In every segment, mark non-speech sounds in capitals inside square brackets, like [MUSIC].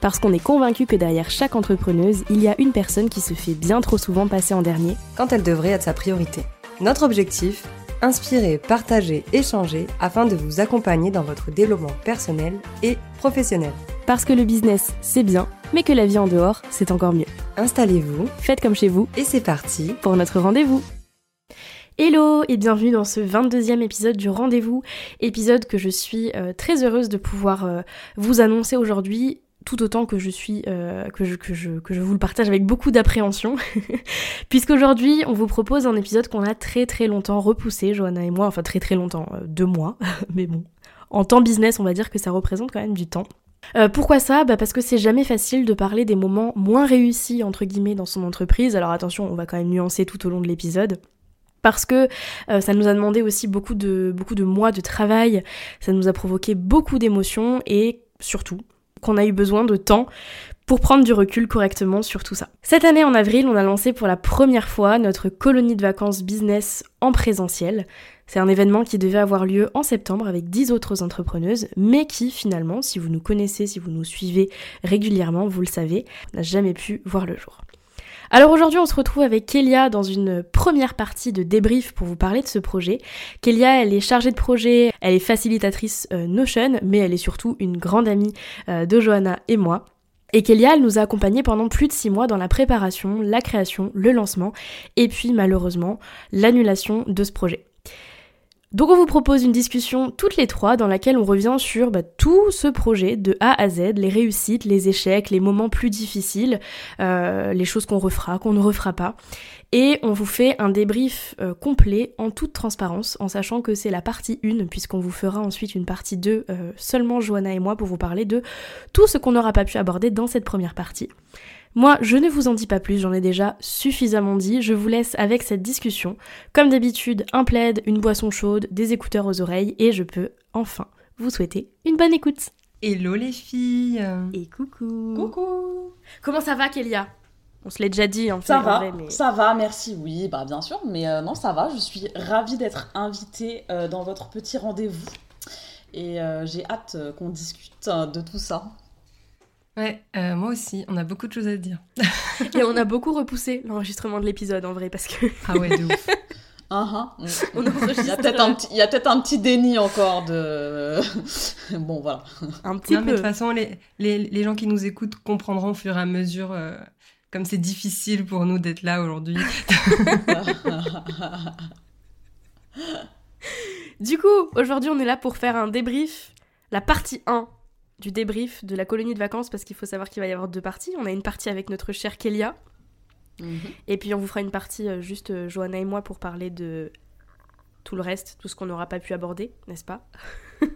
Parce qu'on est convaincu que derrière chaque entrepreneuse, il y a une personne qui se fait bien trop souvent passer en dernier, quand elle devrait être sa priorité. Notre objectif Inspirer, partager, échanger afin de vous accompagner dans votre développement personnel et professionnel. parce que le business, c'est bien, mais que la vie en dehors, c'est encore mieux. Installez-vous Faites comme chez vous et c'est parti pour notre rendez-vous. Hello et bienvenue dans ce 22e épisode du rendez-vous, épisode que je suis euh, très heureuse de pouvoir euh, vous annoncer aujourd'hui tout autant que je suis euh, que, je, vous le partage avec beaucoup d'appréhension. [LAUGHS] Puisqu'aujourd'hui on vous propose un épisode qu'on a très très longtemps repoussé Johanna et moi enfin très très longtemps euh, deux mois [LAUGHS] mais bon. En temps business on va dire que ça représente quand même du temps. Euh, pourquoi ça? Bah Parce que c'est jamais facile de parler des moments moins réussis, entre guillemets, dans son entreprise. Alors attention, on va quand même nuancer tout au long de l'épisode. Parce que ça nous a demandé aussi beaucoup de, beaucoup de mois de travail, ça nous a provoqué beaucoup d'émotions et surtout a eu besoin de temps pour prendre du recul correctement sur tout ça. Cette année en avril, on a lancé pour la première fois notre colonie de vacances business en présentiel. C'est un événement qui devait avoir lieu en septembre avec 10 autres entrepreneuses, mais qui finalement, si vous nous connaissez, si vous nous suivez régulièrement, vous le savez, n'a jamais pu voir le jour. Alors aujourd'hui, on se retrouve avec Kélia dans une première partie de débrief pour vous parler de ce projet. Kélia, elle est chargée de projet, elle est facilitatrice euh, Notion, mais elle est surtout une grande amie euh, de Johanna et moi. Et Kélia, elle nous a accompagnés pendant plus de six mois dans la préparation, la création, le lancement, et puis malheureusement l'annulation de ce projet. Donc on vous propose une discussion toutes les trois dans laquelle on revient sur bah, tout ce projet de A à Z, les réussites, les échecs, les moments plus difficiles, euh, les choses qu'on refera, qu'on ne refera pas. Et on vous fait un débrief euh, complet en toute transparence, en sachant que c'est la partie 1, puisqu'on vous fera ensuite une partie 2, euh, seulement Johanna et moi, pour vous parler de tout ce qu'on n'aura pas pu aborder dans cette première partie. Moi, je ne vous en dis pas plus, j'en ai déjà suffisamment dit. Je vous laisse avec cette discussion. Comme d'habitude, un plaid, une boisson chaude, des écouteurs aux oreilles et je peux enfin vous souhaiter une bonne écoute. Hello les filles Et coucou. Coucou Comment ça va, Kélia? On se l'est déjà dit, en fait. Ça en va, vrai, mais- ça va, merci, oui, bah bien sûr, mais euh, non, ça va, je suis ravie d'être invitée euh, dans votre petit rendez-vous. Et euh, j'ai hâte euh, qu'on discute euh, de tout ça. Ouais, euh, moi aussi, on a beaucoup de choses à dire. [LAUGHS] Et on a beaucoup repoussé l'enregistrement de l'épisode, en vrai, parce que Ah ouais, de ouf. Hein, [LAUGHS] hein. on Il y a enregistre peut-être un, petit- il y a peut-être un petit déni encore de... [LAUGHS] bon, voilà. un petit Non, mais de peu. toute façon, les, les, les gens qui nous écoutent comprendront au fur et à mesure euh, comme c'est difficile pour nous d'être là aujourd'hui. Du coup, aujourd'hui, on est là pour faire un débrief, la partie 1 du débrief de la colonie de vacances, parce qu'il faut savoir qu'il va y avoir deux parties. On a une partie avec notre chère Kélia, Mhm. et puis on vous fera une partie euh, juste euh, Johanna et moi pour parler de tout le reste, tout ce qu'on n'aura pas pu aborder, n'est-ce pas? [LAUGHS]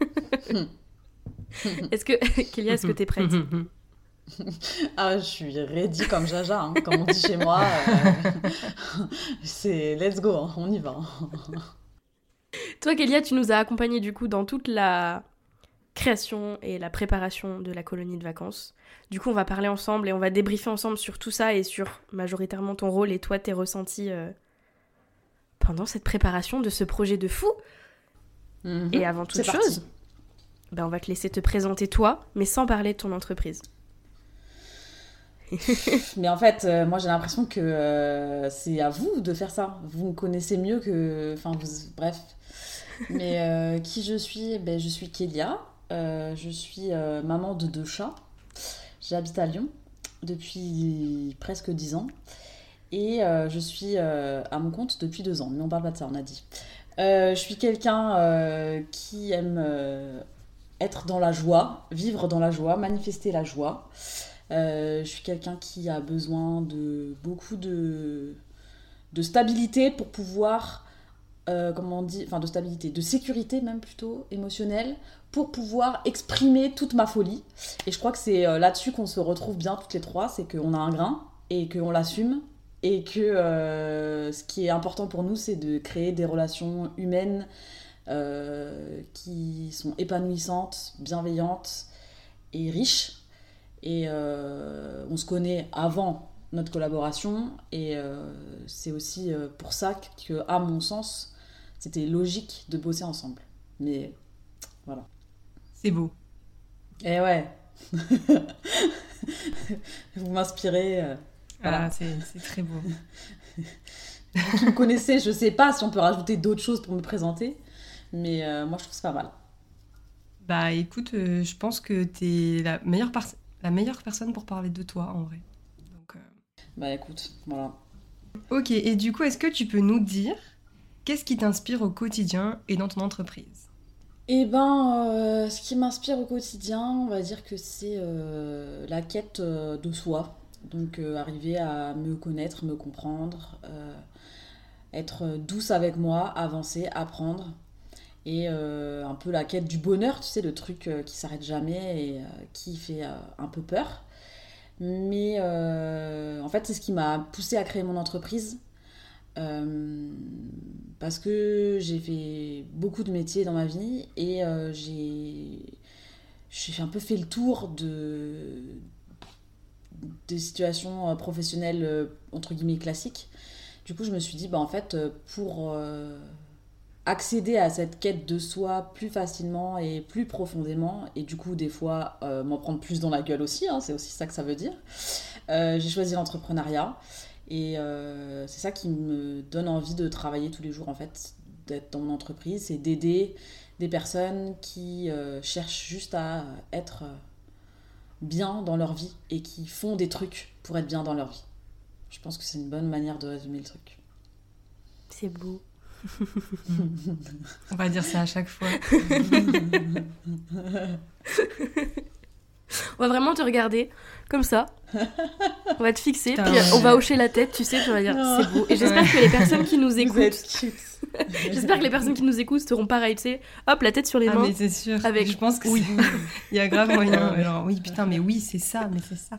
Est-ce que, [LAUGHS] Kélia, est-ce que t'es prête? [LAUGHS] Ah, je suis ready comme Jaja, hein, comme on dit chez moi. euh, C'est let's go, hein, on y va. Toi, Kélia, tu nous as accompagnés du coup dans toute la création et la préparation de la colonie de vacances. Du coup, on va parler ensemble et on va débriefer ensemble sur tout ça et sur majoritairement ton rôle et toi tes ressentis euh, pendant cette préparation de ce projet de fou. Mhm. Et avant toute chose, ben, on va te laisser te présenter toi, mais sans parler de ton entreprise. [LAUGHS] Mais en fait, euh, moi j'ai l'impression que euh, c'est à vous de faire ça. Vous me connaissez mieux que. Enfin, vous... bref. Mais euh, qui je suis? Ben, Je suis Kélia. Euh, je suis euh, maman de deux chats. J'habite à Lyon depuis presque dix ans. Et euh, je suis à mon compte depuis deux ans. Mais on parle pas de ça, on a dit. Je suis quelqu'un qui aime être dans la joie, vivre dans la joie, manifester la joie. Je suis quelqu'un qui a besoin de beaucoup de, de stabilité pour pouvoir, comment on dit, enfin de stabilité, de sécurité même plutôt émotionnelle, pour pouvoir exprimer toute ma folie. Et je crois que c'est euh, là-dessus qu'on se retrouve bien toutes les trois, c'est qu'on a un grain et qu'on l'assume et que euh, ce qui est important pour nous, c'est de créer des relations humaines euh, qui sont épanouissantes, bienveillantes et riches. Et on se connaît avant notre collaboration et c'est aussi pour ça que, à mon sens, c'était logique de bosser ensemble. Mais voilà. C'est beau. Et eh ouais. [LAUGHS] Vous m'inspirez. Ah, c'est très beau. Vous me connaissez, je sais pas si on peut rajouter d'autres choses pour me présenter, mais euh, moi je trouve ça pas mal. Bah écoute, euh, je pense que tu es la meilleure, la meilleure personne pour parler de toi en vrai. Donc, euh, Bah écoute, voilà. Ok, et du coup, est-ce que tu peux nous dire qu'est-ce qui t'inspire au quotidien et dans ton entreprise? Eh ben, ce qui m'inspire au quotidien, on va dire que c'est la quête de soi donc euh, arriver à me connaître, me comprendre, euh, être douce avec moi, avancer, apprendre. Et euh, un peu la quête du bonheur, tu sais, le truc qui s'arrête jamais et qui fait un peu peur. Mais en fait, c'est ce qui m'a poussé à créer mon entreprise. Parce que j'ai fait beaucoup de métiers dans ma vie et j'ai j'ai un peu fait le tour de, des situations euh, professionnelles euh, entre guillemets classiques. Du coup, je me suis dit, bah, en fait, euh, pour accéder à cette quête de soi plus facilement et plus profondément, et du coup, des fois, m'en prendre plus dans la gueule aussi, hein, c'est aussi ça que ça veut dire, j'ai choisi l'entrepreneuriat. Et c'est ça qui me donne envie de travailler tous les jours, en fait, d'être dans mon entreprise, c'est d'aider des personnes qui cherchent juste à être bien dans leur vie et qui font des trucs pour être bien dans leur vie. Je pense que c'est une bonne manière de résumer le truc. C'est beau. [LAUGHS] On va dire ça à chaque fois. [LAUGHS] [LAUGHS] on va vraiment te regarder comme ça. [LAUGHS] On va te fixer, puis on va hocher la tête, tu sais, tu vas dire c'est beau. Et j'espère que les personnes qui nous écoutent. [LAUGHS] J'espère que les personnes qui nous écoutent seront pareilles, tu sais. Hop, la tête sur les ah, mains. mais c'est sûr. Avec... Je pense que oui. Il y a grave moyen. Alors, oui, putain, mais oui, c'est ça, mais c'est ça.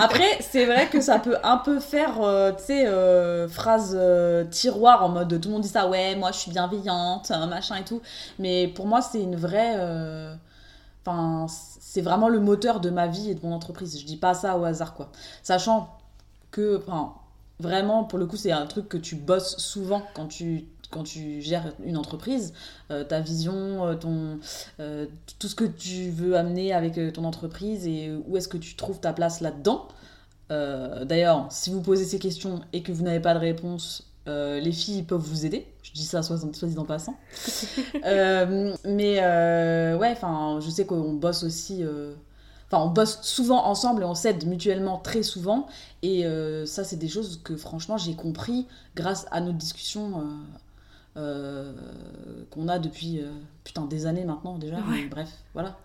Après, c'est vrai que ça peut un peu faire, euh, tu sais, euh, phrase euh, tiroir en mode tout le monde dit ça, ouais, moi je suis bienveillante, machin et tout. Mais pour moi, c'est une vraie. Enfin, c'est vraiment le moteur de ma vie et de mon entreprise. Je dis pas ça au hasard, quoi. Sachant que, vraiment, pour le coup, c'est un truc que tu bosses souvent quand tu quand tu gères une entreprise, euh, ta vision, euh, ton, euh, tout ce que tu veux amener avec ton entreprise et où est-ce que tu trouves ta place là-dedans. D'ailleurs, si vous posez ces questions et que vous n'avez pas de réponse, les filles peuvent vous aider. Je dis ça soit, soit dit en passant. [LAUGHS] mais ouais, enfin, je sais qu'on bosse aussi Enfin, on bosse souvent ensemble et on s'aide mutuellement très souvent. Et euh, ça, c'est des choses que franchement, j'ai compris grâce à nos discussions euh, euh, qu'on a depuis putain des années maintenant déjà. bref, voilà.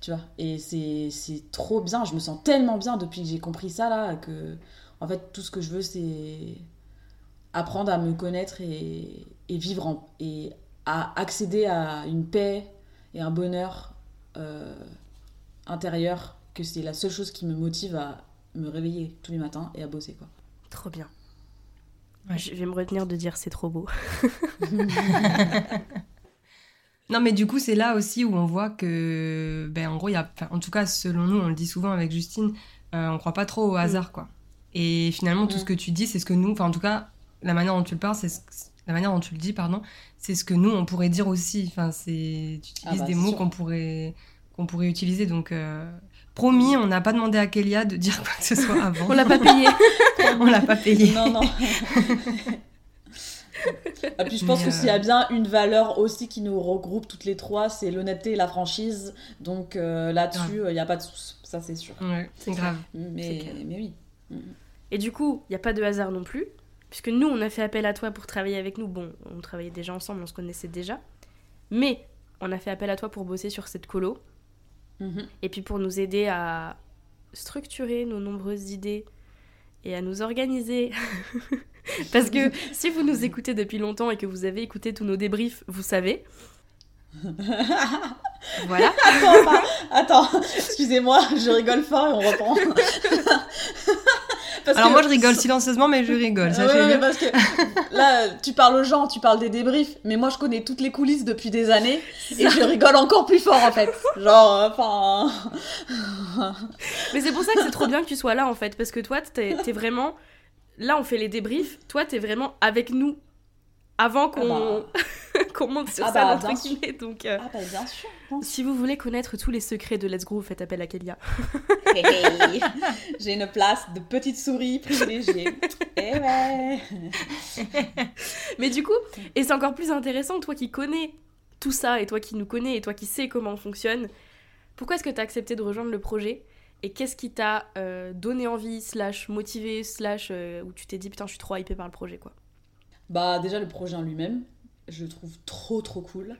Tu vois. Et c'est trop bien. Je me sens tellement bien depuis que j'ai compris ça là que en fait, tout ce que je veux, c'est apprendre à me connaître et, et vivre en, et à accéder à une paix et un bonheur intérieur que c'est la seule chose qui me motive à me réveiller tous les matins et à bosser quoi. Trop bien. Je vais me retenir de dire c'est trop beau. [LAUGHS] non mais du coup c'est là aussi où on voit que ben en gros il y a en tout cas selon nous on le dit souvent avec Justine euh, on croit pas trop au hasard quoi. Et finalement tout ce mm. que tu dis c'est ce que nous enfin en tout cas la manière dont tu le parles c'est la manière dont tu le dis pardon c'est ce que nous on pourrait dire aussi enfin c'est tu utilises ah bah, des mots qu'on pourrait qu'on pourrait utiliser. Donc, euh, promis, on n'a pas demandé à Kélia de dire quoi que ce soit [LAUGHS] avant. on l'a pas payé. [LAUGHS] on l'a pas payé. Non, non. [LAUGHS] Et puis je pense que s'il y a bien une valeur aussi qui nous regroupe toutes les trois, c'est l'honnêteté et la franchise. Donc euh, là-dessus, il n'y a pas de souci, ça c'est sûr. Ouais, c'est grave. Mais, mais oui. Mm. Et du coup, il n'y a pas de hasard non plus, puisque nous, on a fait appel à toi pour travailler avec nous. Bon, on travaillait déjà ensemble, on se connaissait déjà. Mais on a fait appel à toi pour bosser sur cette colo. Mhm. Et puis pour nous aider à structurer nos nombreuses idées et à nous organiser. [LAUGHS] Parce que si vous nous écoutez depuis longtemps et que vous avez écouté tous nos débriefs, vous savez. [LAUGHS] voilà. Attends, attends excusez-moi, je rigole fort et on reprend. [LAUGHS] Alors moi je rigole [LAUGHS] silencieusement, mais je rigole. Ah ouais, mais parce que là, tu parles aux gens, tu parles des débriefs, mais moi je connais toutes les coulisses depuis des années et je rigole encore plus fort en fait. Genre, enfin. mais c'est pour ça que c'est trop bien que tu sois là en fait, parce que toi, t'es es vraiment. Là, on fait les débriefs. Toi, t'es vraiment avec nous avant qu'on Ah [LAUGHS] qu'on monte sur Ah bah, bien guillemets. Donc, euh, Ah bah bien sûr. Si vous voulez connaître tous les secrets de Let's Groove, faites appel à Kélia. Hey, J'ai une place de petite souris privilégiée. Eh ouais. [LAUGHS] Mais du coup, et c'est encore plus intéressant, toi qui connais tout ça, et toi qui nous connais, et toi qui sais comment on fonctionne, pourquoi est-ce que tu as accepté de rejoindre le projet Et qu'est-ce qui t'a euh, donné envie, slash motivé, slash euh, où tu t'es dit putain, je suis trop hypée par le projet quoi? Bah déjà le projet en lui-même, je le trouve trop trop cool.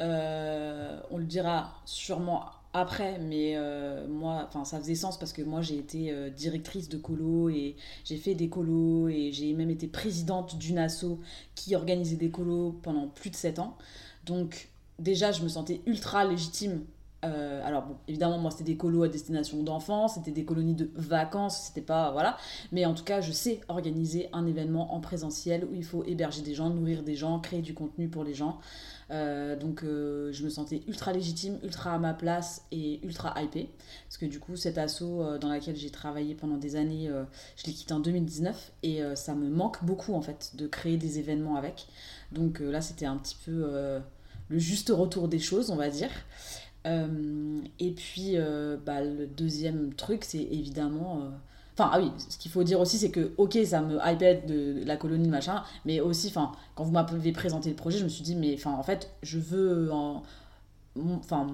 Euh, on le dira sûrement après, mais euh, moi, ça faisait sens parce que moi j'ai été euh, directrice de colo et j'ai fait des colos et j'ai même été présidente d'une asso qui organisait des colos pendant plus de 7 ans. Donc déjà je me sentais ultra légitime. Alors bon, évidemment moi c'était des colos à destination d'enfants, c'était des colonies de vacances, c'était pas voilà, mais en tout cas je sais organiser un événement en présentiel où il faut héberger des gens, nourrir des gens, créer du contenu pour les gens. Euh, donc euh, je me sentais ultra légitime, ultra à ma place et ultra hypée. Parce que du coup, cet asso euh, dans laquelle j'ai travaillé pendant des années, euh, je l'ai quitté en 2019 et ça me manque beaucoup en fait de créer des événements avec. Donc là, c'était un petit peu le juste retour des choses, on va dire. Et puis, bah, le deuxième truc, c'est évidemment. Enfin, ah oui, ce qu'il faut dire aussi, c'est que, ok, ça me hypait de la colonie, machin, mais aussi, enfin, quand vous m'avez présenté le projet, je me suis dit, mais en fait, je veux. Enfin,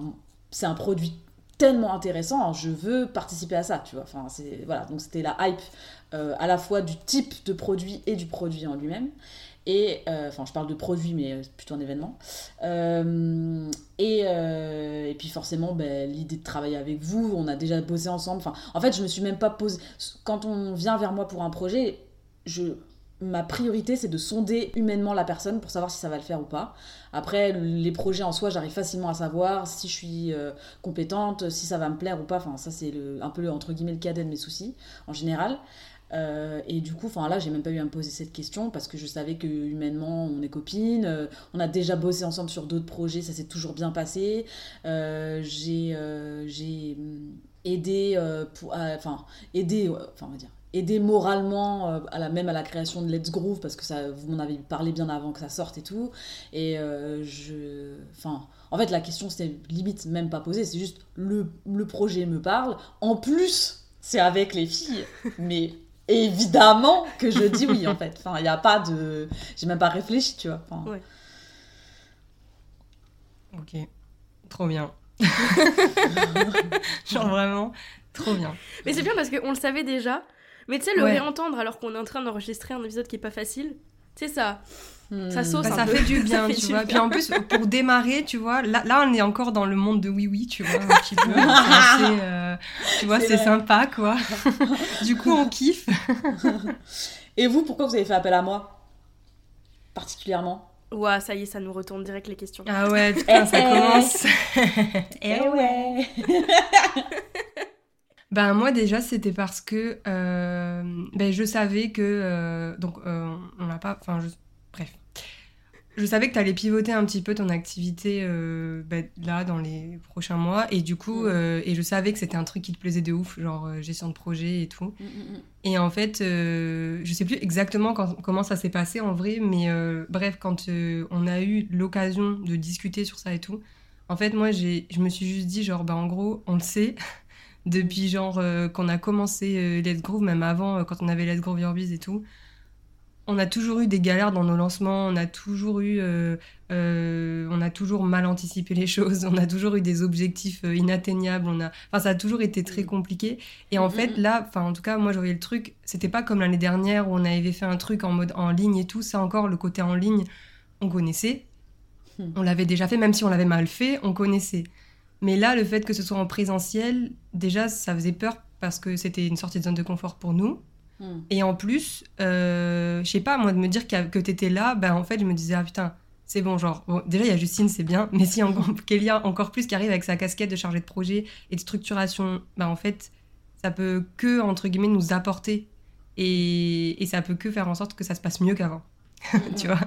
c'est un produit tellement intéressant, je veux participer à ça, tu vois. Enfin, c'est. Voilà, donc c'était la hype euh, à la fois du type de produit et du produit en lui-même. Et, euh, enfin, je parle de produit, mais plutôt un événement. Euh, et, euh, et puis forcément, ben, l'idée de travailler avec vous, on a déjà bossé ensemble. Enfin, en fait, je me suis même pas posé. Quand on vient vers moi pour un projet, je, ma priorité, c'est de sonder humainement la personne pour savoir si ça va le faire ou pas. Après, les projets en soi, j'arrive facilement à savoir si je suis compétente, si ça va me plaire ou pas. Enfin, ça, c'est un peu entre guillemets le cadet de mes soucis en général. Euh, et du coup, enfin là, j'ai même pas eu à me poser cette question parce que je savais que humainement, on est copines. euh, on a déjà bossé ensemble sur d'autres projets, ça s'est toujours bien passé. Euh, j'ai j'ai hum, aidé, pour, enfin aidé, enfin on va dire aidé moralement même à la création de Let's Groove parce que ça vous m'en avez parlé bien avant que ça sorte et tout. Et je, enfin, en fait, la question c'était limite même pas posée, c'est juste le, le projet me parle. En plus, c'est avec les filles, mais évidemment que je dis oui en fait. Enfin, il n'y a pas de. J'ai même pas réfléchi, tu vois. Enfin, Ouais. Ok, trop bien. [LAUGHS] Genre vraiment, trop bien. Mais c'est bien parce qu'on le savait déjà. Mais tu sais, le Ouais. réentendre alors qu'on est en train d'enregistrer un épisode qui est pas facile, tu sais, ça. Ça sauce Bah, un ça peu. fait du bien, [LAUGHS] fait tu du vois. bien. Puis en plus, pour démarrer, tu vois, là, là, on est encore dans le monde de oui oui, tu vois, un petit peu. [LAUGHS] C'est assez, euh, tu vois, C'est sympa, quoi. [LAUGHS] du coup, on kiffe. Et vous, pourquoi vous avez fait appel à moi Particulièrement? Ouah, ça y est, ça nous retourne direct les questions. Ah ouais, putain, ça Eh, eh. commence. Eh ouais Ben moi déjà c'était parce que euh, ben, je savais que euh, donc euh, on l'a pas enfin je- bref je savais que tu allais pivoter un petit peu ton activité euh, ben, là dans les prochains mois. Et du coup Mm. euh, et je savais que c'était un truc qui te plaisait de ouf genre euh, gestion de projet et tout. Mm, mm, et en fait je sais plus exactement quand- comment ça s'est passé en vrai mais bref quand on a eu l'occasion de discuter sur ça et tout en fait moi j'ai je me suis juste dit genre bah en gros on le sait. [LAUGHS] Depuis genre qu'on a commencé Let's Groove même avant quand on avait Let's Groove Your Biz et tout on a toujours eu des galères dans nos lancements on a toujours eu euh, euh, on a toujours mal anticipé les [LAUGHS] choses on a toujours eu des objectifs euh, inatteignables on a enfin ça a toujours été très Mm. compliqué. Et en Mm, fait mm. là enfin en tout cas moi je voyais le truc c'était pas comme l'année dernière où on avait fait un truc en mode en ligne et tout. Ça encore le côté en ligne on connaissait. On l'avait déjà fait même si on l'avait mal fait on connaissait. Mais là le fait que ce soit en présentiel déjà ça faisait peur parce que c'était une sortie de zone de confort pour nous Mm. et en plus, euh, je sais pas, moi, de me dire que t'étais là, ben en fait, je me disais, ah putain, c'est bon, genre, bon, déjà, il y a Justine, c'est bien, mais si Kélia, [LAUGHS] encore plus, qui arrive avec sa casquette de chargée de projet et de structuration, ben en fait, ça peut que, entre guillemets, nous apporter. Et, et ça peut que faire en sorte que ça se passe mieux qu'avant. [LAUGHS] tu vois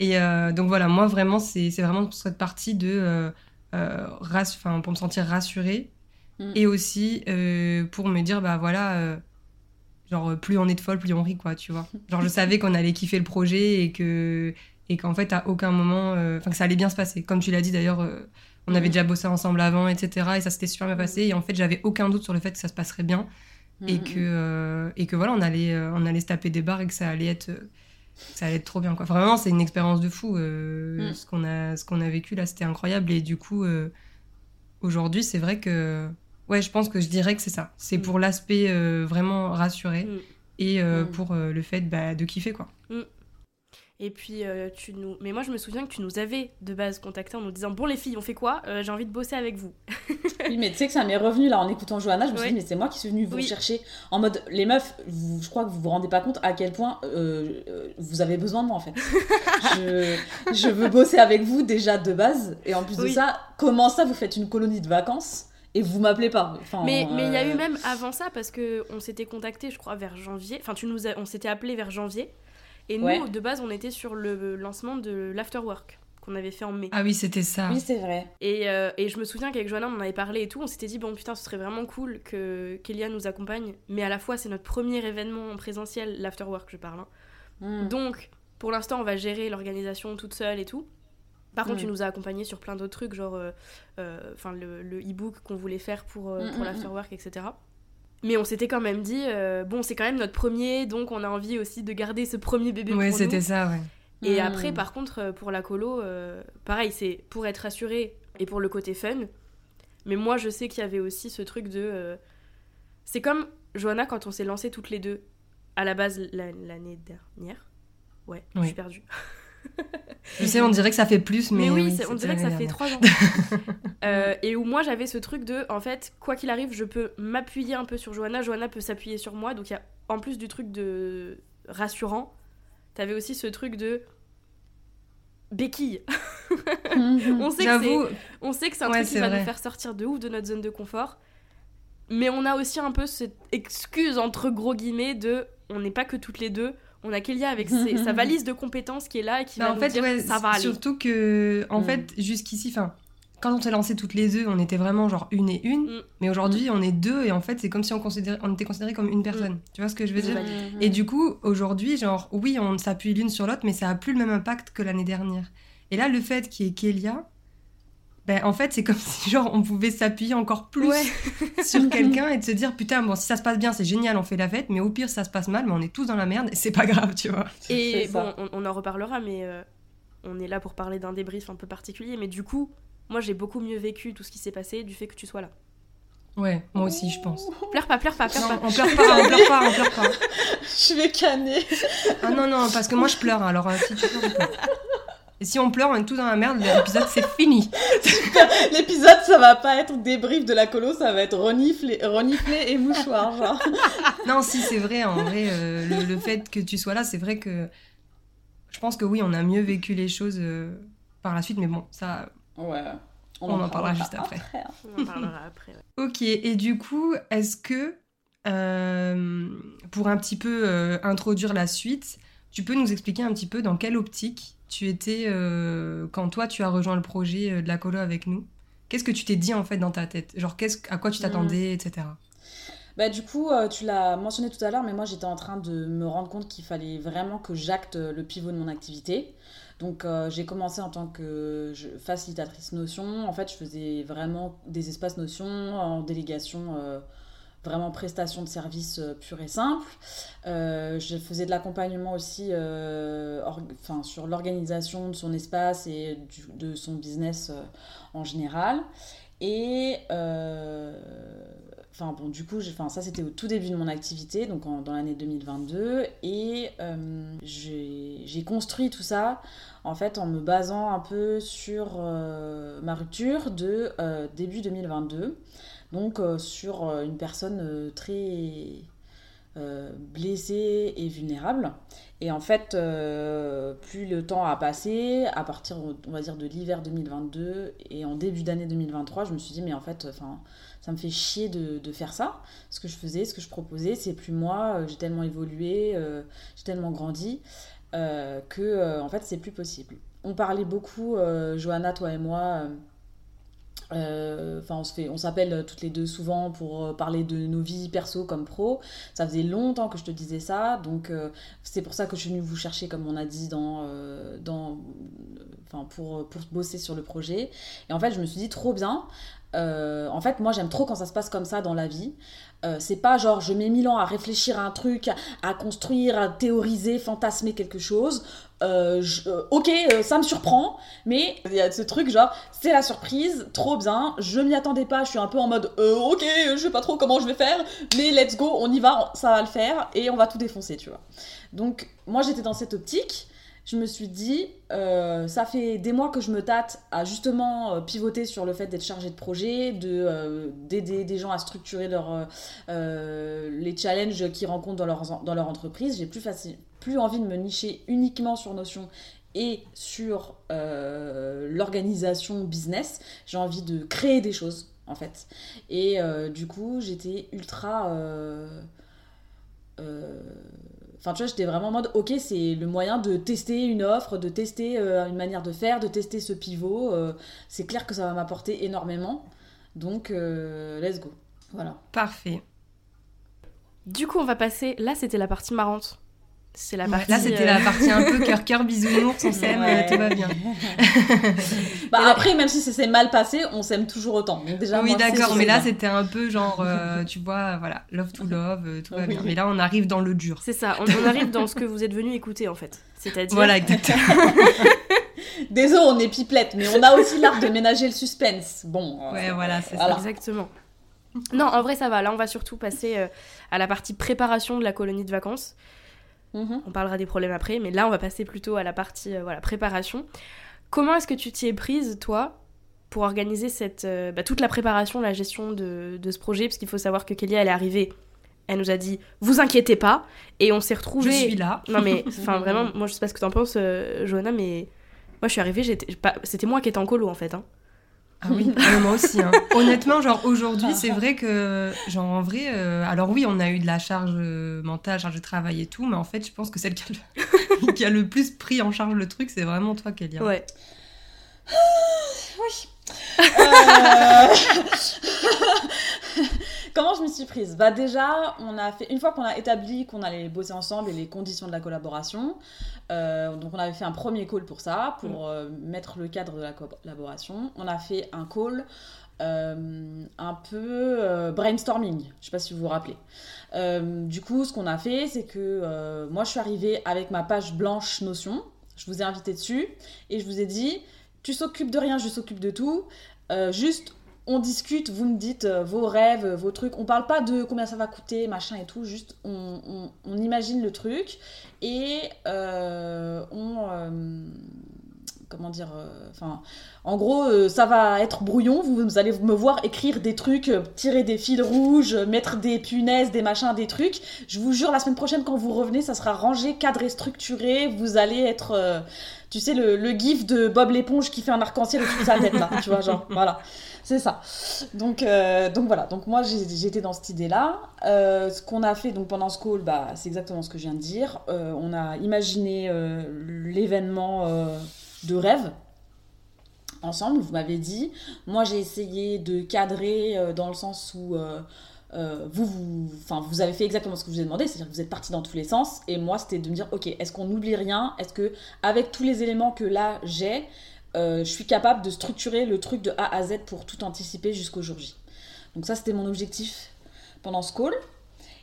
Et euh, donc voilà, moi vraiment, c'est vraiment cette partie de. Euh, euh pour me sentir rassurée. Mm. Et aussi euh, pour me dire, bah voilà. Genre, plus on est de folle, plus on rit, quoi, tu vois. Genre, je savais qu'on allait kiffer le projet et que. Et qu'en fait, à aucun moment. Enfin, que ça allait bien se passer. Comme tu l'as dit d'ailleurs on avait mm. déjà bossé ensemble avant, etc. Et ça s'était super bien passé. Et en fait, j'avais aucun doute sur le fait que ça se passerait bien. Et, mm. que, et que voilà, on allait, on allait se taper des barres et que ça allait être ça allait être trop bien quoi. vraiment c'est une expérience de fou euh, mm. ce qu'on a ce qu'on a vécu là c'était incroyable et du coup euh, aujourd'hui c'est vrai que ouais je pense que je dirais que c'est ça c'est mm. pour l'aspect euh, vraiment rassuré mm. et pour le fait bah, de kiffer quoi. Et puis, euh, tu nous. Mais moi, je me souviens que tu nous avais de base contacté en nous disant Bon, les filles, on fait quoi? Euh, J'ai envie de bosser avec vous. [LAUGHS] oui, mais tu sais que ça m'est revenu là en écoutant Johanna. Je me suis dit Mais c'est moi qui suis venue vous chercher en mode Les meufs, je crois que vous vous rendez pas compte à quel point euh, vous avez besoin de moi en fait. [LAUGHS] je... je, veux bosser avec vous déjà de base. Et en plus de ça, comment ça vous faites une colonie de vacances? Et vous m'appelez pas. Enfin, mais il y a eu même avant ça parce que on s'était contacté, je crois, vers janvier. Enfin, tu nous on s'était appelé vers janvier. Et nous, de base, on était sur le lancement de l'Afterwork qu'on avait fait en mai. Ah oui, c'était ça. Oui, c'est vrai. Et, euh, et, je me souviens qu'avec Joanna, on en avait parlé et tout. On s'était dit, bon, putain, ce serait vraiment cool que Kélia nous accompagne. Mais à la fois, c'est notre premier événement en présentiel, l'Afterwork, je parle. Hein. Hmm. Donc, pour l'instant, on va gérer l'organisation toute seule et tout. Par contre, tu hmm. nous as accompagnés sur plein d'autres trucs, genre euh, euh, enfin le e-book qu'on voulait faire pour, hmm, pour l'Afterwork, etc. Mais on s'était quand même dit, euh, bon, c'est quand même notre premier, donc on a envie aussi de garder ce premier bébé ouais, c'était ça, ouais. Et après, par contre, euh, pour la colo, euh, pareil, c'est pour être rassuré et pour le côté fun. Mais moi, je sais qu'il y avait aussi ce truc de. C'est comme Johanna quand on s'est lancé toutes les deux à la base l'année dernière. Ouais, je suis perdue. [LAUGHS] Je sais, on dirait que ça fait plus, mais. oui, on dirait que ça fait trois ans. [LAUGHS] Euh, et où moi j'avais ce truc de, en fait, quoi qu'il arrive, je peux m'appuyer un peu sur Johanna, Johanna peut s'appuyer sur moi. Donc il y a, en plus du truc de rassurant, t'avais aussi ce truc de béquille. Mhm. [LAUGHS] on, sait que on sait que c'est un truc qui va nous faire sortir de ouf de notre zone de confort. Mais on a aussi un peu cette excuse, entre gros guillemets, de on n'est pas que toutes les deux on a Kélia avec sa [LAUGHS] valise de compétences qui est là et qui bah, va en fait, dire ça va aller. Surtout que, en mm. fait, jusqu'ici, enfin, quand on s'est lancé toutes les deux, on était vraiment genre une et une. Mm. Mais aujourd'hui, on est deux et en fait, c'est comme si on, considérait, on était considéré comme une personne. Mm. Tu vois ce que je veux dire? Et du coup, aujourd'hui, genre, oui, on s'appuie l'une sur l'autre, mais ça a plus le même impact que l'année dernière. Et là, le fait qu'il y ait Kélia, ben, en fait, c'est comme [LAUGHS] si genre on pouvait s'appuyer encore plus [LAUGHS] sur [LAUGHS] quelqu'un et de se dire putain, bon, si ça se passe bien, c'est génial, on fait la fête, mais au pire, ça se passe mal, mais on est tous dans la merde et c'est pas grave, tu vois. Et bon, on, en reparlera, mais euh, on est là pour parler d'un débrief un peu particulier, mais du coup, moi j'ai beaucoup mieux vécu tout ce qui s'est passé du fait que tu sois là. Ouais, moi aussi, je pense. Pleure pas, pleure pas, pleure pas. On pleure pas, on pleure pas, on pleure pas. je vais canner. Ah non, non, parce que moi je pleure, alors euh, si tu pleures, et si on pleure, on est tous dans la merde, l'épisode c'est fini. [LAUGHS] l'épisode ça va pas être débrief de la colo, ça va être reniflé, reniflé et mouchoir. Genre. [LAUGHS] non, si c'est vrai, en vrai, euh, le, fait que tu sois là, c'est vrai que je pense que oui, on a mieux vécu les choses euh, par la suite, mais bon, ça. Ouais. On, en, parlera juste après. Hein. On en parlera après. [LAUGHS] Ok, et du coup, est-ce que euh, pour un petit peu introduire la suite, tu peux nous expliquer un petit peu dans quelle optique tu étais euh, quand toi tu as rejoint le projet euh, de la colo avec nous Qu'est-ce que tu t'es dit en fait dans ta tête? Genre qu'est-ce à quoi tu t'attendais, etc. Bah, du coup, euh, tu l'as mentionné tout à l'heure, mais moi j'étais en train de me rendre compte qu'il fallait vraiment que j'acte le pivot de mon activité. Donc j'ai commencé en tant que facilitatrice notion. En fait, je faisais vraiment des espaces notions en délégation vraiment prestation de services euh, pure et simple. Euh, je faisais de l'accompagnement aussi euh, sur l'organisation de son espace et de son business en général. Et enfin bon, du coup, ça c'était au tout début de mon activité, donc dans l'année 2022. Et j'ai construit tout ça en fait en me basant un peu sur ma rupture de début 2022 donc euh, sur euh, une personne euh, très blessée et vulnérable. Et en fait, plus le temps a passé, à partir, on va dire, de l'hiver 2022 et en début d'année 2023, je me suis dit, mais en fait, ça me fait chier de, faire ça. Ce que je faisais, ce que je proposais, c'est plus moi, j'ai tellement évolué, j'ai tellement grandi, que, en fait, c'est plus possible. On parlait beaucoup, Johanna, toi et moi, euh, enfin, on s'appelle toutes les deux souvent pour euh, parler de nos vies perso comme pro. Ça faisait longtemps que je te disais ça, donc euh, c'est pour ça que je suis venue vous chercher, comme on a dit, dans, dans, pour pour bosser sur le projet. Et en fait, je me suis dit trop bien. En fait, moi, j'aime trop quand ça se passe comme ça dans la vie. c'est pas genre je mets mille ans à réfléchir à un truc, à construire, à théoriser, fantasmer quelque chose. Euh, euh, ok, euh, ça me surprend, mais il y a ce truc genre, c'est la surprise, trop bien, je m'y attendais pas, je suis un peu en mode, ok, je sais pas trop comment je vais faire, mais let's go, on y va, ça va le faire, et on va tout défoncer, tu vois. Donc, moi j'étais dans cette optique, je me suis dit, ça fait des mois que je me tâte à justement pivoter sur le fait d'être chargé de projet, de d'aider des gens à structurer les challenges qu'ils rencontrent dans leur, dans leur entreprise. J'ai plus facile plus envie de me nicher uniquement sur Notion et sur euh, l'organisation business. J'ai envie de créer des choses, en fait. Et euh, du coup, j'étais ultra... Euh, enfin, tu vois, j'étais vraiment en mode, ok, c'est le moyen de tester une offre, de tester une manière de faire, de tester ce pivot. c'est clair que ça va m'apporter énormément. Donc, let's go. Voilà. Parfait. Du coup, on va passer. Là, c'était la partie marrante. C'est la partie. Là, c'était la euh, partie un peu [LAUGHS] cœur cœur bisounours, on s'aime, tout va bien. [LAUGHS] bah, après, même si ça s'est mal passé, on s'aime toujours autant. Donc déjà, oui, d'accord, mais là, c'était un peu genre, euh, tu vois, voilà, love to [LAUGHS] love, euh, tout va bien. Mais là, on arrive dans le dur. C'est ça, on, arrive dans ce que vous êtes venu écouter en fait. C'est-à-dire. Voilà, exactement. Désolé, on est pipelette, mais on a aussi l'art de ménager le suspense. Bon. Ouais, voilà, c'est ça. Exactement. Non, en vrai, ça va. Là, on va surtout passer à la partie préparation de la colonie de vacances. Mhm. On parlera des problèmes après, mais là, on va passer plutôt à la partie euh, voilà, préparation. Comment est-ce que tu t'y es prise, toi, pour organiser cette, euh, bah, toute la préparation, la gestion de, ce projet? Parce qu'il faut savoir que Kélia, elle est arrivée, elle nous a dit Vous inquiétez pas, et on s'est retrouvés. Je suis là. Non, mais [LAUGHS] enfin, vraiment, moi, je sais pas ce que t'en penses, euh, Johanna, mais moi, je suis arrivée, c'était moi qui étais en colo, en fait. Hein. Ah oui, [LAUGHS] ah, moi aussi. Hein. Honnêtement, genre aujourd'hui, c'est vrai que, genre en vrai, euh, alors oui, on a eu de la charge euh, mentale, charge de travail et tout, mais en fait, je pense que celle qui a le, [LAUGHS] qui a le plus pris en charge le truc, c'est vraiment toi, Kélia. Ouais. oui. [LAUGHS] Euh, comment je m'y suis prise? Bah déjà, on a fait une fois qu'on a établi qu'on allait bosser ensemble et les conditions de la collaboration. Euh, donc on avait fait un premier call pour ça, pour mm. euh, mettre le cadre de la collaboration. On a fait un call un peu brainstorming. Je sais pas si vous vous rappelez. du coup, ce qu'on a fait, c'est que moi, je suis arrivée avec ma page blanche Notion. Je vous ai invité dessus et je vous ai dit tu s'occupes de rien, je s'occupe de tout. Euh, juste, on discute, vous me dites euh, vos rêves, vos trucs. On parle pas de combien ça va coûter, machin et tout. Juste, on, imagine le truc et euh, on. Comment dire Enfin, en gros, ça va être brouillon. Vous, allez me voir écrire des trucs, tirer des fils rouges, mettre des punaises, des machins, des trucs. Je vous jure, la semaine prochaine, quand vous revenez, ça sera rangé, cadré, structuré. Vous allez être tu sais, le, gif de Bob l'éponge qui fait un arc-en-ciel au-dessus de sa tête, là, tu vois, genre, [LAUGHS] voilà, c'est ça. Donc, euh, donc voilà, donc moi j'étais dans cette idée-là. Euh, ce qu'on a fait donc pendant ce call, bah, c'est exactement ce que je viens de dire. Euh, on a imaginé l'événement de rêve ensemble, vous m'avez dit. Moi j'ai essayé de cadrer dans le sens où euh, vous, vous, vous avez fait exactement ce que je vous ai demandé, c'est-à-dire que vous êtes parti dans tous les sens. Et moi, c'était de me dire, ok, est-ce qu'on n'oublie rien? Est-ce que, avec tous les éléments que là j'ai, euh, je suis capable de structurer le truc de A à Z pour tout anticiper jusqu'au jour J? Donc ça, c'était mon objectif pendant ce call.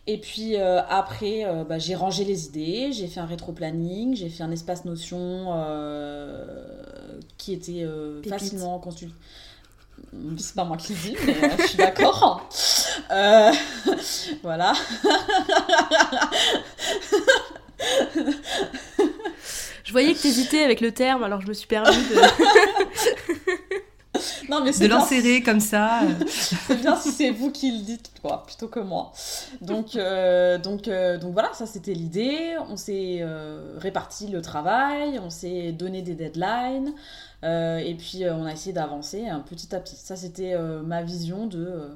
Et puis euh, après, bah, j'ai rangé les idées, j'ai fait un rétro-planning, j'ai fait un espace notion qui était facilement consulté c'est pas moi qui le dis, mais euh, je suis d'accord. [LAUGHS] Euh, [LAUGHS] voilà. je voyais que t'hésitais avec le terme, alors je me suis permis de. [LAUGHS] Non, mais de l'insérer comme ça. [LAUGHS] c'est bien si c'est vous qui le dites, quoi, plutôt que moi. Donc, euh, donc, euh, donc voilà, ça c'était l'idée. On s'est euh, réparti le travail, on s'est donné des deadlines, et puis on a essayé d'avancer un petit à petit. Ça c'était ma vision de.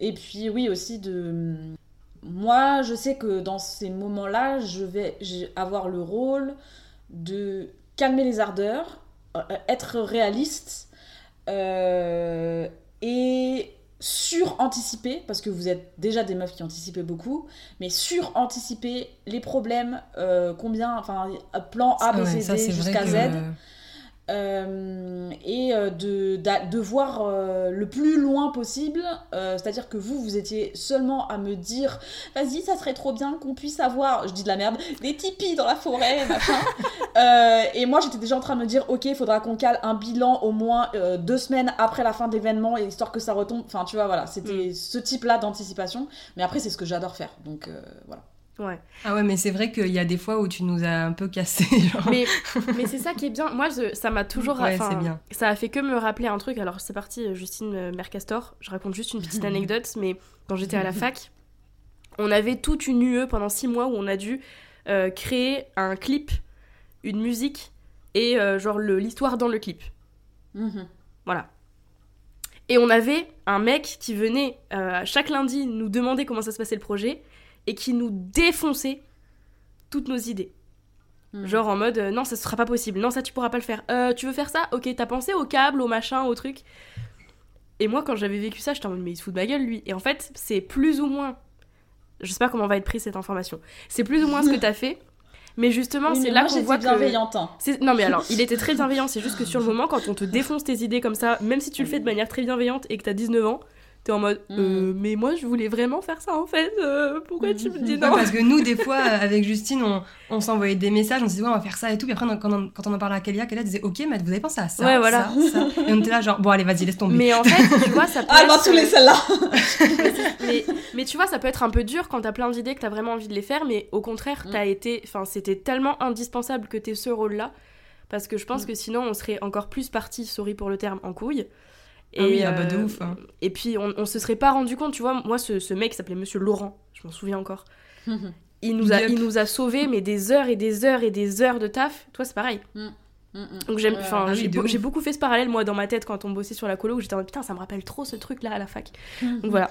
Et puis oui aussi de. Moi, je sais que dans ces moments-là, je vais avoir le rôle de calmer les ardeurs, être réaliste euh, et sur-anticiper, parce que vous êtes déjà des meufs qui anticipaient beaucoup, mais sur-anticiper les problèmes, euh, combien, enfin, plan A, B, Ouais, C, D jusqu'à que- Z. Euh, et euh, de, de voir euh, le plus loin possible. Euh, C'est-à-dire que vous, vous étiez seulement à me dire Vas-y, ça serait trop bien qu'on puisse avoir, je dis de la merde, des tipis dans la forêt, [LAUGHS] machin. Et moi, j'étais déjà en train de me dire Ok, il faudra qu'on cale un bilan au moins deux semaines après la fin d'événement, histoire que ça retombe. Enfin, tu vois, voilà, c'était ce type-là d'anticipation. Mais après, c'est ce que j'adore faire. Donc voilà. Ouais. Ah ouais, mais c'est vrai qu'il y a des fois où tu nous as un peu cassé. [LAUGHS] Genre. Mais, mais c'est ça qui est bien. Moi, je- ça m'a toujours. Ouais, c'est bien. Ça a fait que me rappeler un truc. Alors, c'est parti, euh, Justine euh, Mercastor. Je raconte juste une petite [LAUGHS] anecdote, mais quand j'étais à la [LAUGHS] fac, on avait toute une UE pendant six mois où on a dû euh, créer un clip, une musique et euh, genre l'histoire dans le clip. Mhm. Voilà. Et on avait un mec qui venait euh, chaque lundi nous demander comment ça se passait le projet et qui nous défonçait toutes nos idées. Mhm. Genre en mode euh, non, ça sera pas possible, non, ça tu pourras pas le faire. Euh, tu veux faire ça? Ok, t'as pensé au câble, au machin, au truc Et moi, quand j'avais vécu ça, j'étais en mode mais il se fout de ma gueule lui. Et en fait, c'est plus ou moins. Je sais pas comment va être prise cette information. C'est plus ou moins ce que t'as fait. Mais justement, Oui, c'est là qu'on voit que. bienveillante. hein. C'est- Non mais alors, il était très [LAUGHS] bienveillant, c'est juste que sur le moment, quand on te défonce tes idées comme ça, même si tu le fais de manière très bienveillante et que t'as 19 ans, t'es en mode Mm. euh, mais moi je voulais vraiment faire ça en fait, euh, pourquoi tu me dis Ouais, non parce que nous, des fois, euh, [LAUGHS] avec Justine, on, on s'envoyait des messages, on se disait, ouais, on va faire ça et tout. Puis après, on- quand on, quand on en parlait à Kélia, Kélia disait, ok, mais vous avez pensé à ça Ouais, voilà. ça, ça. Et on était là, genre, bon, allez, vas-y, laisse tomber. Mais en fait, tu vois, ça [LAUGHS] peut Ah, elle m'a être- saoulée celle-là [LAUGHS] mais, mais tu vois, ça peut être un peu dur quand t'as plein d'idées, que t'as vraiment envie de les faire, mais au contraire, Mm. t'as été, enfin, c'était tellement indispensable que t'aies ce rôle-là, parce que je pense Mm. que sinon on serait encore plus parti, sorry pour le terme, en couille. Ah oui, ah bah de ouf, hein. Et puis on, on se serait pas rendu compte, tu vois, moi ce, ce mec s'appelait Monsieur Laurent, je m'en souviens encore. [LAUGHS] Il nous, a, up. il nous a sauvé mais des heures et des heures et des heures de taf. Toi, c'est pareil. Donc j'aime, Ouais, enfin, ah oui, j'ai, beaucoup fait ce parallèle moi dans ma tête quand on bossait sur la colo où j'étais en mode putain ça me rappelle trop ce truc là à la fac. [LAUGHS] Donc voilà.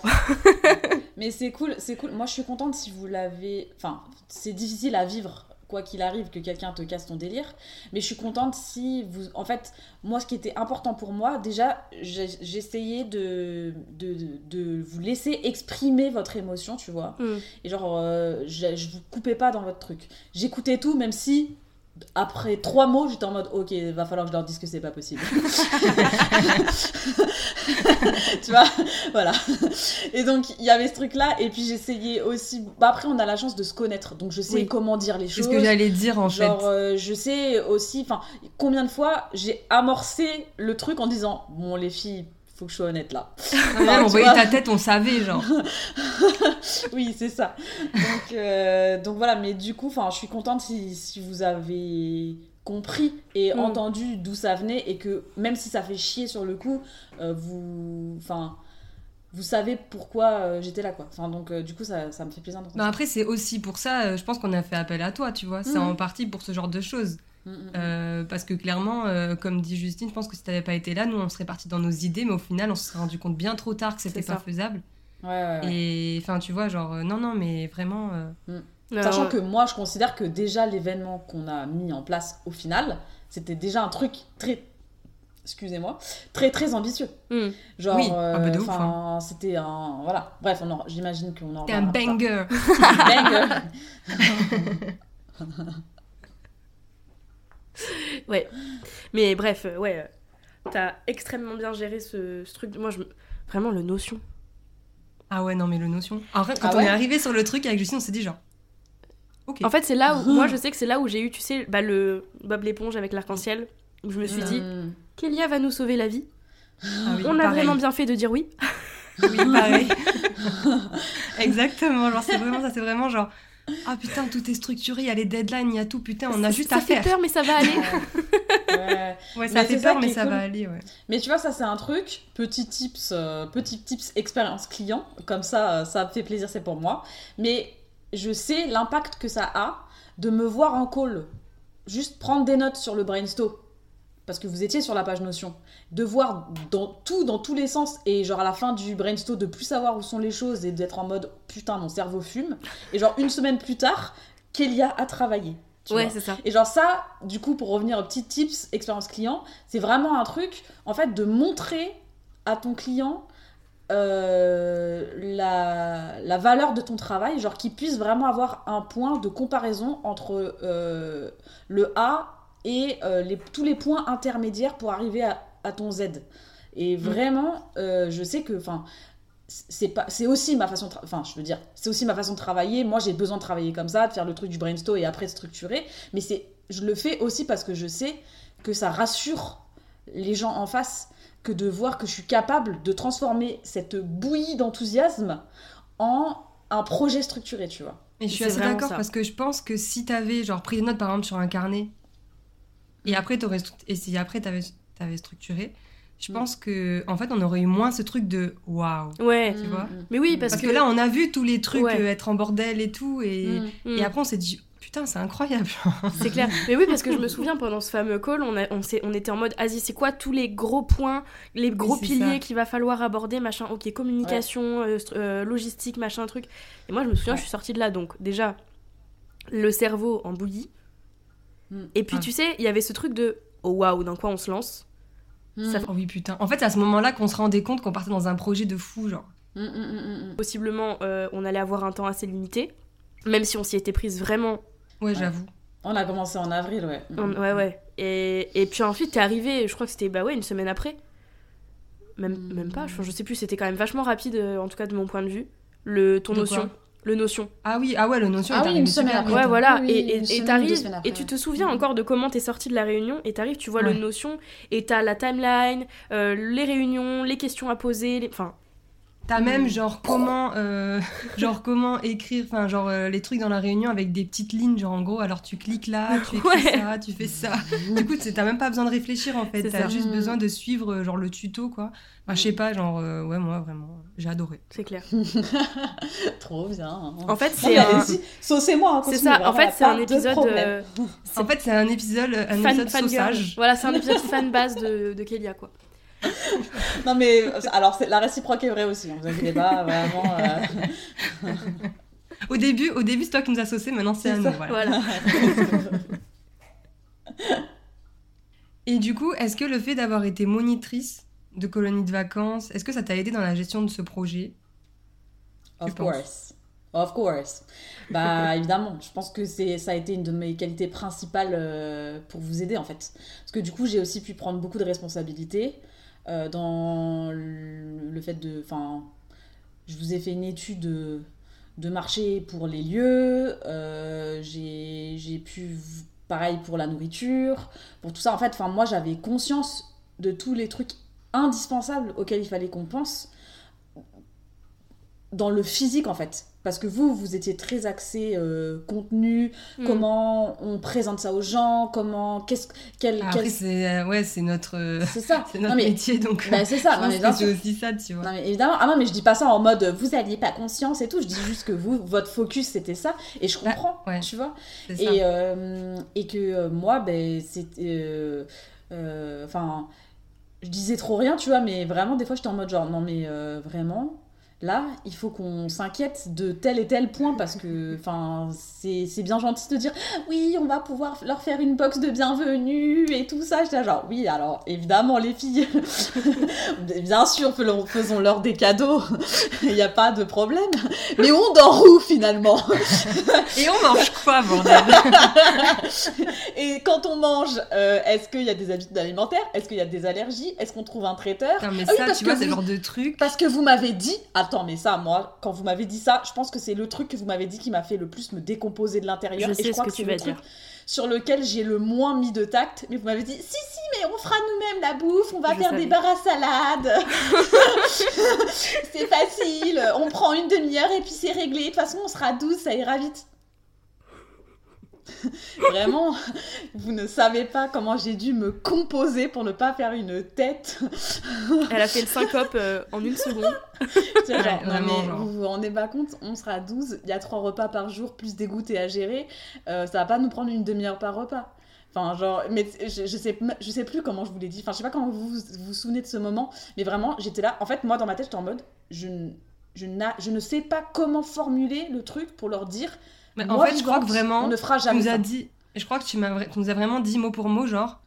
Mais c'est cool, c'est cool. Moi, je suis contente si vous l'avez. Enfin, c'est difficile à vivre, quoi qu'il arrive, que quelqu'un te casse ton délire. Mais je suis contente si vous. En fait, moi, ce qui était important pour moi, déjà, j'essayais de, de, de vous laisser exprimer votre émotion, tu vois. Mm. Et genre, euh, je, je vous coupais pas dans votre truc. J'écoutais tout, même si. Après trois mots, j'étais en mode ok, va falloir que je leur dise que c'est pas possible. [LAUGHS] tu vois, voilà. Et donc il y avait ce truc là, et puis j'essayais aussi. Bah, après, on a la chance de se connaître, donc je sais Oui. comment dire les C'est choses. ce que j'allais dire, en Genre, fait. euh, je sais aussi, enfin, combien de fois j'ai amorcé le truc en disant Bon, les filles, faut que je sois honnête là. [LAUGHS] Ah, on voyait ta tête, on savait, genre. [LAUGHS] oui, c'est ça. Donc, euh, donc voilà, mais du coup, je suis contente si, si vous avez compris et Mm. entendu d'où ça venait et que même si ça fait chier sur le coup, euh, vous, enfin, vous savez pourquoi euh, j'étais là, quoi. Enfin, donc du coup, ça, ça me fait plaisir d'entendre. Bah après, c'est aussi pour ça, je pense qu'on a fait appel à toi, tu vois. C'est Mhm. en partie pour ce genre de choses. Mm, mm, mm. Euh, parce que clairement, euh, comme dit Justine, je pense que si t'avais pas été là, nous, on serait partis dans nos idées, mais au final, on se serait rendu compte bien trop tard que c'était pas ça. faisable. Ouais, ouais, ouais. Et enfin, tu vois, genre, euh, non, non, mais vraiment. euh, Sachant que moi, je considère que déjà l'événement qu'on a mis en place au final, c'était déjà un truc très, excusez-moi, très très ambitieux. mm. Genre, Oui, euh, ah bah de ouf, enfin, c'était un, voilà. Bref, en- j'imagine qu'on en. T'es un banger! [LAUGHS] Banger. [LAUGHS] [LAUGHS] [LAUGHS] Ouais. Mais bref, euh, ouais. euh, T'as extrêmement bien géré ce, ce truc. Moi, je... me- vraiment, le notion. Ah ouais, non, mais le notion. En vrai, quand Ah on ouais est arrivé sur le truc avec Justine, on s'est dit genre. Ok. En fait, c'est là où. moi, je sais que c'est là où j'ai eu, tu sais, bah, le Bob l'éponge avec l'arc-en-ciel. Où je me suis dit, Mm. Kélia va nous sauver la vie. Ah oui, On a pareil. vraiment bien fait de dire oui. Oui, pareil. [LAUGHS] Exactement, genre, c'est vraiment ça, c'est vraiment genre. Ah putain, tout est structuré, il y a les deadlines, il y a tout, putain, on a juste ça à fait faire. peur, mais ça va aller. Ouais. Ouais, ça Mais fait ça peur, mais ça cool. va aller, ouais. Mais tu vois, ça c'est un truc, petit tips, euh, petit tips expérience client, comme ça, euh, ça me fait plaisir, c'est pour moi. Mais je sais l'impact que ça a de me voir en call, juste prendre des notes sur le brainstorm, parce que vous étiez sur la page Notion, de voir dans tout, dans tous les sens, et genre à la fin du brainstorm, de plus savoir où sont les choses et d'être en mode putain, mon cerveau fume. Et genre une semaine plus tard, Kélia a travaillé. tu ouais, c'est ça. Et genre ça, du coup, pour revenir aux petits tips expérience client, c'est vraiment un truc, en fait, de montrer à ton client euh, la, la valeur de ton travail, genre qu'il puisse vraiment avoir un point de comparaison entre euh, le A et euh, les, tous les points intermédiaires pour arriver à, à ton Z. Et vraiment, euh, je sais que, enfin, c'est pas c'est aussi ma façon enfin je veux dire c'est aussi ma façon de travailler. Moi j'ai besoin de travailler comme ça de faire le truc du brainstorm et après de structurer. Mais c'est je le fais aussi parce que je sais que ça rassure les gens en face que de voir que je suis capable de transformer cette bouillie d'enthousiasme en un projet structuré tu vois. Et je suis assez d'accord parce que je pense que si t'avais genre pris des notes par exemple sur un carnet et après stru- et si après t'avais avais structuré, je Mm. pense que en fait on aurait eu moins ce truc de waouh. Ouais. Tu vois Mais oui, parce, Parce, que... là on a vu tous les trucs Ouais. euh, être en bordel et tout et, Mm. Mm. et après on s'est dit putain c'est incroyable. [LAUGHS] C'est clair. Mais oui, parce que je me souviens pendant ce fameux call, on, a, on, on était en mode Asie, c'est quoi tous les gros points, les gros piliers qu'il va falloir aborder, machin, ok, communication, euh, euh, logistique, machin, truc. Et moi, je me souviens, Ouais. je suis sortie de là, donc déjà, le cerveau en bouillie. Mm. Et puis, Ouais. tu sais, il y avait ce truc de oh waouh, dans quoi on se lance Mm. Ça Oh oui putain. En fait c'est à ce moment-là qu'on se rendait compte qu'on partait dans un projet de fou genre. Mm, mm, mm, mm. Possiblement, euh, on allait avoir un temps assez limité, même si on s'y était prise vraiment. Ouais, j'avoue. on a commencé en avril ouais on- ouais, ouais. Et, et puis ensuite, t'es arrivé, je crois que c'était bah ouais, une semaine après. Même, Mm. même pas, je, je sais plus, c'était quand même vachement rapide, euh, en tout cas de mon point de vue. Le, ton De notion. Le notion. Ah oui, ah ouais, le notion Ah est oui, arrivé une semaine après. Ouais, Attends. voilà. Oui, et et- et t'arrives, après, et tu te souviens Mm. encore de comment t'es sorti de la réunion, et t'arrives, tu vois Ouais. le notion, et t'as la timeline, euh, les réunions, les questions à poser, les... enfin, T'as même genre comment, euh, [LAUGHS] genre comment écrire, enfin genre euh, les trucs dans la réunion avec des petites lignes, genre en gros, alors tu cliques là, tu écris Ouais. ça, tu fais ça. Du coup, c'est- t'as même pas besoin de réfléchir en fait, t'as juste Mm. besoin de suivre euh, genre le tuto quoi. Enfin, je sais pas, genre euh, ouais moi vraiment, j'ai adoré. c'est clair. [LAUGHS] trop bien En fait, c'est un... saucez-moi hein, C'est continuez, ça, en fait, c'est un de épisode... euh, En fait, c'est un épisode, un fan, épisode fan girl. sausage. Voilà, c'est un épisode fan base de, de Kélia, quoi. [LAUGHS] Non mais euh, alors c'est- la réciproque est vraie aussi, hein, vous inquiétez pas, [LAUGHS] vraiment. euh, Au début, au début c'est toi qui nous as saucé, maintenant c'est à nous. Voilà. Voilà. [LAUGHS] Et du coup, est-ce que le fait d'avoir été monitrice de colonie de vacances, est-ce que ça t'a aidé dans la gestion de ce projet? Of course. Of course. Bah évidemment, je pense que c'est ça a été une de mes qualités principales euh, pour vous aider en fait. Parce que du coup, j'ai aussi pu prendre beaucoup de responsabilités euh, dans le fait de enfin je vous ai fait une étude de, marché pour les lieux, euh, j'ai pu pareil pour la nourriture, pour tout ça en fait, enfin moi j'avais conscience de tous les trucs indispensables auxquels il fallait qu'on pense dans le physique en fait. Parce que vous, vous étiez très axé euh, contenu, Mm. comment on présente ça aux gens, comment, qu'est-ce, quel, Après, quel- c'est euh, ouais, c'est notre, euh, c'est ça. [LAUGHS] c'est Non notre mais, métier, donc bah, c'est ça. Non mais c'est aussi ça, tu vois. Non mais évidemment, ah non mais je dis pas ça en mode vous aviez pas conscience et tout. Je dis juste que vous, votre focus c'était ça et je Bah, comprends, ouais. tu vois. C'est ça. Et, euh, et que moi, ben, c'était. Enfin, je disais trop rien, tu vois, mais vraiment, des fois, j'étais en mode genre, non, mais euh, vraiment, là, il faut qu'on s'inquiète de tel et tel point parce que, [LAUGHS] enfin, c'est bien gentil de dire, oui, on va pouvoir leur faire une box de bienvenue et tout ça. J'étais genre, oui, alors, évidemment, les filles, [LAUGHS] bien sûr, faisons- faisons-leur des cadeaux, [LAUGHS] il n'y a pas de problème. Mais on dort où finalement? Et on mange quoi, bordel? Et quand on mange, euh, est-ce qu'il y a des habitudes alimentaires? Est-ce qu'il y a des allergies? Est-ce qu'on trouve un traiteur? Non, mais Ah ça, tu vois, c'est le genre de truc. Parce que vous m'avez dit... Attends, mais ça, moi, quand vous m'avez dit ça, je pense que c'est le truc que vous m'avez dit qui m'a fait le plus me décomposer de l'intérieur. Je et je ce crois que que, tu c'est vas le truc dire. sur lequel j'ai le moins mis de tact. Mais vous m'avez dit, si, si, mais on fera nous-mêmes la bouffe, on va Je faire savais. des barres à salade. [LAUGHS] [LAUGHS] c'est facile, on prend une demi-heure et puis c'est réglé. De toute façon, on sera 12, ça ira vite. [LAUGHS] Vraiment, vous ne savez pas comment j'ai dû me composer pour ne pas faire une tête. Elle a fait le syncope euh, en une [LAUGHS] seconde. Tu vois, genre, Ouais, non, vraiment, mais genre. vous vous rendez pas compte, on sera 12, il y a 3 repas par jour, plus des goûters à gérer. Euh, ça va pas nous prendre une demi-heure par repas. Enfin, genre, mais je, je, sais, je sais plus comment je vous l'ai dit. Enfin, je sais pas comment vous vous, vous souvenez de ce moment, mais vraiment, j'étais là. En fait, moi, dans ma tête, j'étais en mode, je, je, je ne sais pas comment formuler le truc pour leur dire. Mais moi, en fait, je crois que vraiment, on ne fera tu nous ça. as dit, je crois que tu, m'as, vra- tu nous as vraiment dit mot pour mot, genre,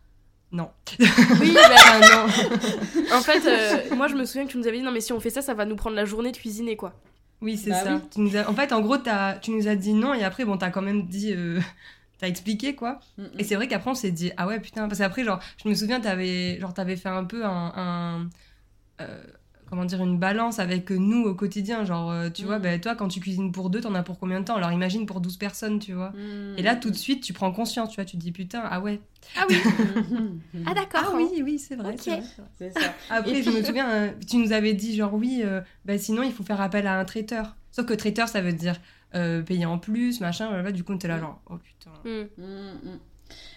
non. Oui, [LAUGHS] bah, Ah, non. en fait, euh, moi je me souviens que tu nous avais dit non mais si on fait ça, ça va nous prendre la journée de cuisiner quoi. Oui, c'est Bah ça. oui. Tu nous as- En fait, en gros, t'as- tu nous as dit non, et après, bon, t'as quand même dit. euh, [LAUGHS] T'as expliqué quoi Mm, mm. Et c'est vrai qu'après on s'est dit ah ouais putain parce qu'après genre je me souviens t'avais genre t'avais fait un peu un, un, euh, comment dire une balance avec nous au quotidien genre euh, tu vois Mm. ben toi quand tu cuisines pour deux t'en as pour combien de temps? Alors imagine pour 12 personnes tu vois Mm. et là tout de suite tu prends conscience tu vois tu te dis putain ah ouais Ah oui. Mm, [LAUGHS] Ah d'accord. ah oui oui c'est vrai, vrai, ça. [LAUGHS] Après, je me souviens, euh, tu nous avais dit genre oui, euh, bah, sinon il faut faire appel à un traiteur. Sauf que traiteur, ça veut dire euh, payer en plus, machin, blablabla. Du coup, t'es là genre, oh putain.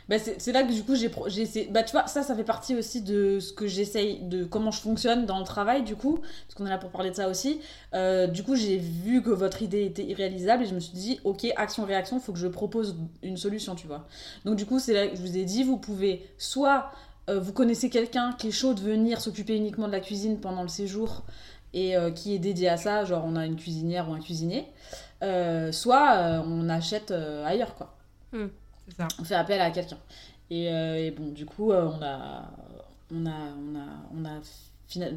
Mm, mm. Bah, c'est là que du coup j'ai essayé bah tu vois ça ça fait partie aussi de ce que j'essaye de comment je fonctionne dans le travail du coup parce qu'on est là pour parler de ça aussi. Euh, du coup j'ai vu que votre idée était irréalisable et je me suis dit ok action réaction faut que je propose une solution tu vois. Donc du coup c'est là que je vous ai dit vous pouvez soit euh, vous connaissez quelqu'un qui est chaud de venir s'occuper uniquement de la cuisine pendant le séjour et euh, qui est dédié à ça genre on a une cuisinière ou un cuisinier soit on achète ailleurs quoi. C'est ça. on fait appel à quelqu'un. Et, euh, et bon, du coup, euh, on a, on a, on a, on a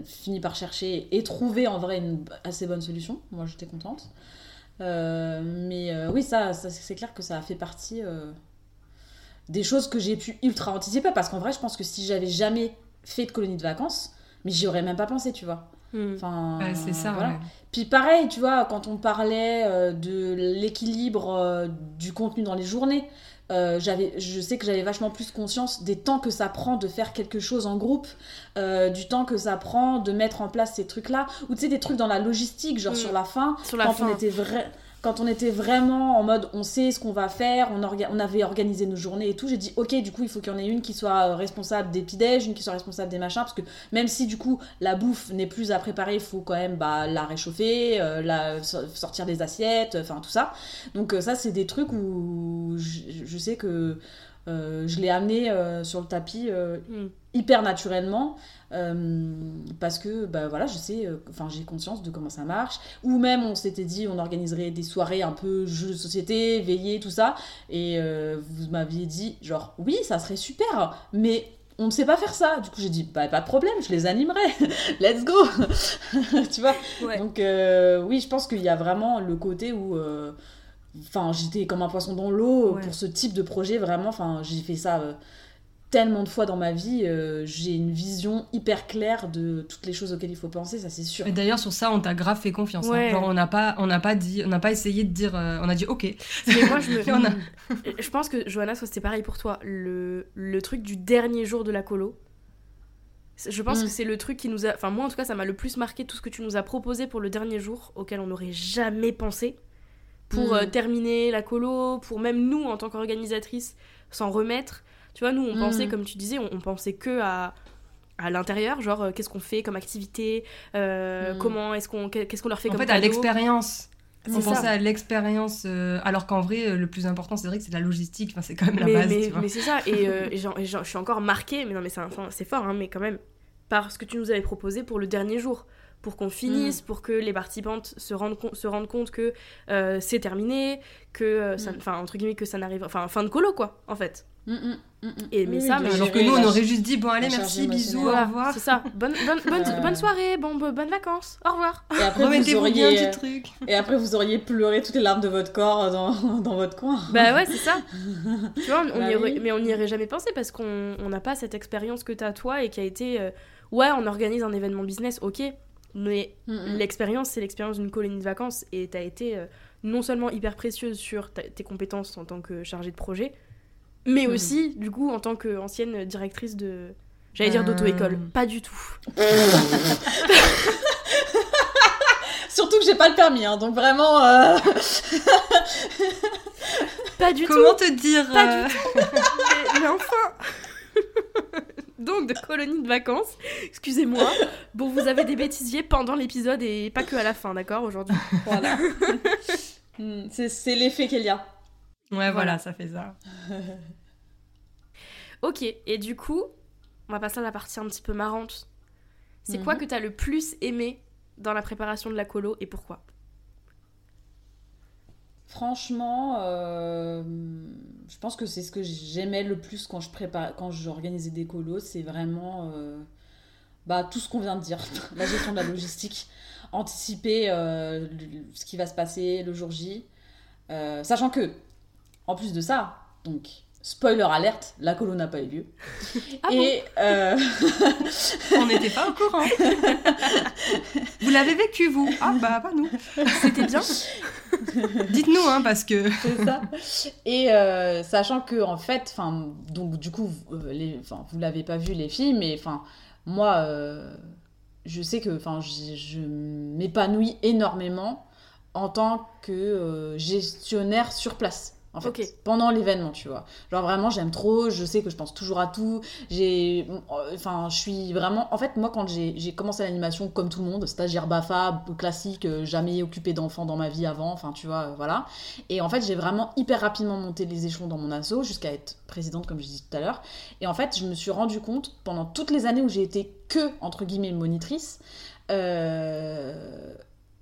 fini par chercher et trouver en vrai une assez bonne solution. Moi, j'étais contente. Euh, mais euh, oui, ça, ça, c'est clair que ça a fait partie euh, des choses que j'ai pu ultra anticiper parce qu'en vrai, je pense que si j'avais jamais fait de colonie de vacances, mais j'y aurais même pas pensé, tu vois. Hmm. Enfin, Ouais, c'est ça, voilà. ouais. Puis pareil, tu vois, quand on parlait de l'équilibre du contenu dans les journées, euh, j'avais, je sais que j'avais vachement plus conscience des temps que ça prend de faire quelque chose en groupe, euh, du temps que ça prend de mettre en place ces trucs-là, ou tu sais, des trucs dans la logistique, genre Mm. sur la fin, Sur la quand, fin. On était vrai, quand on était vraiment en mode on sait ce qu'on va faire, on, avait organisé nos journées et tout, j'ai dit ok, du coup, il faut qu'il y en ait une qui soit euh, responsable des petits-déj, une qui soit responsable des machins, parce que même si du coup la bouffe n'est plus à préparer, il faut quand même bah, la réchauffer, euh, la, so- sortir des assiettes, enfin tout ça. Donc euh, ça, c'est des trucs où je, sais que euh, je l'ai amené euh, sur le tapis euh, Hmm. Hyper naturellement euh, parce que bah voilà je sais euh, enfin j'ai conscience de comment ça marche. Ou même on s'était dit on organiserait des soirées un peu jeux de société veillées tout ça. Et euh, vous m'aviez dit genre oui ça serait super mais on ne sait pas faire ça. Du coup j'ai dit bah pas de problème je les animerai. [LAUGHS] Let's go. [LAUGHS] Tu vois? Ouais. donc oui je pense qu'il y a vraiment le côté où enfin j'étais comme un poisson dans l'eau Ouais. pour ce type de projet vraiment. Enfin j'ai fait ça euh, tellement de fois dans ma vie euh, j'ai une vision hyper claire de toutes les choses auxquelles il faut penser ça c'est sûr Et d'ailleurs, sur ça, on t'a grave fait confiance. hein. Genre, on n'a pas, on n'a pas dit, on n'a pas essayé de dire, euh, on a dit ok. Mais moi je me. [LAUGHS] A- [LAUGHS] Je pense que Johanna, c'était pareil pour toi. Le, le truc du dernier jour de la colo. Je pense Mm. que c'est le truc qui nous a. Enfin, moi en tout cas, ça m'a le plus marqué tout ce que tu nous as proposé pour le dernier jour, auquel on n'aurait jamais pensé. Pour Mm. euh, terminer la colo, pour même nous en tant qu'organisatrice s'en remettre. Tu vois, nous on Mm. pensait, comme tu disais, on, on pensait que à à l'intérieur, genre euh, qu'est-ce qu'on fait comme activité, euh, Mm. comment est-ce qu'on qu'est-ce qu'on leur fait En comme fait, à l'expérience. C'est On ça. pensait à l'expérience, euh, alors qu'en vrai, euh, le plus important, c'est vrai que c'est la logistique. Enfin, c'est quand même la mais, base. mais, tu vois. mais c'est ça, et, euh, [LAUGHS] et j'en- et j'en- je suis encore marquée, mais non, mais c'est enfin, c'est fort, hein, mais quand même, par ce que tu nous avais proposé pour le dernier jour. Pour qu'on Mm. finisse, pour que les participantes se rendent, com- se rendent compte que euh, c'est terminé, que euh, ça, Mm. enfin entre guillemets que ça n'arrive, enfin fin de colo quoi, en fait. Et- mais ça, mais- Alors que nous, on aurait juste dit bon, allez, merci, bisous, au revoir. c'est ça. Bonne, bonne, bonne, Euh. bonne soirée, bon, bon- bonnes vacances, au revoir. et après vous bien auriez petit truc. et après vous auriez pleuré toutes les larmes de votre corps dans, [LAUGHS] dans votre coin Bah ouais, c'est ça. [LAUGHS] tu vois, on, on Bah y aurait- oui. mais on n'y aurait jamais pensé parce qu'on on n'a pas cette expérience que t'as toi et qui a été. euh, ouais, on organise un événement business, ok, mais l'expérience, c'est l'expérience d'une colonie de vacances et t'as été euh, non seulement hyper précieuse sur tes compétences en tant que chargée de projet, mais Mhm. aussi, du coup, en tant qu'ancienne directrice de. J'allais dire Euh. d'auto-école. Pas du tout. [LAUGHS] Surtout que j'ai pas le permis, hein, donc vraiment. euh, [LAUGHS] Pas du Comment tout. te dire Pas euh, du [LAUGHS] mais, mais enfin. Donc de colonie de vacances. Excusez-moi. Bon, vous avez des bêtisiers pendant l'épisode et pas que à la fin, d'accord aujourd'hui? Voilà. Hmm, c'est c'est l'effet qu'il y a. Ouais, voilà, ça fait ça. Ok. Et du coup, on va passer à la partie un petit peu marrante. C'est quoi Mhm. que t'as le plus aimé dans la préparation de la colo et pourquoi? Franchement, euh, je pense que c'est ce que j'aimais le plus quand je prépare, quand j'organisais des colos, c'est vraiment euh, bah, tout ce qu'on vient de dire, [LAUGHS] la gestion de la logistique, anticiper euh, le- ce qui va se passer le jour J, sachant que, en plus de ça, donc spoiler alerte, la colo n'a pas eu lieu. Ah Et euh, [LAUGHS] On n'était pas au courant. [LAUGHS] vous l'avez vécu, vous Ah, bah, pas nous. C'était bien Dites-nous, hein, parce que. [LAUGHS] C'est ça. Et euh, sachant que en fait, enfin, donc du coup, vous, euh, les, vous l'avez pas vu les filles, mais enfin, moi, euh, je sais que, enfin, je, m'épanouis énormément en tant que gestionnaire sur place. En fait, pendant l'événement, tu vois. Genre vraiment, j'aime trop, je sais que je pense toujours à tout. J'ai. Enfin, je suis vraiment. En fait, moi, quand j'ai commencé l'animation, comme tout le monde, stagiaire BAFA, classique, euh, jamais occupé d'enfants dans ma vie avant, enfin, tu vois, euh, voilà. Et en fait, j'ai vraiment hyper rapidement monté les échelons dans mon asso jusqu'à être présidente, comme je disais tout à l'heure. Et en fait, je me suis rendu compte, pendant toutes les années où j'ai été que, entre guillemets, monitrice, euh,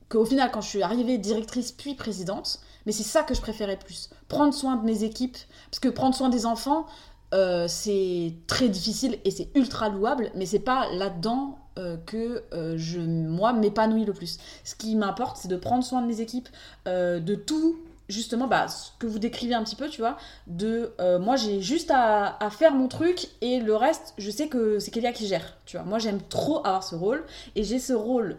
qu'au final, quand je suis arrivée directrice puis présidente, mais c'est ça que je préférais plus. Prendre soin de mes équipes, parce que prendre soin des enfants, euh, c'est très difficile et c'est ultra louable, mais c'est pas là-dedans euh, que euh, je, moi, m'épanouis le plus. Ce qui m'importe, c'est de prendre soin de mes équipes, de tout, justement, bah, ce que vous décrivez un petit peu, tu vois, de moi, j'ai juste à, à faire mon truc et le reste, je sais que c'est Kélia qui gère, tu vois. Moi, j'aime trop avoir ce rôle et j'ai ce rôle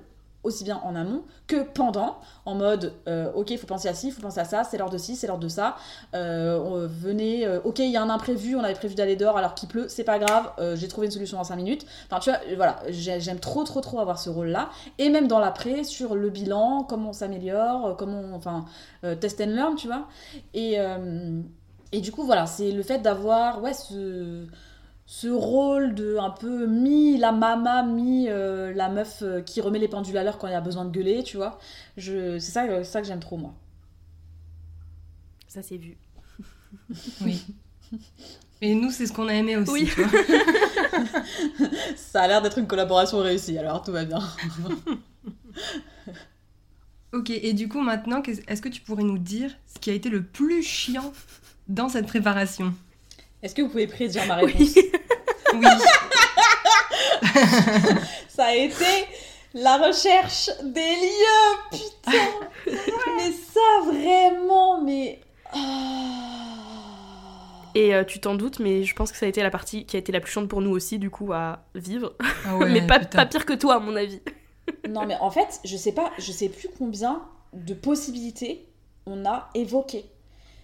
aussi bien en amont que pendant, en mode euh, ok, il faut penser à ci, il faut penser à ça, c'est l'heure de ci, c'est l'heure de ça. Euh, venez, euh, ok, il y a un imprévu, on avait prévu d'aller dehors alors qu'il pleut, c'est pas grave, j'ai trouvé une solution en 5 minutes. Enfin, tu vois, voilà, j'ai- j'aime trop, trop, trop avoir ce rôle-là. Et même dans l'après, sur le bilan, comment on s'améliore, comment on. Enfin, test and learn, tu vois. Et, et du coup, voilà, c'est le fait d'avoir, ouais, ce ce rôle de un peu mi la mama, mi euh, la meuf euh, qui remet les pendules à l'heure quand il y a besoin de gueuler, tu vois. Je, c'est ça, euh, c'est ça que j'aime trop, moi. Ça c'est vu. [LAUGHS] Oui. Et nous, c'est ce qu'on a aimé aussi. Oui. tu vois. [LAUGHS] Ça a l'air d'être une collaboration réussie, alors tout va bien. [LAUGHS] Ok, et du coup, maintenant, est-ce que tu pourrais nous dire ce qui a été le plus chiant dans cette préparation? Est-ce que vous pouvez prédire ma réponse? [LAUGHS] Oui. Oui. [LAUGHS] Ça a été la recherche des lieux, putain Mais ça, vraiment, mais... Ah. Et euh, tu t'en doutes, mais je pense que ça a été la partie qui a été la plus chiante pour nous aussi, du coup, à vivre. Ah ouais, [LAUGHS] mais pas, pas pire que toi, à mon avis. Non, mais en fait, je sais pas, je sais plus combien de possibilités on a évoquées.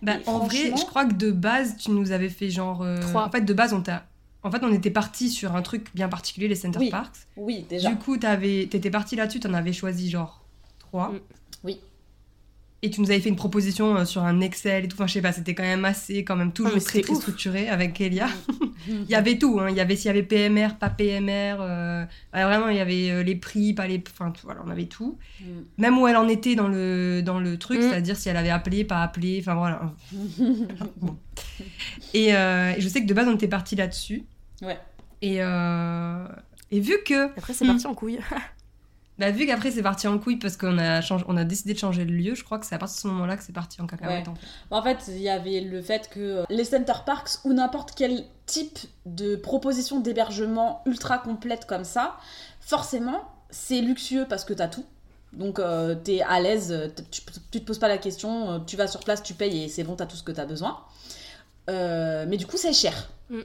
Bah, en vrai, je crois que de base, tu nous avais fait genre. euh, Trois. En fait, de base, on t'a. En fait, on était parti sur un truc bien particulier, les Center Oui, Parks. Oui, déjà. Du coup, t'avais- t'étais parti là-dessus, t'en avais choisi genre trois. Mm. Oui. Et tu nous avais fait une proposition euh, sur un Excel et tout. Enfin, je sais pas, c'était quand même assez, quand même toujours mais très, très structuré avec Elia. Il Il y avait tout, hein. Il y avait s'il y avait PMR, pas PMR. euh, vraiment, il y avait euh, les prix, pas les. Enfin, tout, voilà, on avait tout. Même où elle en était dans le, dans le truc, Mm. c'est-à-dire si elle avait appelé, pas appelé. Enfin, voilà. [LAUGHS] Bon. Et, euh, et je sais que de base, on était parti là-dessus. Ouais. Et, euh, et vu que. Après, c'est parti en couille. [LAUGHS] Bah, vu qu'après, c'est parti en couille parce qu'on a, on a décidé de changer le lieu, je crois que c'est à partir de ce moment-là que c'est parti en cacahuète. Ouais. En fait. En fait, il y avait le fait que euh, les center parks ou n'importe quel type de proposition d'hébergement ultra complète comme ça, forcément, c'est luxueux parce que t'as tout. Donc, euh, t'es à l'aise, euh, tu, tu te poses pas la question, tu vas sur place, tu payes et c'est bon, t'as tout ce que t'as besoin. Euh, mais du coup, c'est cher. Mm.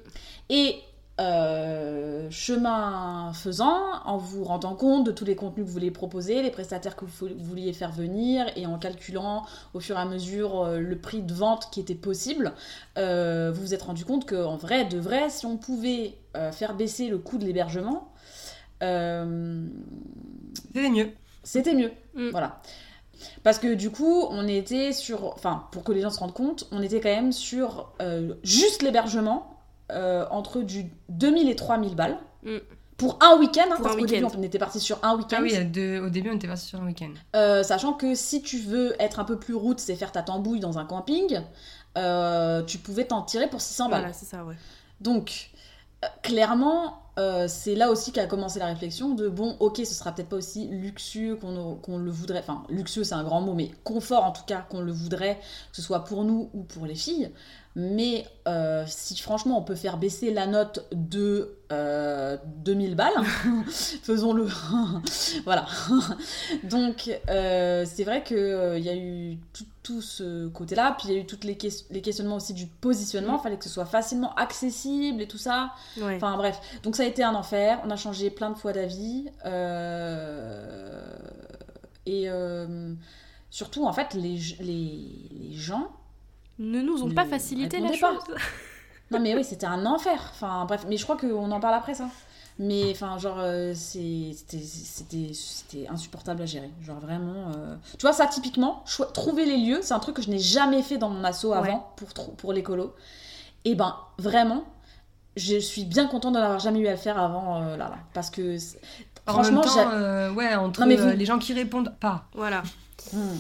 Et euh, chemin faisant, en vous rendant compte de tous les contenus que vous voulez proposer, les prestataires que vous vouliez faire venir, et en calculant au fur et à mesure euh, le prix de vente qui était possible, euh, vous vous êtes rendu compte qu'en vrai, de vrai, si on pouvait euh, faire baisser le coût de l'hébergement, euh, C'était mieux. c'était mieux. Mm. Voilà. Parce que du coup, on était sur. Enfin, pour que les gens se rendent compte, on était quand même sur euh, juste l'hébergement euh, entre du 2000 et 3000 balles. Mm. Pour un week-end, hein, parce qu'au début, on était parti sur un week-end. Ah oui, de- au début, on était parti sur un week-end. Euh, sachant que si tu veux être un peu plus route, c'est faire ta tambouille dans un camping, euh, tu pouvais t'en tirer pour 600 balles. Voilà, c'est ça, ouais. Donc, clairement, euh, c'est là aussi qu'a commencé la réflexion de bon, ok, ce sera peut-être pas aussi luxueux qu'on le voudrait. Enfin, luxueux, c'est un grand mot, mais confort en tout cas qu'on le voudrait, que ce soit pour nous ou pour les filles. Mais euh, si franchement on peut faire baisser la note de euh, 2000 balles, [LAUGHS] faisons-le. [LAUGHS] voilà. [LAUGHS] Donc euh, c'est vrai qu'il y a eu tout, tout ce côté-là, puis il y a eu tous les, ques- les questionnements aussi du positionnement, il fallait que ce soit facilement accessible et tout ça. Ouais. Enfin bref, donc ça a été un enfer. On a changé plein de fois d'avis. euh, Et euh, surtout, en fait, les, les, les gens. ne nous ont pas facilité la chose. [LAUGHS] Non, mais oui, c'était un enfer. Enfin bref, mais je crois qu'on en parle après ça. Mais enfin, genre, euh, c'était insupportable à gérer. Genre vraiment. euh, Tu vois, ça typiquement, trouver les lieux, c'est un truc que je n'ai jamais fait dans mon assaut avant Ouais. pour, pour l'écolo. Et ben, vraiment, je suis bien contente de n'avoir jamais eu à le faire avant euh, là, là. Parce que En franchement, même temps, euh, ouais, entre Non, mais euh, vous- les gens qui répondent pas. Voilà. Hmm,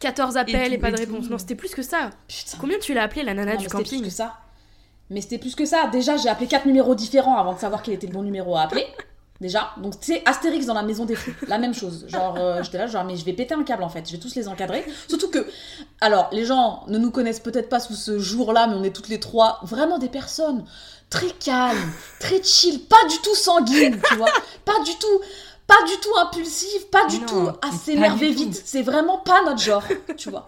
14 appels et, tout, pas et de tout. réponse. Non, c'était plus que ça. putain. Combien tu l'as appelé la nana Non, du mais c'était camping plus que ça. Mais c'était plus que ça. Déjà, j'ai appelé quatre numéros différents avant de savoir quel était le bon numéro à appeler. [LAUGHS] Déjà. Donc, sais, Astérix dans la maison des fous. La même chose. Genre, euh, j'étais là, genre, mais je vais péter un câble en fait. Je vais tous les encadrer. Surtout que, alors, les gens ne nous connaissent peut-être pas sous ce jour-là, mais on est toutes les trois vraiment des personnes très calmes, très chill, pas du tout sanguines, tu vois. Pas du tout. Pas du tout impulsive, pas du Non, tout à s'énerver vite. C'est vraiment pas notre genre, tu vois.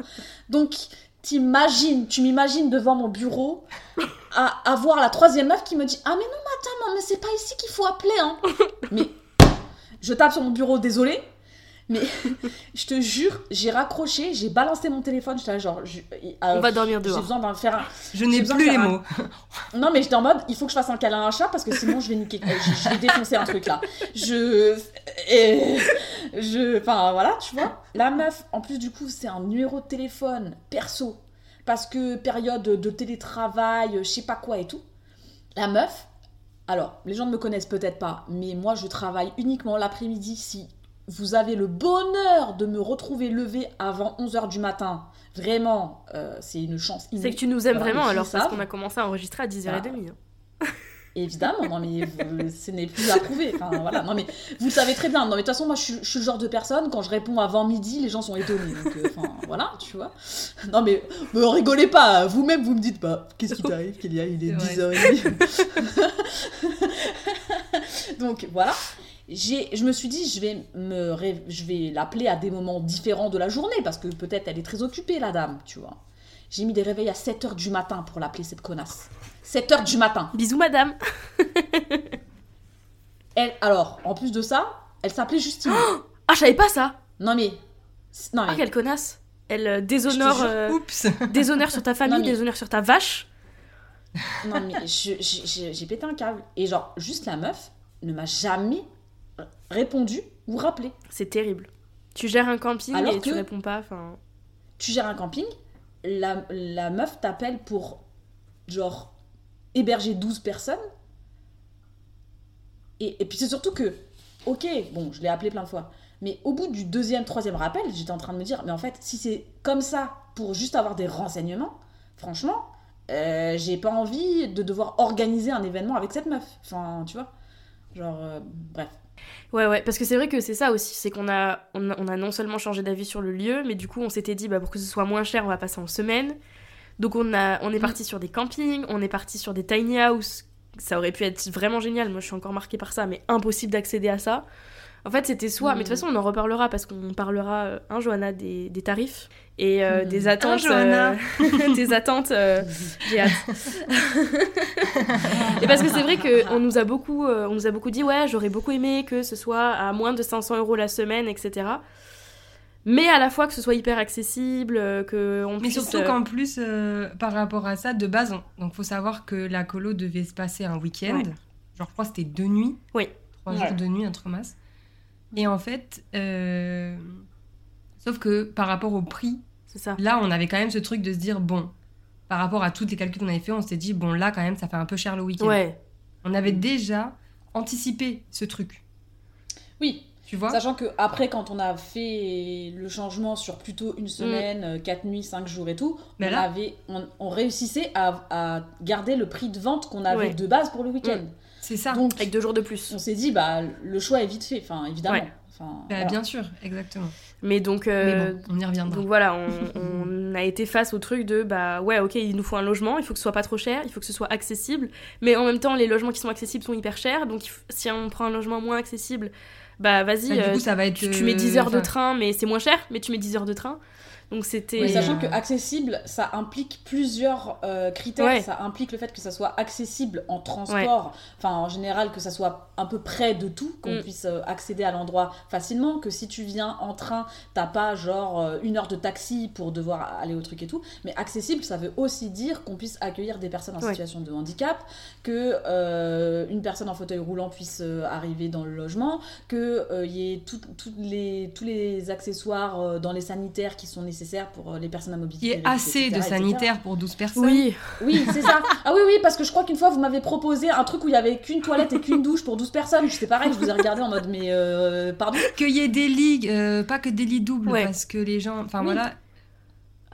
Donc, t'imagines, tu m'imagines devant mon bureau à avoir la troisième meuf qui me dit Ah, mais non, non, mais c'est pas ici qu'il faut appeler, hein. mais je tape sur mon bureau, désolé. Mais [LAUGHS] je te jure, j'ai raccroché, j'ai balancé mon téléphone. J'étais genre, je- euh, On va dormir j'ai dehors. besoin d'en faire un. Je n'ai plus les un- mots. Non, mais j'étais en mode, il faut que je fasse un câlin à un chat parce que sinon je vais niquer. euh, Je, je vais défoncer un truc là. Je. et- je. Enfin, voilà, tu vois. La meuf, en plus, du coup, c'est un numéro de téléphone perso. Parce que période de télétravail, je sais pas quoi et tout. La meuf, alors, les gens ne me connaissent peut-être pas, mais moi, je travaille uniquement l'après-midi si vous avez le bonheur de me retrouver levé avant 11h du matin. Vraiment, euh, c'est une chance. C'est que tu nous aimes vraiment alors parce qu'on a commencé à enregistrer à 10h30. hein. Évidemment, non mais vous- [LAUGHS] ce n'est plus à prouver. Enfin, voilà. Non mais vous le savez très bien. Non mais de toute façon, moi je suis, je suis le genre de personne quand je réponds avant midi, les gens sont étonnés. Donc euh, enfin, voilà, tu vois. Non mais me rigolez pas. Vous-même vous me dites pas. Qu'est-ce qui t'arrive, Kélia? Il est C'est 10h30. [LAUGHS] Donc voilà. Je me suis dit, je vais me, ré- je vais l'appeler à des moments différents de la journée parce que peut-être elle est très occupée, la dame, tu vois. J'ai mis des réveils à 7h du matin pour l'appeler cette connasse. 7h du matin. Bisous madame. [LAUGHS] Elle, alors, en plus de ça, elle s'appelait Justine. [GASPS] Ah, je savais pas ça. non mais, non Ah, quelle connasse. Elle euh, déshonore, euh, Oups. [LAUGHS] déshonore sur ta famille, Non, mais- déshonore sur ta vache. non mais, j'ai pété un câble. Et genre, juste la meuf ne m'a jamais répondu ou rappelé. C'est terrible. Tu gères un camping Alors et tu que- réponds pas. Enfin, Tu gères un camping, la, la meuf t'appelle pour genre héberger 12 personnes. Et, et puis c'est surtout que, ok, bon, je l'ai appelé plein de fois, mais au bout du deuxième, troisième rappel, j'étais en train de me dire, mais en fait, si c'est comme ça pour juste avoir des renseignements, franchement, euh, j'ai pas envie de devoir organiser un événement avec cette meuf. Enfin, tu vois. Genre, euh, bref. Ouais, ouais, parce que c'est vrai que c'est ça aussi, c'est qu'on a, on a, on a non seulement changé d'avis sur le lieu, mais du coup on s'était dit, bah, pour que ce soit moins cher, on va passer en semaine. Donc on, a, on est Mm. parti sur des campings, on est parti sur des tiny house, ça aurait pu être vraiment génial, moi je suis encore marquée par ça, mais impossible d'accéder à ça. En fait, c'était soit, mais de toute Mm. façon, on en reparlera parce qu'on parlera, euh, un Johanna, des, des tarifs et euh, Mm. des attentes. Johanna. euh, [LAUGHS] des attentes, euh, [LAUGHS] j'ai hâte. Et parce que c'est vrai qu'on nous a beaucoup, euh, on nous a beaucoup dit ouais, j'aurais beaucoup aimé que ce soit à moins de 500 euros la semaine, etc. Mais à la fois que ce soit hyper accessible, que on Mais puisse. surtout euh, qu'en plus, euh, par rapport à ça, de base, on- donc faut savoir que la colo devait se passer un week-end. Ouais. Genre, je crois que c'était deux nuits. Oui. Trois Ouais. jours de nuit, un truc. Et en fait, euh, Sauf que par rapport au prix, ça. là, on avait quand même ce truc de se dire, bon, par rapport à tous les calculs qu'on avait fait, on s'était dit, bon, là, quand même, ça fait un peu cher le week-end. Ouais. On avait déjà anticipé ce truc. Oui, Tu vois? Sachant que après, quand on a fait le changement sur plutôt une semaine, euh, quatre nuits, cinq jours et tout, Mais on, là- avait, on, on réussissait à, à garder le prix de vente qu'on avait Ouais. de base pour le week-end. C'est ça. Donc, Avec deux jours de plus. on s'est dit, bah, le choix est vite fait, enfin, évidemment. Ouais. Enfin, Bah, voilà. Bien sûr, exactement. Mais donc, euh, Mais bon, on y reviendra. donc voilà, on, on a été face au truc de bah ouais, ok, il nous faut un logement, il faut que ce soit pas trop cher, il faut que ce soit accessible, mais en même temps, les logements qui sont accessibles sont hyper chers, donc si on prend un logement moins accessible, bah vas-y, Bah, du euh, coup, ça va être. tu, tu mets 10 euh, heures de train, mais c'est moins cher, mais tu mets 10 heures de train. Donc c'était. Oui, sachant euh, que accessible, ça implique plusieurs euh, critères. Ouais. Ça implique le fait que ça soit accessible en transport, enfin en général que ça soit un peu près de tout, qu'on Mm. puisse euh, accéder à l'endroit facilement. Que si tu viens en train, t'as pas genre euh, une heure de taxi pour devoir aller au truc et tout. Mais accessible, ça veut aussi dire qu'on puisse accueillir des personnes en Ouais. situation de handicap, que une personne en fauteuil roulant puisse arriver dans le logement, que euh, y ait tout- tout les, tous les accessoires dans les sanitaires qui sont nécessaires pour euh, les personnes à mobilité. Il y a assez etc., de sanitaires pour 12 personnes. Oui, Oui, c'est ça. Ah oui, oui, parce que je crois qu'une fois, vous m'avez proposé un truc où il y avait qu'une toilette et qu'une douche pour 12 personnes. C'est pareil, je vous ai regardé en mode, mais euh, pardon Qu'il y ait des ligues, euh, pas que des lits doubles, Ouais. parce que les gens. Enfin Oui. voilà.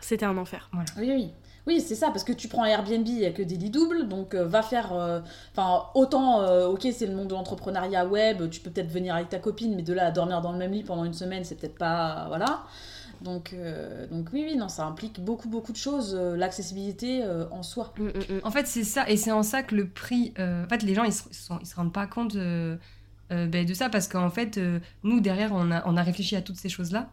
c'était un enfer. Oui, oui. Oui, c'est ça, parce que tu prends Airbnb, il n'y a que des lits doubles, donc euh, va faire. euh, Enfin, autant, euh, ok, c'est le monde de l'entrepreneuriat web, tu peux peut-être venir avec ta copine, mais de là à dormir dans le même lit pendant une semaine, c'est peut-être pas. Voilà. Donc, euh, donc, oui, oui, non, ça implique beaucoup, beaucoup de choses, euh, l'accessibilité euh, en soi. Mm, mm, mm. En fait, c'est ça, et c'est en ça que le prix. euh, en fait, les gens, ils se, ils sont- ils se rendent pas compte euh, euh, ben, de ça, parce qu'en fait, euh, nous, derrière, on a, on a réfléchi à toutes ces choses-là.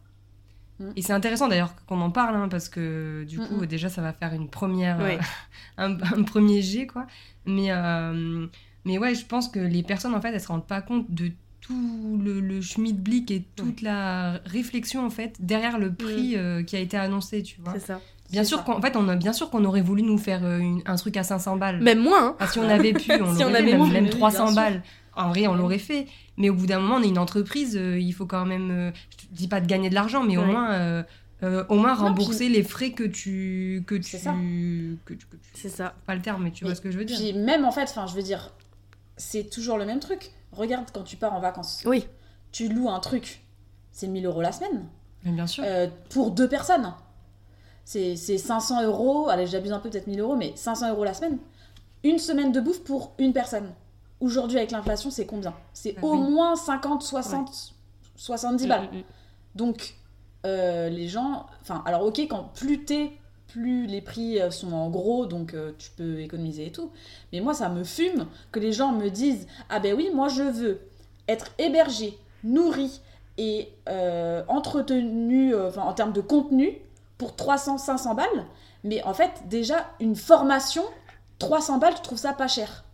Mm. Et c'est intéressant d'ailleurs qu'on en parle, hein, parce que du Mm, coup, mm. déjà, ça va faire une première, Ouais. [LAUGHS] un, un premier jet, quoi. Mais, euh, mais ouais, je pense que les personnes, en fait, elles se rendent pas compte de tout le, le schmilblick et toute la réflexion, en fait, derrière le prix euh, qui a été annoncé, tu vois. C'est ça. Bien sûr qu'en fait, on a bien sûr qu'on aurait voulu nous faire euh, une- un truc à 500 balles. Même moins, hein. Enfin, si on avait pu, [LAUGHS] on Si l'aurait fait, même, moins, même mais oui, 300 bien sûr. balles. En vrai, on Oui. l'aurait fait. Mais au bout d'un moment, on est une entreprise, euh, il faut quand même, euh, je te dis pas de gagner de l'argent, mais au moins, euh, au moins Non, rembourser les frais que tu, que tu, C'est ça. que tu, que tu- C'est ça. pas le terme, mais tu vois ce que je veux dire. Puis même en fait, enfin, je veux dire, c'est toujours le même truc. Regarde quand tu pars en vacances, Oui. tu loues un truc, c'est 1000 euros la semaine. Mais bien sûr. Euh, pour deux personnes. C'est c'est 500 euros, allez j'abuse un peu, peut-être 1000 euros, mais 500 euros la semaine. Une semaine de bouffe pour une personne. Aujourd'hui avec l'inflation, c'est combien? C'est Bah au oui. moins 50, 60, 70 balles. Mm, mm, mm. Donc euh, les gens, enfin alors ok quand plus t'es, plus les prix euh, sont en gros, donc euh, tu peux économiser et tout. Mais moi ça me fume que les gens me disent ah ben oui moi je veux être hébergé, nourri et euh, entretenu, en termes de contenu pour 300, 500 balles. Mais en fait déjà une formation 300 balles, tu trouves ça pas cher.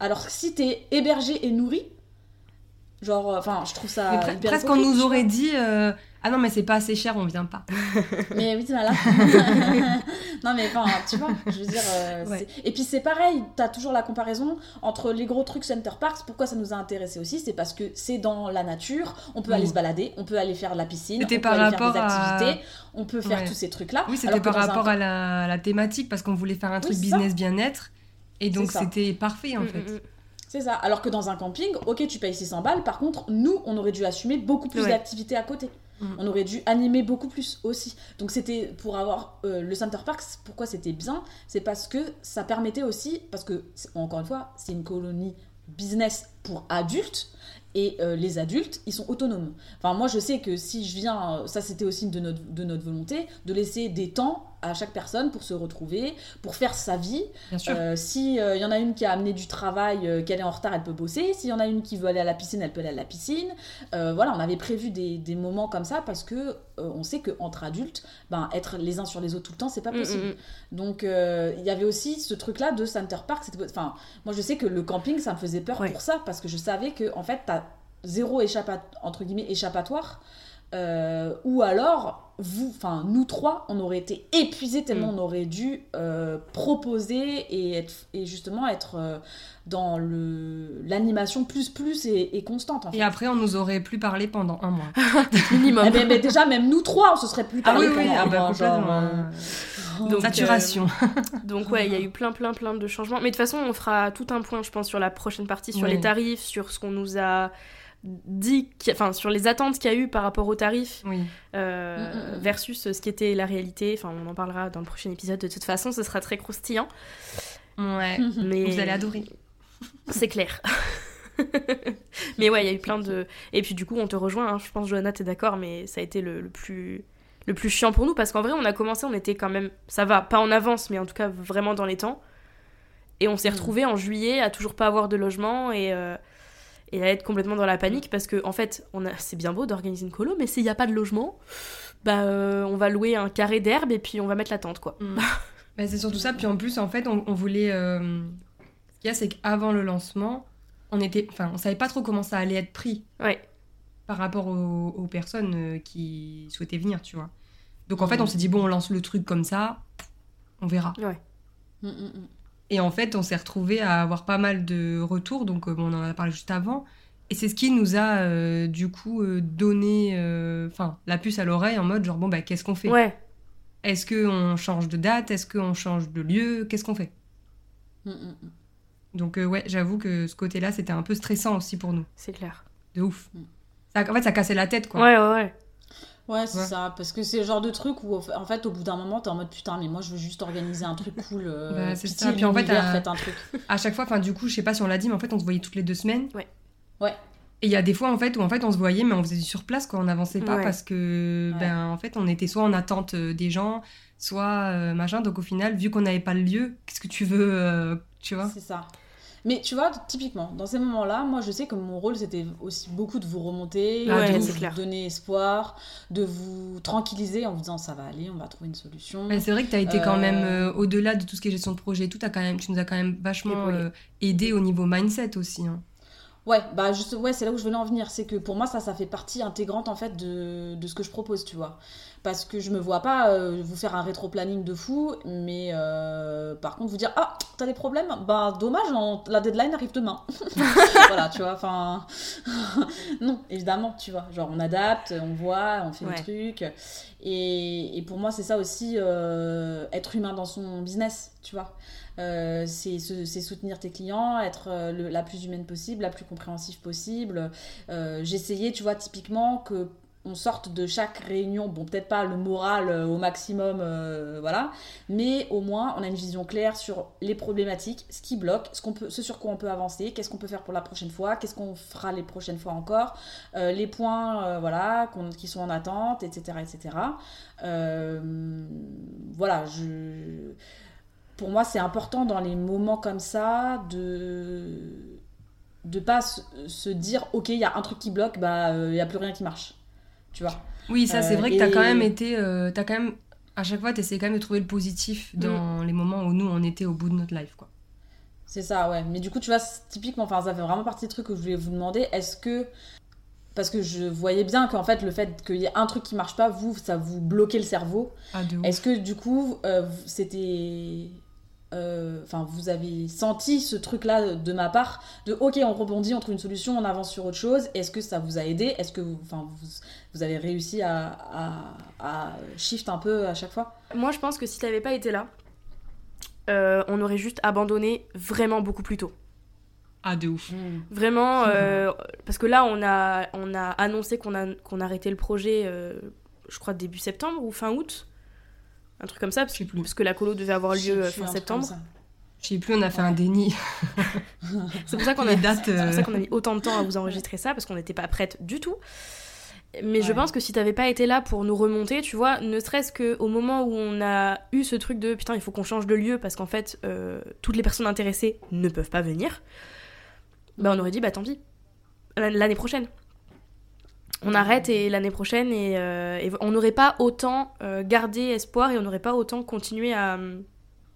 Alors si t'es hébergé et nourri, genre, euh, enfin, je trouve ça. Mais pre- hyper presque on nous aurait dit euh, Ah non, mais c'est pas assez cher, on vient pas. [LAUGHS] Mais oui, voilà. [LAUGHS] non, mais enfin, tu vois, je veux dire. euh, Ouais. Et puis c'est pareil, t'as toujours la comparaison entre les gros trucs Center Parks. Pourquoi ça nous a intéressé aussi C'est parce que c'est dans la nature, on peut aller se balader, on peut aller faire de la piscine, on peut par aller faire des à- activités, on peut faire Ouais. tous ces trucs-là. Oui, c'était par un rapport à la, la thématique, parce qu'on voulait faire un truc business bien-être. Et donc, c'était parfait, en Mm, fait. mm, mm. C'est ça. Alors que dans un camping, ok, tu payes 600 balles. Par contre, nous, on aurait dû assumer beaucoup plus Ouais. d'activités à côté. Mm. On aurait dû animer beaucoup plus aussi. Donc c'était pour avoir euh, le Center Parks. Pourquoi c'était bien? C'est parce que ça permettait aussi, parce que encore une fois, c'est une colonie business pour adultes. Et euh, les adultes, ils sont autonomes. Enfin, moi, je sais que si je viens, euh, ça c'était aussi de notre, de notre volonté, de laisser des temps à chaque personne pour se retrouver, pour faire sa vie, Bien sûr. euh, si il y en a une qui a amené du travail, euh, qu'elle est en retard, elle peut bosser. S'il y en a une qui veut aller à la piscine, elle peut aller à la piscine. Euh, voilà, on avait prévu des, des moments comme ça parce que euh, on sait qu'entre adultes, ben, être les uns sur les autres tout le temps, c'est pas Mm, possible. mm, mm. Donc euh, il y avait aussi ce truc-là de Center Park. Enfin, moi je sais que le camping, ça me faisait peur Ouais. pour ça parce que je savais que en fait, t'as zéro échappatoire entre guillemets échappatoire Euh, ou alors, vous, enfin nous trois, on aurait été épuisés tellement Mm. on aurait dû euh, proposer et, être, et justement être euh, dans le l'animation plus plus et, et constante en fait. Et après, on nous aurait plus parlé pendant un mois. [LAUGHS] Minimum. Eh ben, ben, déjà, même nous trois, on se serait plus Ah parlé oui, oui, pendant ah un bah, mois, genre, complètement. euh, Donc, Saturation. [LAUGHS] Donc ouais, il y a eu plein plein plein de changements. Mais de toute façon, on fera tout un point, je pense, sur la prochaine partie, sur les tarifs, sur ce qu'on nous a dit, enfin sur les attentes qu'il y a eu par rapport aux tarifs Oui. euh, Mm, mm, mm. versus ce qui était la réalité. Enfin, on en parlera dans le prochain épisode. De toute façon, ce sera très croustillant. Ouais. [LAUGHS] Mais Vous allez adorer. [LAUGHS] C'est clair. [LAUGHS] mais ouais, il y a eu plein de. Et puis du coup, on te rejoint. hein. Je pense, Johanna, t'es d'accord, mais ça a été le, le plus le plus chiant pour nous parce qu'en vrai, on a commencé, on était quand même, ça va, pas en avance, mais en tout cas vraiment dans les temps. Et on s'est retrouvés en juillet à toujours pas avoir de logement et euh, et à être complètement dans la panique parce que en fait, on a, c'est bien beau d'organiser une colo, mais s'il y a pas de logement, bah euh, on va louer un carré d'herbe et puis on va mettre la tente quoi. [LAUGHS] Bah, c'est surtout ça. Puis en plus, en fait, on, on voulait. euh, Ce qu'il y a, c'est qu'avant le lancement, on était. Enfin, on savait pas trop comment ça allait être pris Ouais. par rapport aux, aux personnes euh, qui souhaitaient venir, tu vois. Donc en fait, Mhm. on s'est dit, bon, on lance le truc comme ça, on verra. mm, mm, mm. Et en fait, on s'est retrouvé à avoir pas mal de retours, donc euh, bon, on en a parlé juste avant. Et c'est ce qui nous a, euh, du coup, euh, donné euh, enfin, la puce à l'oreille en mode genre, bon, bah, qu'est-ce qu'on fait? Ouais. Est-ce qu'on change de date? Est-ce qu'on change de lieu? Qu'est-ce qu'on fait? Mm, mm, mm. Donc, euh, ouais, j'avoue que ce côté-là, c'était un peu stressant aussi pour nous. C'est clair. De ouf. Ça, en fait, ça cassait la tête, quoi. Ouais, ouais, ouais. Ouais, c'est Ouais. ça, parce que c'est le genre de truc où, en fait, au bout d'un moment, t'es en mode putain, mais moi je veux juste organiser un truc cool. euh, Bah, c'est pitié, ça. Puis en fait, à- faites un truc. [LAUGHS] À chaque fois, enfin, du coup, je sais pas si on l'a dit, mais en fait, on se voyait toutes les deux semaines. Ouais. Ouais. Et il y a des fois, en fait, où en fait, on se voyait, mais on faisait du sur place, quoi. On n'avançait pas Ouais. parce que, Ouais. ben, en fait, on était soit en attente euh, des gens, soit euh, machin. Donc, au final, vu qu'on n'avait pas le lieu, qu'est-ce que tu veux, euh, tu vois? C'est ça. Mais tu vois, typiquement, dans ces moments-là, moi je sais que mon rôle c'était aussi beaucoup de vous remonter, Ah, de vous donner espoir, de vous tranquilliser en vous disant ça va aller, on va trouver une solution. Mais c'est vrai que tu as été quand Euh, même, euh, au-delà de tout ce qui est gestion de projet et tout, as quand même, tu nous as quand même vachement euh, aidé au niveau mindset aussi. hein. Ouais, bah juste, ouais, c'est là où je voulais en venir. C'est que pour moi, ça, ça fait partie intégrante en fait de, de ce que je propose, tu vois. Parce que je me vois pas euh, vous faire un rétro-planning de fou, mais euh, par contre vous dire ah t'as des problèmes, bah dommage, on- la deadline arrive demain. [LAUGHS] voilà, tu vois. Enfin, [LAUGHS] non, évidemment, tu vois. Genre on adapte, on voit, on fait Ouais. le truc. Et, et pour moi, c'est ça aussi euh, être humain dans son business, tu vois. Euh, c'est soutenir tes clients, être euh, la plus humaine possible, la plus compréhensive possible. Euh, J'essayais, tu vois, typiquement que on sorte de chaque réunion, bon peut-être pas le moral au maximum, voilà, mais au moins on a une vision claire sur les problématiques, ce qui bloque, ce, qu'on peut, ce sur quoi on peut avancer, qu'est-ce qu'on peut faire pour la prochaine fois, qu'est-ce qu'on fera les prochaines fois encore, les points voilà, qui sont en attente, etc. etc. Voilà, je pour moi, c'est important dans les moments comme ça de de pas se, dire ok, il y a un truc qui bloque, bah il y a plus rien qui marche. Tu vois. Oui, ça, c'est Euh, vrai que tu as et- quand même été. euh, t'as quand même. À chaque fois, tu essayes quand même de trouver le positif dans les moments où nous, on était au bout de notre life, quoi. C'est ça, ouais. Mais du coup, tu vois, typiquement, enfin, ça fait vraiment partie des trucs que je voulais vous demander. Est-ce que parce que je voyais bien qu'en fait, le fait qu'il y ait un truc qui marche pas, vous, ça vous bloquait le cerveau. Ah. Est-ce que du coup, euh, vous- euh, Enfin, vous avez senti ce truc-là de ma part de OK, on rebondit, on trouve une solution, on avance sur autre chose. Est-ce que ça vous a aidé? Est-ce que vous, enfin, vous, vous avez réussi à, à, à shift un peu à chaque fois? Moi, je pense que si t'avais pas été là, euh, on aurait juste abandonné vraiment beaucoup plus tôt. Ah, de ouf. Vraiment, euh, parce que là, on a, on a annoncé qu'on a, qu'on arrêtait le projet, euh, je crois, début septembre ou fin août. Un truc comme ça, parce, plus. que la colo devait avoir lieu euh, fin septembre. Je sais plus, on a fait un déni. [LAUGHS] C'est pour ça qu'on a, dates, c'est pour ça euh, qu'on a mis autant de temps à vous enregistrer ça, parce qu'on n'était pas prête du tout. Mais je pense que si t'avais pas été là pour nous remonter, tu vois, ne serait-ce qu'au moment où on a eu ce truc de putain, il faut qu'on change de lieu parce qu'en fait, euh, toutes les personnes intéressées ne peuvent pas venir, bah on aurait dit, bah tant pis, l'année prochaine. On arrête et l'année prochaine, et, euh, et on n'aurait pas autant euh, gardé espoir et on n'aurait pas autant continué à,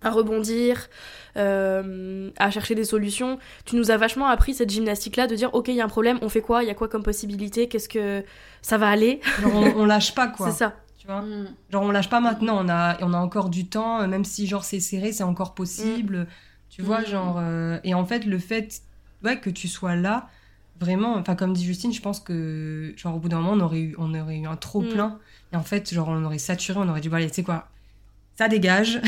à rebondir, euh, à chercher des solutions. Tu nous as vachement appris cette gymnastique-là de dire ok, il y a un problème, on fait quoi Il y a quoi comme possibilité Qu'est-ce que ça va aller? Genre, on, on lâche pas quoi. [LAUGHS] C'est ça. Tu vois? Mm. Genre, on lâche pas maintenant, on a, on a encore du temps, même si genre c'est serré, c'est encore possible. Tu vois, Mm. genre. euh, et en fait, le fait ouais, que tu sois là, vraiment, enfin, comme dit Justine, je pense que, genre, au bout d'un moment, on aurait eu, on aurait eu un trop plein. Et en fait, genre, on aurait saturé, on aurait dit, bon, allez, tu sais quoi, ça dégage.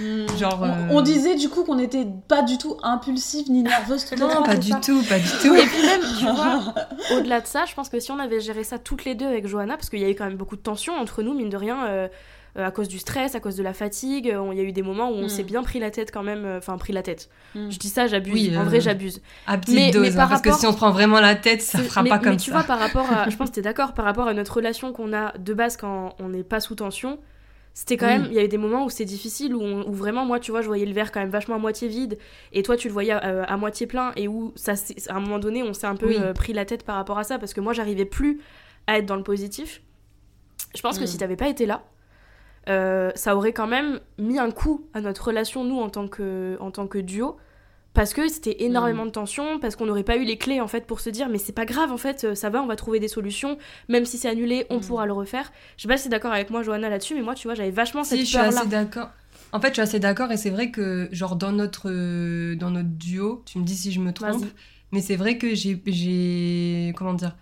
Mm. [LAUGHS] Genre, On, euh, on disait du coup qu'on n'était pas du tout impulsive ni nerveuse les non, pas du ça tout, pas du tout. Et puis même, tu vois, [LAUGHS] au-delà de ça, je pense que si on avait géré ça toutes les deux avec Johanna, parce qu'il y a eu quand même beaucoup de tensions entre nous, mine de rien, euh, à cause du stress, à cause de la fatigue, euh, on- il y a eu des moments où on Mm. s'est bien pris la tête quand même, euh, enfin pris la tête. Mm. Je dis ça, j'abuse. Oui, En euh, vrai, j'abuse. À petite Mais- dose, mais hein, par parce que rapport- si on se prend vraiment la tête, ça fera mais, pas mais comme tu ça. vois, par rapport à, [LAUGHS] je pense que t'es d'accord, par rapport à notre relation qu'on a de base quand on n'est pas sous tension, c'était quand même, il y avait des moments où c'est difficile, où, on- où vraiment, moi, tu vois, je voyais le verre quand même vachement à moitié vide, et toi, tu le voyais euh, à moitié plein, et où, ça, à un moment donné, on s'est un peu Oui. euh, pris la tête par rapport à ça, parce que moi, j'arrivais plus à être dans le positif. Je pense que Mm. si t'avais pas été là, euh, ça aurait quand même mis un coup à notre relation, nous, en tant que, en tant que duo. Parce que c'était énormément de tension, parce qu'on n'aurait pas eu les clés en fait pour se dire mais c'est pas grave en fait, euh, ça va, on va trouver des solutions, même si c'est annulé, on Mm. pourra le refaire. Je sais pas si t'es d'accord avec moi Johanna là-dessus, mais moi tu vois j'avais vachement Si, cette je suis peur assez là. d'accord. En fait, je suis assez d'accord et c'est vrai que, genre, dans notre, euh, dans notre duo, tu me dis si je me trompe, mais c'est vrai que j'ai, j'ai, comment dire,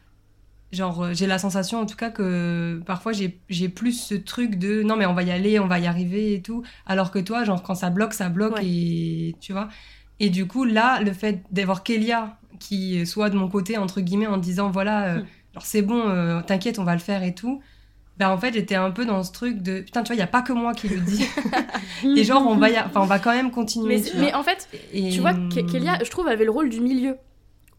genre, euh, j'ai la sensation en tout cas que parfois j'ai, plus ce truc de non, mais on va y aller, on va y arriver et tout, alors que toi, genre, quand ça bloque, ça bloque Ouais. et tu vois. Et du coup, là, le fait d'avoir Kélia qui soit de mon côté, entre guillemets, en disant voilà, euh, Hmm. c'est bon, euh, t'inquiète, on va le faire et tout. Ben, en fait, j'étais un peu dans ce truc de putain, tu vois, il y a pas que moi qui le dis. [LAUGHS] Et genre, on va, y a- enfin, on va quand même continuer. Mais, en fait, Et- tu vois, Ke- Kélia, je trouve, avait le rôle du milieu.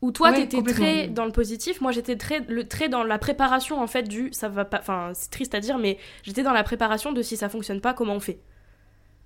Où toi, Ouais, t'étais très dans le positif, moi j'étais très, le, très dans la préparation en fait du ça va pas. Enfin, c'est triste à dire, mais j'étais dans la préparation de si ça fonctionne pas, comment on fait.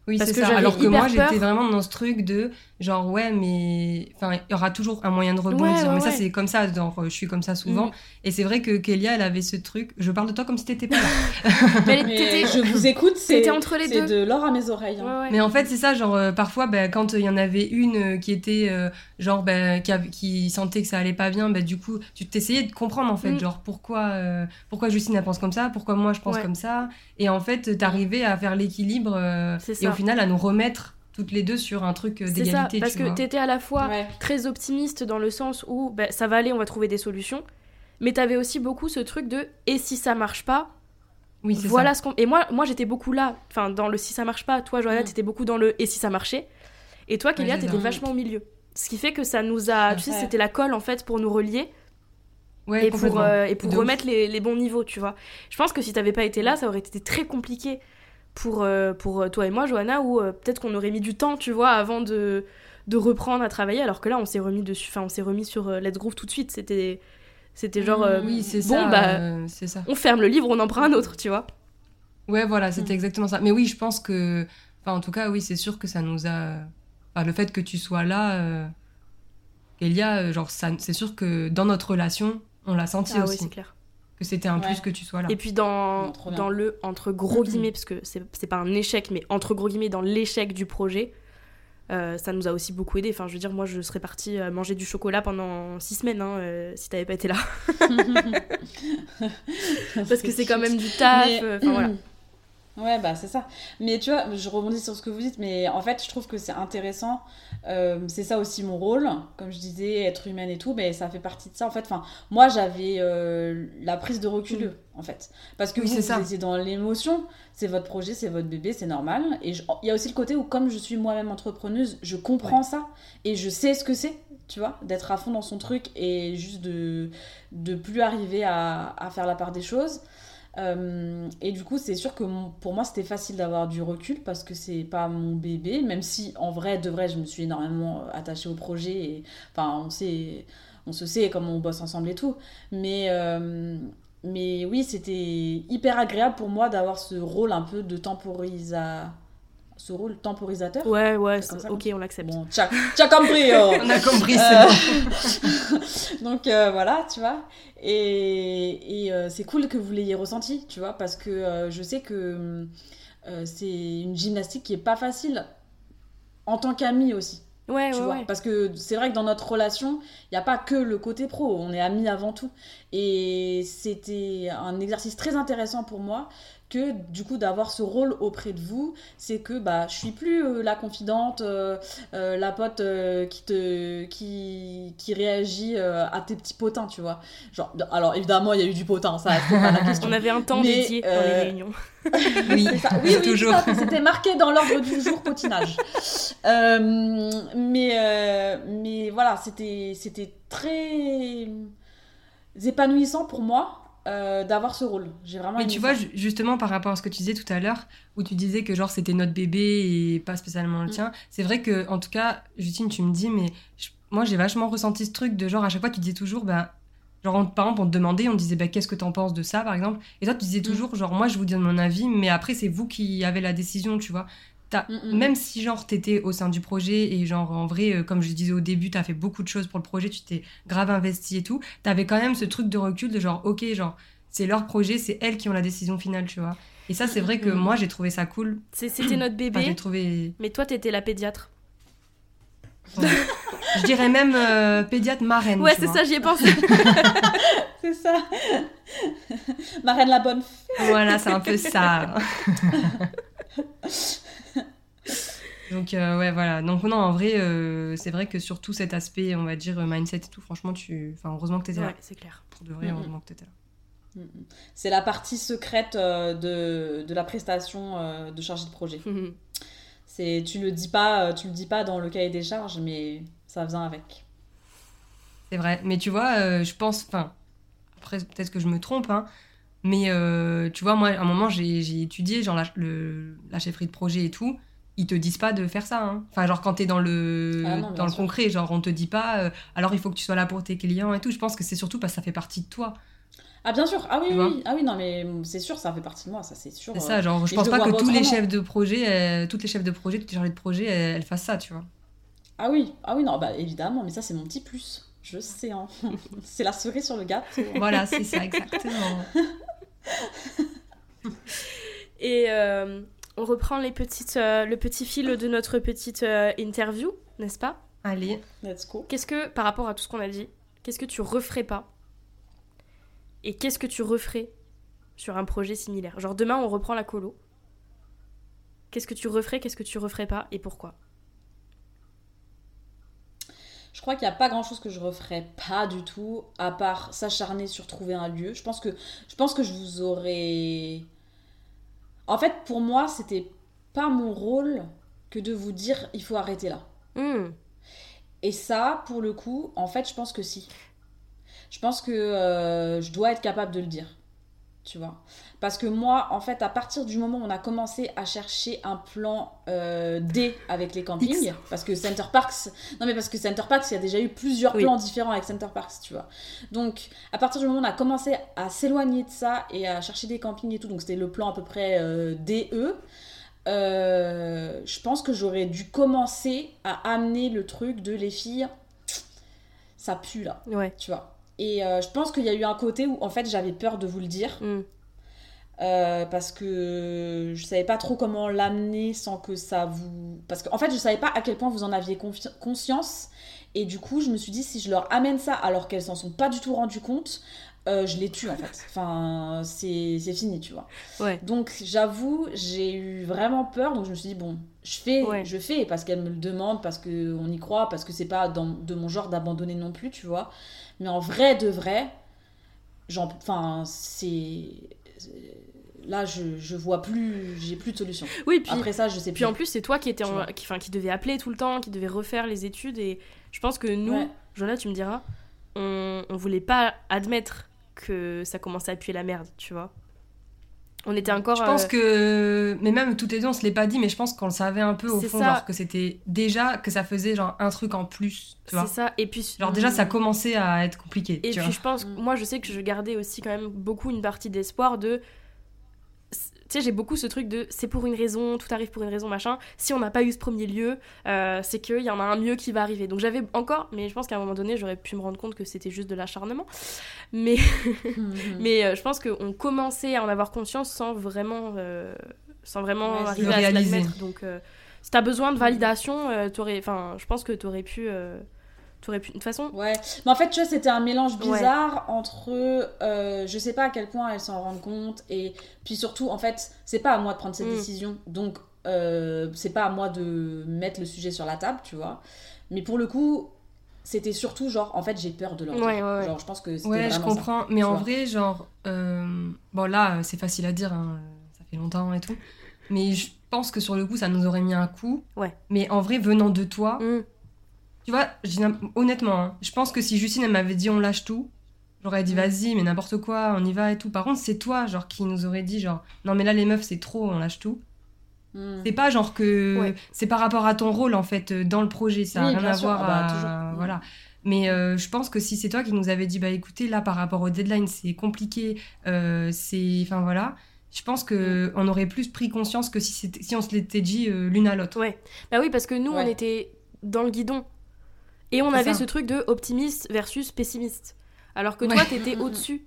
Oui, parce c'est que ça. Alors que moi, j'étais vraiment dans ce truc de genre, ouais, mais enfin, il y aura toujours un moyen de rebondir. Ouais, ouais, mais ça, c'est comme ça. Genre, je suis comme ça souvent. Mhm. Et c'est vrai que Kélia, elle avait ce truc. Je parle de toi comme si t'étais pas là. [LAUGHS] Mais elle- Mais t'étais- je vous écoute, c'est entre les deux. de l'or à mes oreilles. hein. Ouais, ouais. Mais en fait, c'est ça, genre, euh, parfois, ben, quand il y en avait une euh, qui était, euh, genre, ben, qui, sentait que ça allait pas bien, ben, du coup, tu t'essayais de comprendre, en fait, Mm. genre, pourquoi, euh, pourquoi Justine, elle pense comme ça, pourquoi moi, je pense Ouais. comme ça. Et en fait, t'arrivais à faire l'équilibre euh, au final, à nous remettre toutes les deux sur un truc euh, C'est ça, d'égalité, parce tu que vois. t'étais à la fois Ouais. très optimiste dans le sens où bah, ça va aller, on va trouver des solutions. Mais t'avais aussi beaucoup ce truc de et si ça marche pas, Oui, c'est voilà ça. ce qu'on. Et moi, moi j'étais beaucoup là, enfin dans le si ça marche pas. Toi, Johanna, Mm. t'étais beaucoup dans le et si ça marchait. Et toi, Kélia, t'étais vachement au milieu. Ce qui fait que ça nous a. Tu sais, c'était la colle en fait pour nous relier Ouais, et pour, euh, et pour remettre les, les bons niveaux, tu vois. Je pense que si t'avais pas été là, ça aurait été très compliqué pour, euh, pour toi et moi, Johanna, ou euh, peut-être qu'on aurait mis du temps, tu vois, avant de, de reprendre à travailler, alors que là, on s'est remis dessus, enfin, on s'est remis sur euh, Let's Groove tout de suite. C'était, c'était genre, euh, Oui, c'est bon, ça. bah, euh, c'est ça. on ferme le livre, on en prend un autre, tu vois. Ouais, voilà, c'était Mm. exactement ça. Mais oui, je pense que. Enfin, en tout cas, oui, c'est sûr que ça nous a. Enfin, le fait que tu sois là, euh... Elia, euh, genre, ça... c'est sûr que dans notre relation, on l'a senti Ah oui, aussi. c'est clair. Que c'était un Ouais. plus que tu sois là. Et puis dans, dans le, entre gros guillemets, parce que c'est, c'est pas un échec, mais entre gros guillemets, dans l'échec du projet, euh, ça nous a aussi beaucoup aidé. Enfin, je veux dire, moi, je serais partie euh, manger du chocolat pendant six semaines hein, euh, si t'avais pas été là. [LAUGHS] Parce que c'est quand même du taf. Mais- euh, Enfin, voilà. [CLEARS THROAT] Ouais, bah c'est ça. Mais tu vois, je rebondis sur ce que vous dites, mais en fait, je trouve que c'est intéressant. Euh, c'est ça aussi mon rôle, comme je disais, être humaine et tout, mais ça fait partie de ça en fait. Enfin, moi, j'avais euh, la prise de recul en fait, parce que Oui, vous, étiez dans l'émotion. C'est votre projet, c'est votre bébé, c'est normal. Et je- il y a aussi le côté où, comme je suis moi-même entrepreneuse, je comprends ça et je sais ce que c'est, tu vois, d'être à fond dans son truc et juste de de plus arriver à, à faire la part des choses. Euh, et du coup, c'est sûr que pour moi, c'était facile d'avoir du recul parce que c'est pas mon bébé, même si en vrai, de vrai, je me suis énormément attachée au projet. Et, enfin, on sait, on se sait comme on bosse ensemble et tout. Mais, euh, mais oui, c'était hyper agréable pour moi d'avoir ce rôle un peu de temporisa... ce rôle temporisateur. Ouais, ouais, ça ok, on l'accepte. Bon, t'as compris. oh. [LAUGHS] On a compris, c'est Euh, bon. [LAUGHS] Donc euh, voilà, tu vois. Et, et, euh, c'est cool que vous l'ayez ressenti, tu vois, parce que euh, je sais que euh, c'est une gymnastique qui est pas facile en tant qu'ami aussi. Ouais, tu ouais, vois. ouais. Parce que c'est vrai que dans notre relation, il n'y a pas que le côté pro, on est amis avant tout. Et c'était un exercice très intéressant pour moi que du coup d'avoir ce rôle auprès de vous, c'est que bah je suis plus euh, la confidente, euh, euh, la pote euh, qui te qui, qui réagit euh, à tes petits potins, tu vois. Genre alors évidemment, il y a eu du potin, ça c'est pas la [LAUGHS] question. On avait un temps Mais, dédié dans les réunions. [LAUGHS] Oui, ça. Oui, oui, toujours. C'était marqué dans l'ordre du jour potinage. [LAUGHS] Euh, mais, euh, mais voilà, c'était, c'était très épanouissant pour moi euh, d'avoir ce rôle. J'ai vraiment Mais tu vois, ju- justement, par rapport à ce que tu disais tout à l'heure, où tu disais que genre c'était notre bébé et pas spécialement le Mm. tien, c'est vrai que, en tout cas, Justine, tu me dis, mais je- moi j'ai vachement ressenti ce truc de genre à chaque fois tu disais toujours, ben, genre on- par exemple on te demandait, on te disait, bah, qu'est-ce que t'en penses de ça par exemple, et toi tu Mm. disais toujours, genre moi je vous donne mon avis, mais après c'est vous qui avez la décision, tu vois. T'as- Mm, mm. Même si genre t'étais au sein du projet et genre en vrai, euh, comme je disais au début, t'as fait beaucoup de choses pour le projet, tu t'es grave investi et tout, t'avais quand même ce truc de recul de genre, ok, genre c'est leur projet, c'est elles qui ont la décision finale, tu vois. Et ça, c'est vrai que Mhm. moi, j'ai trouvé ça cool. C'est- C'était notre Enfin, j'ai bébé, trouvé. mais toi, t'étais la pédiatre. Je dirais même euh, pédiatre marraine. Ouais, tu c'est vois. ça, j'y ai pensé. [LAUGHS] C'est ça. Ma reine la bonne. Voilà, c'est un peu ça. [LAUGHS] Donc, euh, ouais, voilà. Donc, non, en vrai, euh, c'est vrai que sur tout cet aspect, on va dire, euh, mindset et tout, franchement, tu. Enfin, heureusement que t'étais Ouais, là. c'est clair. Pour de vrai, heureusement que t'étais là. C'est la partie secrète euh, de, de la prestation de chargé de projet. C'est tu le dis pas, tu le dis pas dans le cahier des charges, mais ça vient avec. C'est vrai. Mais tu vois, je pense. Enfin, après, peut-être que je me trompe, hein. Mais tu vois, moi, à un moment, j'ai j'ai étudié genre la, le- la chefferie de projet et tout. Ils te disent pas de faire ça. hein. Enfin, genre quand t'es dans le Ah non, dans le sûr. concret, genre on te dit pas. euh, alors il faut que tu sois là pour tes clients et tout. Je pense que c'est surtout parce que ça fait partie de toi. Ah bien sûr, ah oui, oui, ah oui, non mais c'est sûr, ça fait partie de moi, ça c'est sûr. C'est euh. ça. Genre je mais pense je pas que tous les chefs de projet, euh, toutes les chefs de projet, toutes les chargés de projet, elles, elles fassent ça, tu vois. Ah oui, ah oui, non, bah évidemment, mais ça c'est mon petit plus. Je sais, hein. [LAUGHS] c'est la cerise sur le gâteau. Voilà, c'est ça exactement. [LAUGHS] Et euh, on reprend les petites, euh, le petit fil de notre petite euh, interview, n'est-ce pas? Allez. Let's go. Qu'est-ce que, par rapport à tout ce qu'on a dit, qu'est-ce que tu referais pas? Et qu'est-ce que tu referais sur un projet similaire? Genre demain, on reprend la colo. Qu'est-ce que tu referais, qu'est-ce que tu referais pas et pourquoi? Je crois qu'il n'y a pas grand chose que je referais pas du tout, à part s'acharner sur trouver un lieu. Je pense que je, pense que je vous aurais. En fait, pour moi, c'était pas mon rôle que de vous dire il faut arrêter là. Hmm, Et ça, pour le coup, en fait, je pense que si. Je pense que euh, je dois être capable de le dire. Tu vois Parce que moi, en fait, à partir du moment où on a commencé à chercher un plan euh, D avec les campings, X. parce que Center Parks. Non, mais parce que Center Parks, il y a déjà eu plusieurs Oui. plans différents avec Center Parks, tu vois. Donc, à partir du moment où on a commencé à s'éloigner de ça et à chercher des campings et tout, donc c'était le plan à peu près euh, DE. euh, je pense que j'aurais dû commencer à amener le truc de les filles, ça pue là, Ouais. tu vois. Et euh, je pense qu'il y a eu un côté où en fait j'avais peur de vous le dire hmm. euh, parce que je savais pas trop comment l'amener sans que ça vous. Parce qu'en fait je savais pas à quel point vous en aviez conscience et du coup je me suis dit si je leur amène ça alors qu'elles s'en sont pas du tout rendues compte, euh, je les tue en fait. Enfin c'est c'est fini tu vois. Ouais. Donc j'avoue, j'ai eu vraiment peur, donc je me suis dit bon, je fais, Ouais. je fais parce qu'elle me le demande, parce que on y croit, parce que c'est pas dans, de mon genre d'abandonner non plus, tu vois. Mais en vrai de vrai, j'en, enfin c'est, là je, je vois plus, j'ai plus de solution. Oui, puis, Après ça, je sais puis plus. en plus, c'est toi qui, étais Tu en- qui, enfin, qui devait appeler tout le temps, qui devait refaire les études. Et je pense que nous, Ouais. Tu me diras, on, on voulait pas admettre que ça commençait à puer la merde, tu vois. On était encore. Je pense euh, que. Mais même toutes les deux, on se l'est pas dit, mais je pense qu'on le savait un peu au fond, ça. genre que c'était déjà que ça faisait genre un truc en plus, tu vois. C'est ça. Et puis. Genre déjà, ça commençait à être compliqué, Et tu puis vois. je pense, Mm. moi je sais que je gardais aussi quand même beaucoup une partie d'espoir de. Tu sais, j'ai beaucoup ce truc de c'est pour une raison, tout arrive pour une raison, machin. Si on n'a pas eu ce premier lieu, euh, c'est qu'il y en a un mieux qui va arriver. Donc j'avais encore, mais je pense qu'à un moment donné, j'aurais pu me rendre compte que c'était juste de l'acharnement. Mais, Mhm. [LAUGHS] mais euh, je pense qu'on commençait à en avoir conscience sans vraiment, euh, sans vraiment Ouais, arriver à se l'admettre. Donc, euh, Si t'as besoin de validation, t'aurais, enfin, je pense que t'aurais pu, t'aurais pu. De toute façon, Ouais, mais en fait, tu vois, c'était un mélange Ouais. bizarre entre. euh, je sais pas à quel point elles s'en rendent compte, et puis surtout, en fait, c'est pas à moi de prendre cette Mm. décision, donc euh, c'est pas à moi de mettre le sujet sur la table, tu vois. Mais pour le coup, c'était surtout genre, en fait, j'ai peur de leur dire. Ouais, ouais, ouais. Genre, je pense que c'était Ouais, je ça. comprends. Mais en vois. vrai, genre, euh, bon là, c'est facile à dire, hein, ça fait longtemps et tout. Mais je pense que sur le coup, ça nous aurait mis un coup. Ouais. Mais en vrai, venant de toi, mm, tu vois, honnêtement, hein, je pense que si Justine elle m'avait dit on lâche tout, j'aurais dit Mm. vas-y, mais n'importe quoi, on y va et tout. Par contre, c'est toi, genre, qui nous aurait dit genre non mais là les meufs c'est trop, on lâche tout. Mm. C'est pas genre que Ouais. c'est par rapport à ton rôle en fait euh, dans le projet, ça a Oui, rien à sûr. voir Ah bah, à-. Mm. voilà. Mais euh, je pense que si c'est toi qui nous avais dit bah écoutez là par rapport au deadline c'est compliqué, euh, c'est enfin voilà, je pense que Mm. on aurait plus pris conscience que si si on se l'était dit euh, l'une à l'autre. ouais. Bah oui, parce que nous, on Ouais. était dans le guidon et on avait ça. ce truc de optimiste versus pessimiste, alors que toi, t'étais [LAUGHS] au-dessus.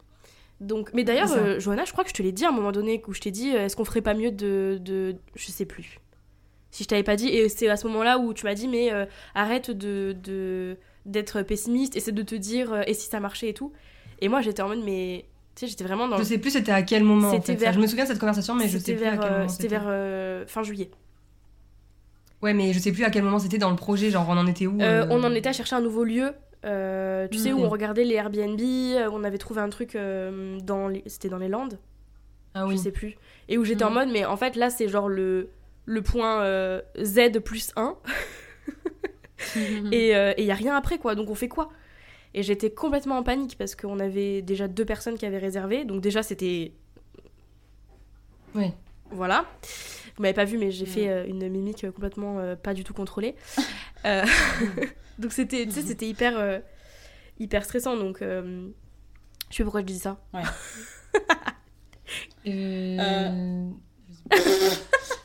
Donc, mais d'ailleurs, euh, Johanna, je crois que je te l'ai dit à un moment donné où je t'ai dit, euh, est-ce qu'on ferait pas mieux de, de, je sais plus. Si je t'avais pas dit, et c'est à ce moment-là où tu m'as dit, mais euh, arrête de d'être pessimiste, essaie de te dire, euh, et si ça marchait et tout. Et moi, j'étais en mode, mais tu sais, j'étais vraiment dans. Je sais plus c'était à quel moment. en fait, vers- Je me souviens de cette conversation, mais je sais plus à vers, quel moment c'était vers fin juillet. Ouais, mais je sais plus à quel moment c'était dans le projet, genre on en était où Euh, euh, on en était à chercher un nouveau lieu. euh, tu sais, où on regardait les Airbnb, on avait trouvé un truc dans les... C'était dans les Landes, Ah je oui. sais plus. Et où j'étais en Mhm. mode, mais en fait là c'est genre le, le point Z plus 1 Mm. et il y a rien après quoi, donc on fait quoi? Et j'étais complètement en panique parce qu'on avait déjà deux personnes qui avaient réservé, donc déjà c'était... Ouais. Voilà. Vous m'avez pas vu, mais j'ai fait euh, une mimique complètement euh, pas du tout contrôlée. [LAUGHS] Euh, [LAUGHS] donc c'était, tu sais, c'était hyper, euh, hyper stressant. Donc euh, je sais pourquoi je dis ça. [LAUGHS] Euh,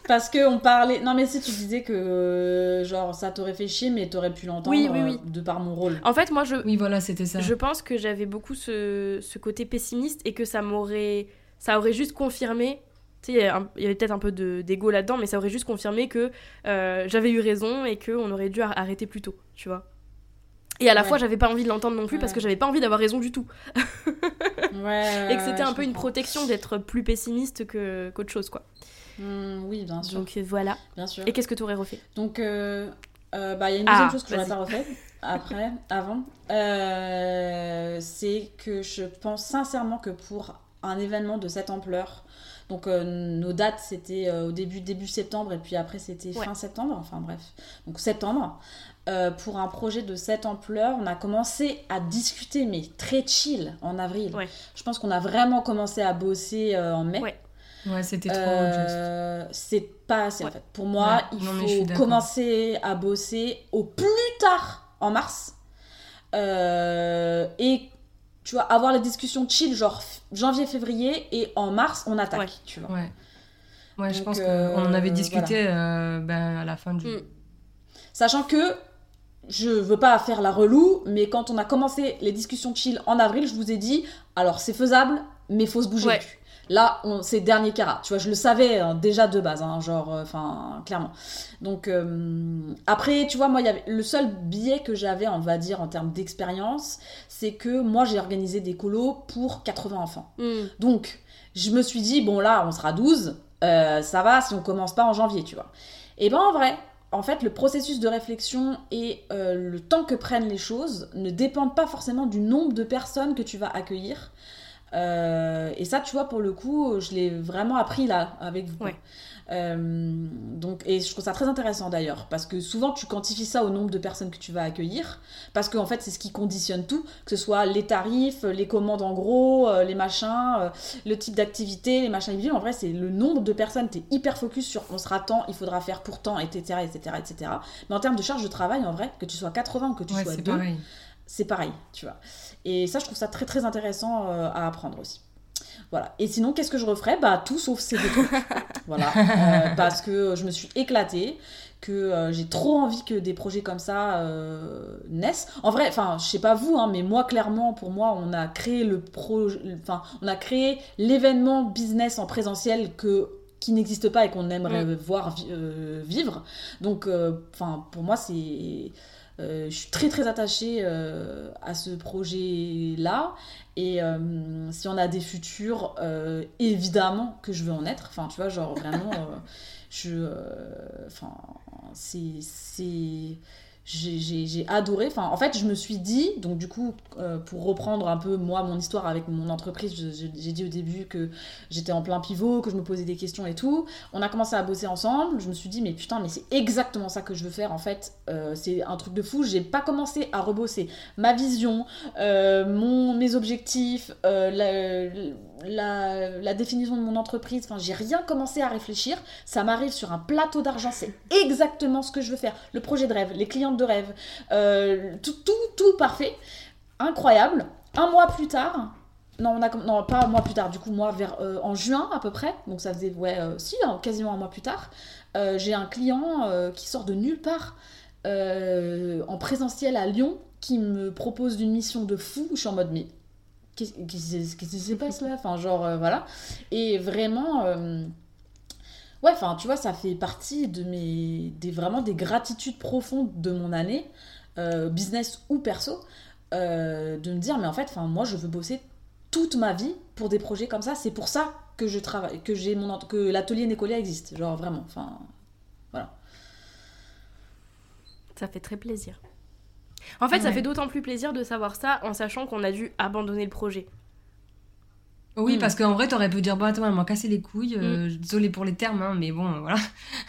Parce que on parlait. Non, mais si tu disais que euh, genre ça t'aurait fait chier, mais t'aurais pu l'entendre Oui, oui, oui. euh, de par mon rôle. En fait, moi, je, Oui, voilà, c'était ça. je pense que j'avais beaucoup ce, ce côté pessimiste et que ça m'aurait, ça aurait juste confirmé. Tu sais, il y avait peut-être un peu de- d'ego là-dedans, mais ça aurait juste confirmé que euh, j'avais eu raison et qu'on aurait dû ar- arrêter plus tôt, tu vois. Et à la Ouais. fois, j'avais pas envie de l'entendre non plus parce que j'avais pas envie d'avoir raison du tout. Ouais. [LAUGHS] et que c'était un je peu une protection d'être plus pessimiste que- qu'autre chose, quoi. Mm, oui, bien sûr. Donc euh, voilà. bien sûr. Et qu'est-ce que tu aurais refait? Donc, euh, euh, bah, il y a une Ah, deuxième chose que j'aurais vas-y. pas refaite après, [LAUGHS] avant. C'est que je pense sincèrement que pour un événement de cette ampleur, donc euh, nos dates c'était euh, au début début septembre et puis après c'était Ouais. fin septembre, enfin bref, donc septembre. Euh, pour un projet de cette ampleur, on a commencé à discuter, mais très chill en avril. Ouais. Je pense qu'on a vraiment commencé à bosser euh, en mai. Ouais. Ouais, c'était trop Euh, c'est pas assez en fait. Pour moi, Ouais, il non, faut commencer à bosser au plus tard en mars. Euh, et tu vois, avoir les discussions chill, genre f- janvier-février, et en mars, on attaque, Ouais. tu vois. Ouais. Ouais, je pense euh, qu'on en avait discuté euh, ben, à la fin du. Mm. Sachant que je veux pas faire la relou, mais quand on a commencé les discussions chill en avril, je vous ai dit, alors c'est faisable, mais faut se bouger Ouais. Là, c'est dernier carat. Tu vois, je le savais hein, déjà de base, hein, genre, enfin, clairement. Donc, euh, après, tu vois, moi, il y avait le seul biais que j'avais, on va dire, en termes d'expérience, c'est que moi, j'ai organisé des colos pour 80 enfants. Hmm. Donc, je me suis dit, bon, là, on sera 12, euh, ça va si on commence pas en janvier, tu vois. Et ben, en vrai, en fait, le processus de réflexion et euh, le temps que prennent les choses ne dépendent pas forcément du nombre de personnes que tu vas accueillir. Euh, et ça, tu vois, pour le coup, je l'ai vraiment appris là, avec vous. Ouais. Euh, donc, et je trouve ça très intéressant d'ailleurs, parce que souvent tu quantifies ça au nombre de personnes que tu vas accueillir, parce qu'en fait c'est ce qui conditionne tout, que ce soit les tarifs, les commandes en gros, euh, les machins, euh, le type d'activité, les machins individuels. En vrai, c'est le nombre de personnes, tu es hyper focus sur on sera tant, il faudra faire pour tant, etc., etc., etc. Mais en termes de charge de travail, en vrai, que tu sois 80 ou que tu Ouais, sois c'est 2, pareil. C'est pareil, tu vois. Et ça, je trouve ça très très intéressant euh, à apprendre aussi. Voilà. Et sinon, qu'est-ce que je referais? Bah, tout sauf ces deux trucs. [LAUGHS] voilà. Euh, parce que je me suis éclatée, que euh, j'ai trop envie que des projets comme ça euh, naissent. En vrai, enfin, je sais pas vous, hein, mais moi, clairement, pour moi, on a créé le projet, enfin, on a créé l'événement business en présentiel que qui n'existe pas et qu'on aimerait voir vivre. Donc, enfin, pour moi, c'est je suis très très attachée à ce projet-là et si on a des futurs, évidemment que je veux en être. Enfin, tu vois, genre vraiment, je, enfin, c'est j'ai adoré. Enfin, en fait, je me suis dit, donc du coup, euh, pour reprendre un peu moi mon histoire avec mon entreprise, j'ai dit au début que j'étais en plein pivot, que je me posais des questions et tout. On a commencé à bosser ensemble. Je me suis dit, mais putain, mais c'est exactement ça que je veux faire. En fait, euh, c'est un truc de fou. J'ai pas commencé à rebosser ma vision, euh, mon, mes objectifs, la, la, la, définition de mon entreprise. Enfin, j'ai rien commencé à réfléchir. Ça m'arrive sur un plateau d'argent. C'est exactement ce que je veux faire. Le projet de rêve, les clientes de rêve, euh, tout, tout, tout parfait. Incroyable. Un mois plus tard, non, on a, non, pas un mois plus tard, du coup, moi, vers, euh, en juin à peu près, donc ça faisait, ouais, euh, si, hein, quasiment un mois plus tard, j'ai un client qui sort de nulle part en présentiel à Lyon qui me propose une mission de fou. Je suis en mode, mais qu'est-ce qui se passe là Enfin, genre, euh, voilà. Et vraiment, euh, ouais, enfin, tu vois, ça fait partie de mes, des, vraiment des gratitudes profondes de mon année, euh, business ou perso, de me dire, mais en fait, moi, je veux bosser toute ma vie pour des projets comme ça. C'est pour ça que je travaille, que j'ai mon, que l'atelier Nécolia existe. Genre, vraiment, enfin, voilà. Ça fait très plaisir. En fait, ça fait d'autant plus plaisir de savoir ça en sachant qu'on a dû abandonner le projet. Oui, mm. parce qu'en vrai, t'aurais pu dire, bon, attends, elles m'ont cassé les couilles, euh, mm. désolé pour les termes, hein, mais bon, euh, voilà.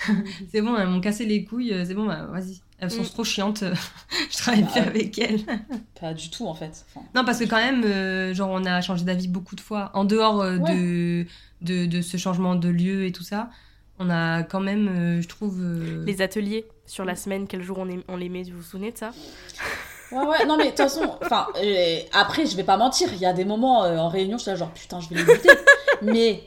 [LAUGHS] c'est bon, elles m'ont cassé les couilles, euh, c'est bon, bah, vas-y. Elles sont trop chiantes, [LAUGHS] je travaille plus bah, avec elles. [LAUGHS] Pas du tout, en fait. Non, parce que quand même, genre, on a changé d'avis beaucoup de fois. En dehors de, de, de, ce changement de lieu et tout ça, on a quand même, je trouve... Les ateliers sur la semaine, quel jour on, on les met, vous vous souvenez de ça? Ouais, ouais, non, mais de toute façon, enfin, euh, après, je vais pas mentir, il y a des moments euh, en réunion, je suis là, genre, putain, je vais les buter. [LAUGHS] mais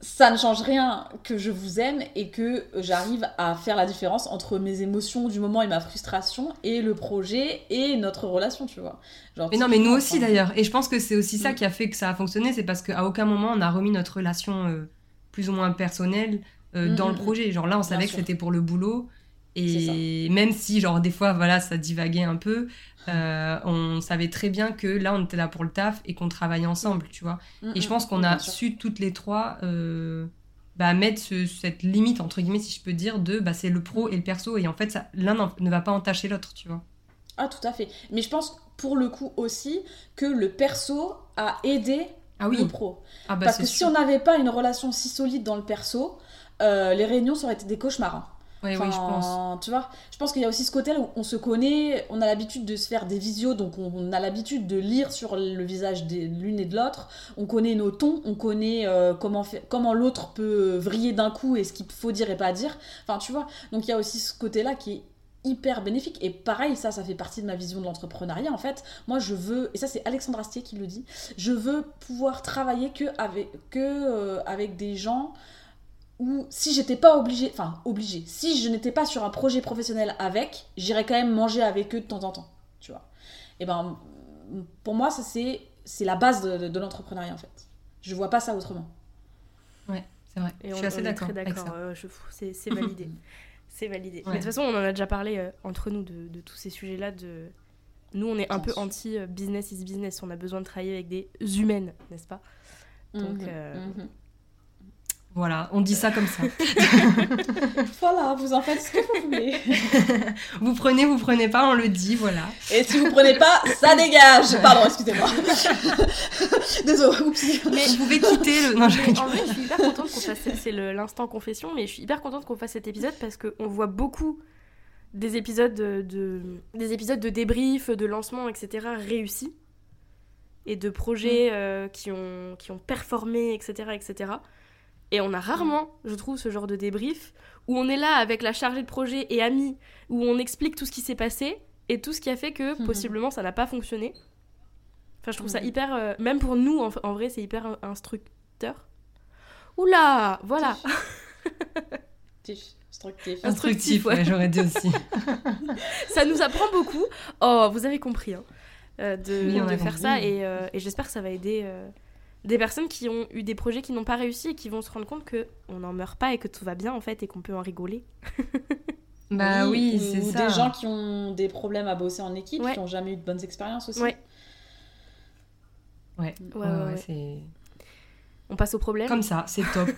ça ne change rien que je vous aime et que j'arrive à faire la différence entre mes émotions du moment et ma frustration et le projet et notre relation, tu vois. Genre, mais non, mais nous aussi d'ailleurs. Et je pense que c'est aussi ça mm. qui a fait que ça a fonctionné, c'est parce qu'à aucun moment on a remis notre relation euh, plus ou moins personnelle dans mm, le mm, projet. Genre là, on savait que c'était pour le boulot. Et même si, genre, des fois, voilà, ça divaguait un peu, euh, on savait très bien que là, on était là pour le taf et qu'on travaillait ensemble, tu vois. Mm, et je mm, pense qu'on a su toutes les trois euh, bah, mettre cette limite, entre guillemets, si je peux dire, de bah, c'est le pro et le perso. Et en fait, l'un ne va pas entacher l'autre, tu vois. Ah, tout à fait. Mais je pense, pour le coup aussi, que le perso a aidé ah oui. le pro. Ah bah, Parce que si on n'avait pas une relation si solide dans le perso, euh, les réunions, ça aurait été des cauchemars. Hein. Je pense. Tu vois, je pense qu'il y a aussi ce côté-là où on se connaît, on a l'habitude de se faire des visios, donc on, a l'habitude de lire sur le visage de l'une et de l'autre. On connaît nos tons, on connaît euh, comment, comment l'autre peut vriller d'un coup et ce qu'il faut dire et pas dire. Enfin, tu vois, donc il y a aussi ce côté-là qui est hyper bénéfique et pareil ça ça fait partie de ma vision de l'entrepreneuriat en fait moi je veux et ça c'est Alexandre Astier qui le dit je veux pouvoir travailler que avec que euh, avec des gens ou si j'étais pas obligée, enfin obligée, si je n'étais pas sur un projet professionnel avec, j'irais quand même manger avec eux de temps en temps, tu vois. Et ben pour moi ça c'est c'est la base de, de, l'entrepreneuriat en fait. Je vois pas ça autrement. Ouais, c'est vrai. je suis assez d'accord. d'accord. Euh, c'est validé. [LAUGHS] c'est validé. Mais de toute façon, on en a déjà parlé euh, entre nous de, de, tous ces sujets-là. De... Nous, on est un peu anti-business is business. On a besoin de travailler avec des humaines, n'est-ce pas? Donc, mhm, euh, mhm. Voilà, on dit ça comme ça. [LAUGHS] voilà, vous en faites ce que vous voulez. [LAUGHS] vous prenez, vous prenez pas, on le dit, voilà. Et si vous prenez pas, ça dégage. Pardon, excusez-moi. [LAUGHS] Désolé, Mais vous pouvez quitter le. Non, je... En vrai, je suis hyper contente qu'on fasse. C'est l'instant confession, mais je suis hyper contente qu'on fasse cet épisode parce qu'on voit beaucoup des épisodes de, des épisodes de débrief, de lancement, etc. réussis et de projets mm. euh, qui ont qui ont performé, etc., etc. Et on a rarement, je trouve, ce genre de débrief où on est là avec la chargée de projet et amis, où on explique tout ce qui s'est passé et tout ce qui a fait que mhm. possiblement ça n'a pas fonctionné. Enfin, je trouve ça hyper. Euh, même pour nous, en, vrai, c'est hyper instructeur. Oula Voilà [LAUGHS] Instructif. Instructif, ouais, j'aurais dit aussi. [LAUGHS] ça nous apprend beaucoup. Oh, vous avez compris, hein, euh, de, de faire ça. Et, euh, et j'espère que ça va aider des personnes qui ont eu des projets qui n'ont pas réussi et qui vont se rendre compte que on n'en meurt pas et que tout va bien en fait et qu'on peut en rigoler. [LAUGHS] bah oui, c'est ça. Des gens qui ont des problèmes à bosser en équipe, qui n'ont jamais eu de bonnes expériences aussi. Ouais. Ouais, ouais, c'est. On passe au problème. Comme ça, c'est top.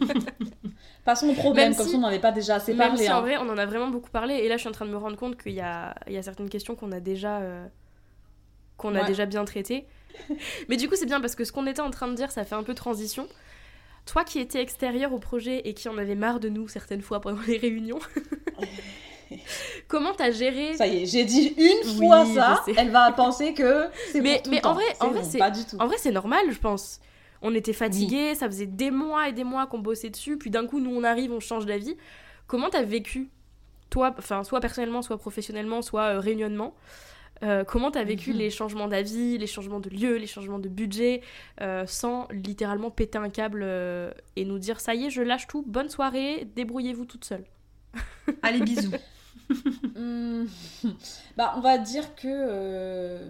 [LAUGHS] Passons au problème, comme si on n'en avait pas déjà assez même parlé. Si, en hein. vrai, on en a vraiment beaucoup parlé. Et là, je suis en train de me rendre compte qu'il y a, il y a certaines questions qu'on a déjà, euh, qu'on a déjà bien traitées. [LAUGHS] Mais du coup, c'est bien parce que ce qu'on était en train de dire, ça fait un peu transition. Toi qui étais extérieur au projet et qui en avait marre de nous certaines fois pendant les réunions, [LAUGHS] comment t'as géré Ça y est, j'ai dit une fois ça, elle va penser que c'est Mais, pour mais en vrai, en vrai, c'est pas du tout. En vrai, c'est normal, je pense. On était fatigués, ça faisait des mois et des mois qu'on bossait dessus, puis d'un coup, nous, on arrive, on change d'avis. Comment t'as vécu, toi, enfin, soit personnellement, soit professionnellement, soit euh, réunionnement? Euh, comment t'as vécu Mhm. les changements d'avis, les changements de lieu, les changements de budget, euh, sans littéralement péter un câble euh, et nous dire ça y est, je lâche tout, bonne soirée, débrouillez-vous toute seule. [LAUGHS] Allez, bisous. [LAUGHS] Hmm. bah, on va dire que.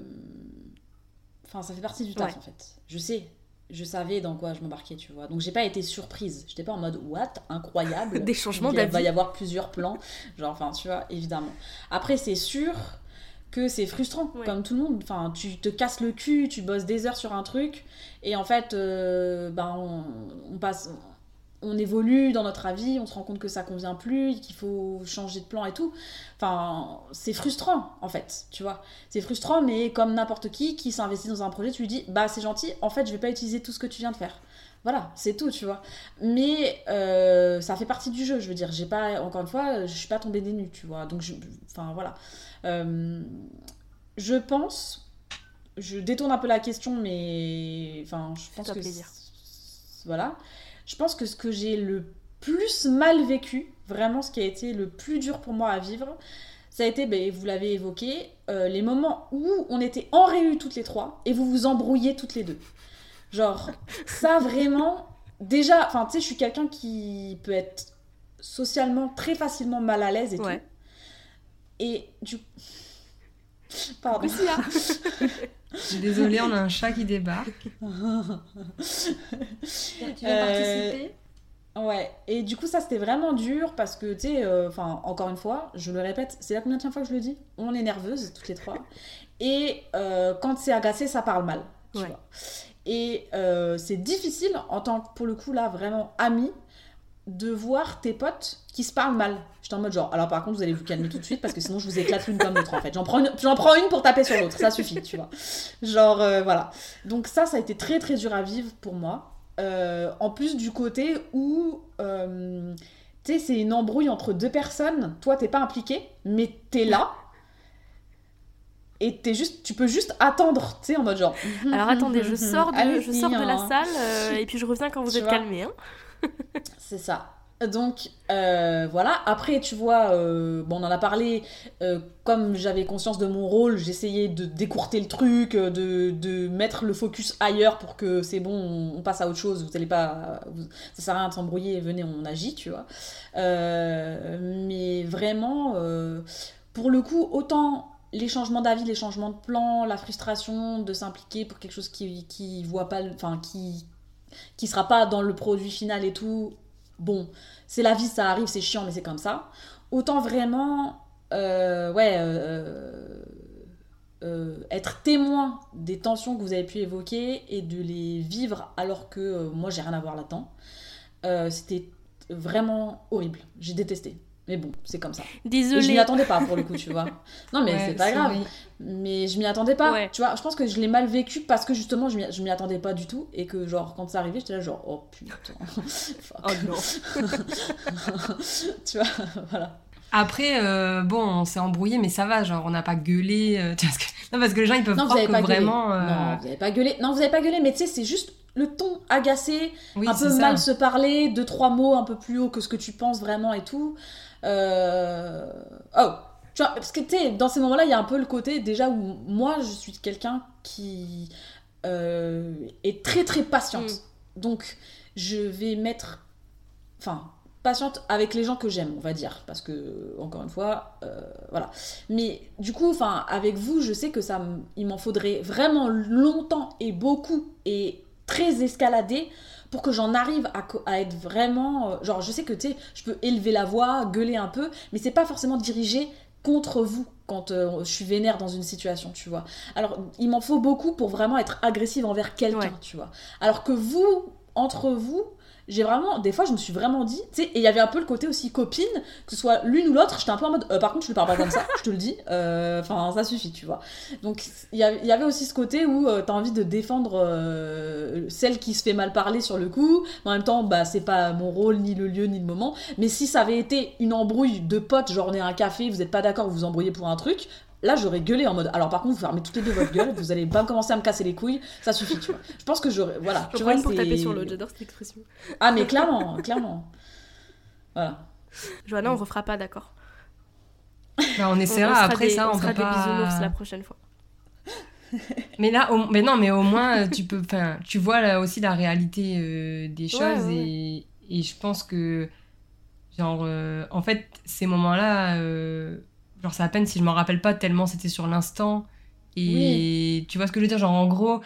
Enfin, ça fait partie du taf Ouais. en fait. Je sais. Je savais dans quoi je m'embarquais, tu vois. Donc j'ai pas été surprise. J'étais pas en mode what Incroyable. [LAUGHS] Des changements Il va d'avis. y avoir plusieurs plans. Genre, enfin, tu vois, évidemment. Après, c'est sûr que c'est frustrant, Ouais. comme tout le monde. Enfin, tu te casses le cul, tu bosses des heures sur un truc, et en fait, euh, ben, on, on passe. On évolue dans notre avis, on se rend compte que ça convient plus, qu'il faut changer de plan et tout. Enfin, c'est frustrant, en fait, tu vois. C'est frustrant, mais comme n'importe qui qui s'investit dans un projet, tu lui dis, bah c'est gentil, en fait, je vais pas utiliser tout ce que tu viens de faire. Voilà, c'est tout, tu vois. Mais euh, ça fait partie du jeu, je veux dire. J'ai pas, encore une fois, je suis pas tombée des nues, tu vois. Donc, je, enfin, voilà. Euh, je pense, je détourne un peu la question, mais enfin, je pense que plaisir. voilà. Je pense que ce que j'ai le plus mal vécu, vraiment ce qui a été le plus dur pour moi à vivre, ça a été, ben, vous l'avez évoqué, euh, les moments où on était en réu toutes les trois et vous vous embrouillez toutes les deux. Genre, ça vraiment, déjà, enfin, tu sais, je suis quelqu'un qui peut être socialement très facilement mal à l'aise et Ouais. tout. Et du [LAUGHS] Pardon. Je suis désolée, on a un chat qui débarque. Tu veux participer? Ouais, et du coup, ça c'était vraiment dur parce que, tu sais, euh, enfin, encore une fois, je le répète, c'est la combien fois que je le dis On est nerveuse, toutes les trois. Et euh, quand c'est agacé, ça parle mal. Tu Ouais. vois. Et euh, c'est difficile, en tant que, pour le coup, là, vraiment ami, de voir tes potes qui se parlent mal. J'étais en mode genre, alors par contre, vous allez vous calmer tout de suite parce que sinon je vous éclate l'une comme l'autre en fait. J'en prends, une, prends une pour taper sur l'autre, ça suffit, tu vois. Genre, euh, voilà. Donc, ça, ça a été très très dur à vivre pour moi. Euh, en plus du côté où, tu sais, c'est une embrouille entre deux personnes. Toi, t'es pas impliqué, mais t'es là. Et t'es juste, tu peux juste attendre, tu sais, en mode genre. [LAUGHS] Alors attendez, je sors de, je sors de la hein. salle euh, et puis je reviens quand vous Tu êtes vois. calmés. Hein. [LAUGHS] C'est ça. Donc euh, voilà, après tu vois, euh, bon on en a parlé, comme j'avais conscience de mon rôle, j'essayais de décourter le truc, de, de mettre le focus ailleurs pour que c'est bon, on, on passe à autre chose, vous allez pas, vous- ça sert à rien de s'embrouiller, venez on agit, tu vois. Mais vraiment, pour le coup, autant les changements d'avis, les changements de plan, la frustration de s'impliquer pour quelque chose qui, qui voit pas, enfin qui sera pas dans le produit final et tout, bon, c'est la vie, ça arrive, c'est chiant, mais c'est comme ça. Autant vraiment, euh, euh, euh, être témoin des tensions que vous avez pu évoquer et de les vivre alors que moi j'ai rien à voir là-dedans, c'était vraiment horrible. J'ai détesté. Mais bon, c'est comme ça. Et je m'y Désolée. attendais pas pour le coup, tu vois. Non, mais Ouais, c'est pas grave. Mais je m'y attendais pas. Ouais. Tu vois, je pense que je l'ai mal vécu parce que justement, je m'y- je m'y attendais pas du tout. Et que, genre, quand c'est arrivé, j'étais là, genre, oh putain. [LAUGHS] Fuck. Oh non. [LAUGHS] tu vois, voilà. Après, euh, bon, on s'est embrouillé, mais ça va, genre, on n'a pas gueulé. euh, [LAUGHS] tu vois, parce que... Non, parce que les gens, ils peuvent Non, vous croire avez que pas vraiment. euh, Non, vous avez pas gueulé. Non, vous avez pas gueulé, mais tu sais, c'est juste le ton agacé, oui, un peu ça. mal se parler, deux, trois mots un peu plus haut que ce que tu penses vraiment et tout. Euh... Oh, tu vois, parce que tu sais, dans ces moments-là, il y a un peu le côté déjà où moi, je suis quelqu'un qui euh, est très très patiente. Donc, je vais mettre. Enfin, patiente avec les gens que j'aime, on va dire. Parce que, encore une fois, euh, voilà. Mais du coup, enfin, avec vous, je sais que ça, il m'en faudrait vraiment longtemps et beaucoup et très très escaladé pour que j'en arrive à, être vraiment. euh, genre, je sais que tu sais, je peux élever la voix, gueuler un peu, mais c'est pas forcément dirigé contre vous quand euh, je suis vénère dans une situation, tu vois. Alors, il m'en faut beaucoup pour vraiment être agressive envers quelqu'un, Ouais. tu vois. Alors que vous, entre vous, j'ai vraiment, des fois, je me suis vraiment dit, tu sais, et il y avait un peu le côté aussi copine, que ce soit l'une ou l'autre, j'étais un peu en mode, euh, par contre, je lui parle pas comme ça, je te le dis, euh, enfin, ça suffit, tu vois. Donc, il y avait- aussi ce côté où tu t'as envie de défendre euh, celle qui se fait mal parler sur le coup, mais en même temps, bah, c'est pas mon rôle, ni le lieu, ni le moment. Mais si ça avait été une embrouille de potes, genre on est à un café, vous êtes pas d'accord, vous vous embrouillez pour un truc, là j'aurais gueulé en mode, alors par contre, vous fermez toutes les deux votre gueule, vous allez pas commencer à me casser les couilles, ça suffit, tu vois. Je pense que j'aurais, voilà. Je tu vois pour taper sur l'autre, j'adore cette expression. Ah, mais clairement, clairement. Voilà. Johanna, on refera pas, d'accord Bah, on essaiera on après des- ça, on, peut des bisounours la pas. prochaine fois. [LAUGHS] Mais là, au... mais non, mais au moins euh, tu peux, enfin, tu vois là aussi la réalité euh, des choses Ouais, ouais, et et je pense que genre euh, en fait ces moments-là, euh, genre c'est à peine si je m'en rappelle pas tellement c'était sur l'instant et tu vois ce que je veux dire, genre en gros.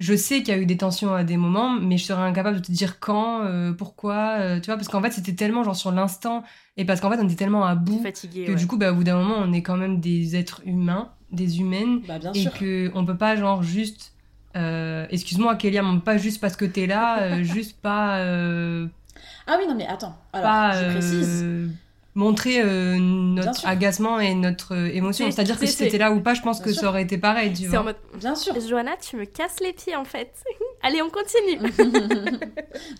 Je sais qu'il y a eu des tensions à des moments, mais je serais incapable de te dire quand, euh, pourquoi, euh, tu vois, parce qu'en fait c'était tellement genre sur l'instant, et parce qu'en fait on était tellement à bout que ouais. du coup, bah, au bout d'un moment, on est quand même des êtres humains, des humaines, Bah, bien et sûr. que on peut pas genre juste, euh, excuse-moi, Kélia, mais pas juste parce que t'es là, [LAUGHS] juste pas, Ah oui, non, mais attends. Alors, pas je précise. Montrer euh, notre agacement et notre euh, émotion. C'est- C'est-à-dire que si t'étais là ou pas, je pense Bien que sûr. ça aurait été pareil, tu C'est vois. en mode, Bien sûr. Johanna, tu me casses les pieds en fait. [LAUGHS] Allez, on continue. [LAUGHS]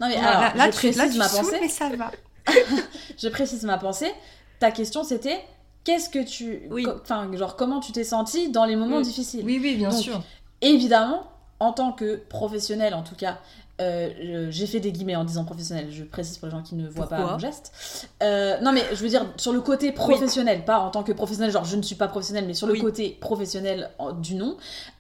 non, mais alors, là, je tu, précise là, tu ma saoules, pensée. mais ça va. [LAUGHS] Je précise ma pensée. Ta question, c'était qu'est-ce que tu. Oui. co- Enfin, genre, comment tu t'es senti dans les moments Mm. difficiles? Oui, oui, bien Donc, sûr. Évidemment, en tant que professionnel, en tout cas, euh, j'ai fait des guillemets en disant professionnel, je précise pour les gens qui ne voient pas mon geste. Euh, non, mais je veux dire, sur le côté professionnel, pas en tant que professionnel, genre je ne suis pas professionnel, mais sur le Oui. côté professionnel en- du nom,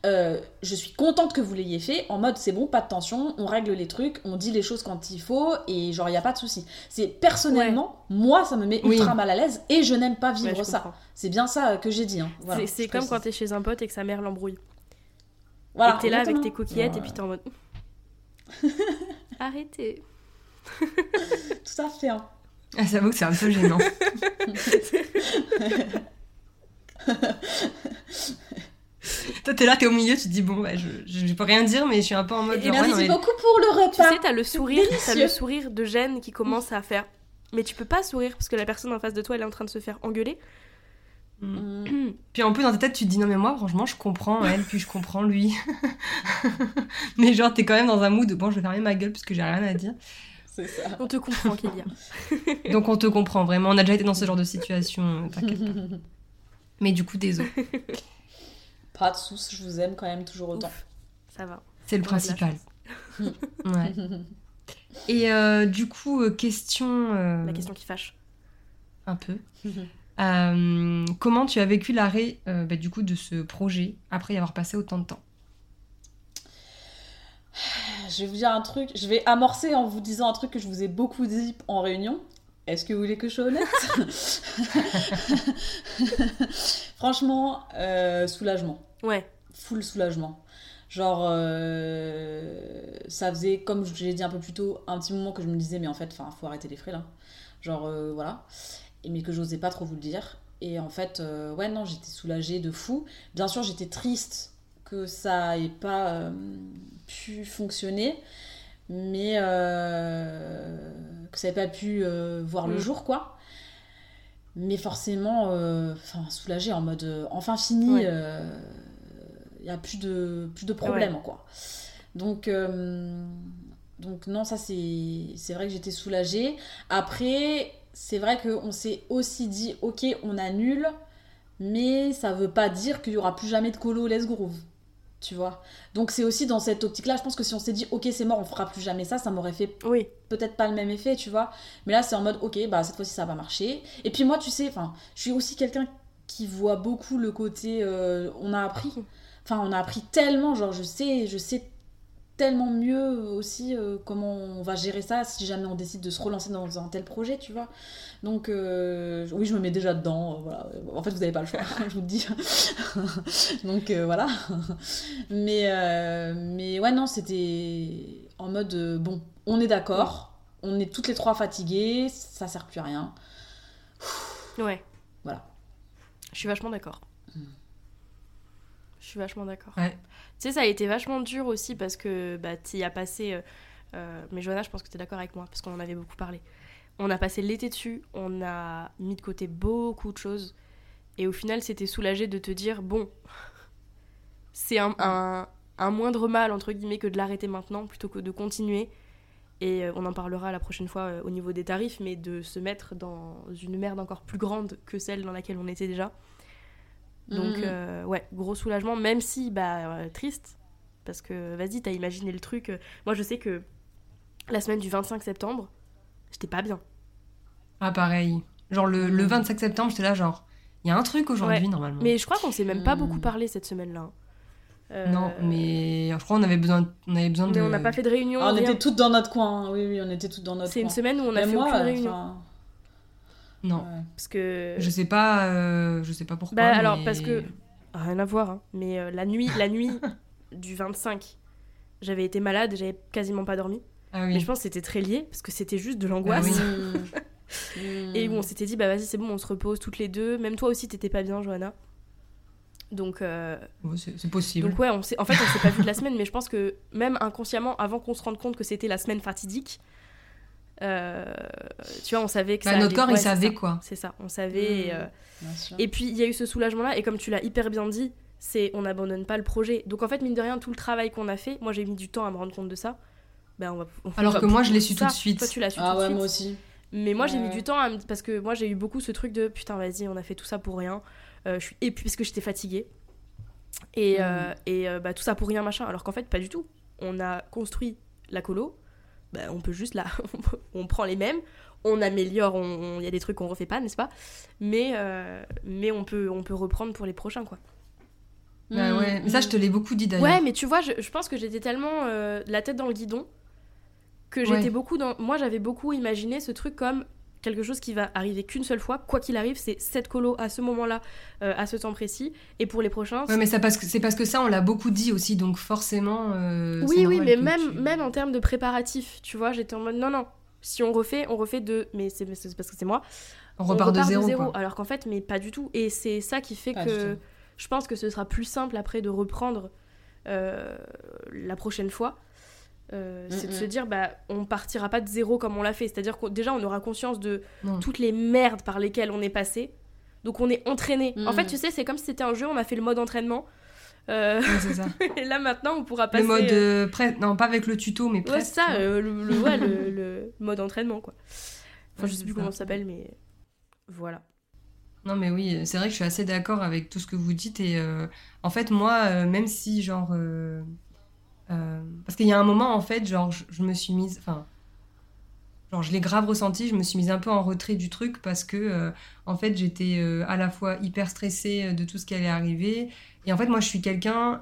euh, je suis contente que vous l'ayez fait, en mode c'est bon, pas de tension, on règle les trucs, on dit les choses quand il faut, et genre il n'y a pas de souci. C'est personnellement, moi, ça me met Oui. ultra mal à l'aise, et je n'aime pas vivre ça. C'est bien ça que j'ai dit. hein. Voilà, C'est- comme quand t'es chez un pote et que sa mère l'embrouille. Voilà, et que t'es là avec tes coquillettes et puis t'es en mode. [LAUGHS] Arrêtez. [LAUGHS] Tout à fait. hein. Ah, J'avoue que c'est un peu gênant. [LAUGHS] Toi, t'es là, t'es au milieu, tu te dis, bon, bah, je, je, je peux rien dire, mais je suis un peu en mode. Et genre, ouais, merci mais- beaucoup pour le Tu repas. sais, t'as le sourire, t'as le sourire de gêne qui commence à faire. Mais tu peux pas sourire parce que la personne en face de toi elle est en train de se faire engueuler. Mm. [CLEARS THROAT] Puis en plus, dans ta tête, tu te dis non, mais moi, franchement, je comprends elle, puis je comprends lui. [LAUGHS] mais genre, t'es quand même dans un mood de bon, je vais fermer ma gueule parce que j'ai rien à dire. C'est ça. On te comprend, Kélia. [LAUGHS] Donc on te comprend vraiment. On a déjà été dans ce genre de situation, euh, t'inquiète pas. [LAUGHS] Mais du coup, désolé. Pas de soucis, je vous aime quand même toujours autant. Ouf, ça va. C'est le principal. ouais. Et euh, du coup, euh, question. euh, La question qui fâche. Un peu. Euh, comment tu as vécu l'arrêt euh, bah, du coup de ce projet après y avoir passé autant de temps Je vais vous dire un truc, je vais amorcer en vous disant un truc que je vous ai beaucoup dit en réunion. Est-ce que vous voulez que je sois honnête? [LAUGHS] Franchement, euh, soulagement. Ouais. Full soulagement. Genre, euh, ça faisait, comme je l'ai dit un peu plus tôt, un petit moment que je me disais, mais en fait, enfin, faut arrêter les frais là. Genre, euh, voilà. Mais que j'osais pas trop vous le dire. Et en fait, euh, ouais, non, j'étais soulagée de fou. Bien sûr, j'étais triste que ça ait pas euh, pu fonctionner, mais euh, que ça ait pas pu voir le Mm. jour, quoi. Mais forcément, enfin, soulagée en mode enfin fini, Ouais. il n'y a plus de, plus de problème, quoi. Donc, donc non, ça c'est c'est vrai que j'étais soulagée. Après, c'est vrai qu'on s'est aussi dit, ok, on annule, mais ça veut pas dire qu'il y aura plus jamais de colo Let's Groove. Tu vois Donc c'est aussi dans cette optique-là, je pense que si on s'est dit, ok, c'est mort, on fera plus jamais ça, ça m'aurait fait Oui. peut-être pas le même effet, tu vois. Mais là, c'est en mode, ok, bah cette fois-ci, ça va marcher. Et puis moi, tu sais, enfin, je suis aussi quelqu'un qui voit beaucoup le côté, euh, on a appris. Enfin, on a appris tellement, genre, je sais, je sais tellement mieux aussi euh, comment on va gérer ça si jamais on décide de se relancer dans un tel projet, tu vois. Donc, euh, oui, je me mets déjà dedans. euh, voilà. En fait, vous n'avez pas le choix, [LAUGHS] je vous le dis. [LAUGHS] Donc, voilà. Mais, mais ouais, non, c'était. mode euh, bon, on est d'accord, on est toutes les trois fatiguées, ça sert plus à rien. Ouais. Voilà. Je suis vachement d'accord. Mm. Je suis vachement d'accord. Ouais. Tu sais, ça a été vachement dur aussi parce que bah, tu y as passé. euh, euh, mais Johanna, je pense que tu es d'accord avec moi parce qu'on en avait beaucoup parlé. On a passé l'été dessus, on a mis de côté beaucoup de choses. Et au final, c'était soulagé de te dire bon, c'est un, un- un moindre mal, entre guillemets, que de l'arrêter maintenant plutôt que de continuer. Et euh, on en parlera la prochaine fois au niveau des tarifs, mais de se mettre dans une merde encore plus grande que celle dans laquelle on était déjà. Donc, Mhm. euh, ouais, gros soulagement, même si, bah, euh, triste. Parce que, vas-y, t'as imaginé le truc. euh, Moi, je sais que la semaine du 25 septembre, j'étais pas bien. Ah, pareil. Genre, le, le Mm. 25 septembre, j'étais là, genre, il y a un truc aujourd'hui, Ouais. normalement. Mais je crois qu'on s'est même pas beaucoup parlé cette semaine-là. hein. Euh, Non, mais je crois qu'on avait besoin, on avait besoin Mais de. on n'a pas fait de réunion. Ah, on rien. était toutes dans notre coin. Oui, oui, on était toutes dans notre C'est coin. une semaine où on a fait moi, aucune réunion. Non. ouais. Parce que. Je sais pas, euh, je sais pas pourquoi. Bah, alors, mais- parce que- Rien à voir, hein. mais euh, la nuit, la nuit [LAUGHS] du 25, j'avais été malade j'avais quasiment pas dormi. Ah Mais oui. je pense que c'était très lié parce que c'était juste de l'angoisse. Ah [LAUGHS] Mm. Mm. Et où on s'était dit, bah vas-y, c'est bon, on se repose toutes les deux. Même toi aussi, t'étais pas bien, Johanna. Donc, euh, Ouais, c'est possible. donc ouais, on en fait, on s'est pas vu de la semaine, mais je pense que même inconsciemment, avant qu'on se rende compte que c'était la semaine fatidique, euh, tu vois, on savait que Bah, ça notre allait- corps, il ouais, savait ça. quoi. C'est ça, on savait. et, Mm. euh. Et puis il y a eu ce soulagement-là, et comme tu l'as hyper bien dit, c'est on n'abandonne pas le projet. Donc en fait, mine de rien, tout le travail qu'on a fait, moi j'ai mis du temps à me rendre compte de ça. Ben, on va, on Alors que moi, je l'ai su ça. tout de suite. Toi, tu l'as su Ah tout de ouais, suite. moi aussi. Mais moi, j'ai mis du temps à me... parce que moi, j'ai eu beaucoup ce truc de putain, vas-y, on a fait tout ça pour rien. Euh, je suis et puis parce que j'étais fatiguée. Et, Mm. euh, et euh, bah, tout ça pour rien, machin. Alors qu'en fait, pas du tout. On a construit la colo. Bah, on peut juste là, [LAUGHS] on prend les mêmes, on améliore, il on... y a des trucs qu'on refait pas, n'est-ce pas? Mais, euh, mais on, peut, on peut reprendre pour les prochains, quoi. Bah ouais. Mais ça, je te l'ai beaucoup dit d'ailleurs. Ouais, mais tu vois, je, je pense que j'étais tellement euh, la tête dans le guidon que Ouais. j'étais beaucoup dans. Moi, j'avais beaucoup imaginé ce truc comme quelque chose qui va arriver qu'une seule fois, quoi qu'il arrive, c'est cette colo à ce moment-là, euh, à ce temps précis, et pour les prochains. Ouais, mais ça parce que c'est parce que ça, on l'a beaucoup dit aussi, donc forcément. euh, oui, oui, mais même, tu- même en termes de préparatifs, tu vois, j'étais en mode non, non. Si on refait, on refait de. Mais c'est parce que c'est moi. on repart, de zéro. quoi. Alors qu'en fait, mais pas du tout. Et c'est ça qui fait Pas que je pense que ce sera plus simple après de reprendre euh, la prochaine fois. Euh, c'est de Mm-mm. se dire, bah, on partira pas de zéro comme on l'a fait. C'est-à-dire que déjà, on aura conscience de Non. toutes les merdes par lesquelles on est passé. Donc, on est entraîné. En Mm. fait, tu sais, c'est comme si c'était un jeu, on a fait le mode entraînement. Euh, Ouais, c'est ça. [LAUGHS] et là, maintenant, on pourra passer. le mode euh, euh, prêt- non pas avec le tuto mais Ouais, presque. c'est ça, euh, le, le- ouais, le- [LAUGHS] le mode entraînement, quoi. Enfin, Ouais, je sais plus ça. comment ça s'appelle, mais voilà. Non mais oui, c'est vrai que je suis assez d'accord avec tout ce que vous dites et euh, en fait moi, euh, même si genre, euh, parce qu'il y a un moment en fait, genre je, je me suis mise, enfin, genre je l'ai grave ressenti, je me suis mise un peu en retrait du truc parce que euh, en fait j'étais euh, à la fois hyper stressée de tout ce qui allait arriver et en fait moi je suis quelqu'un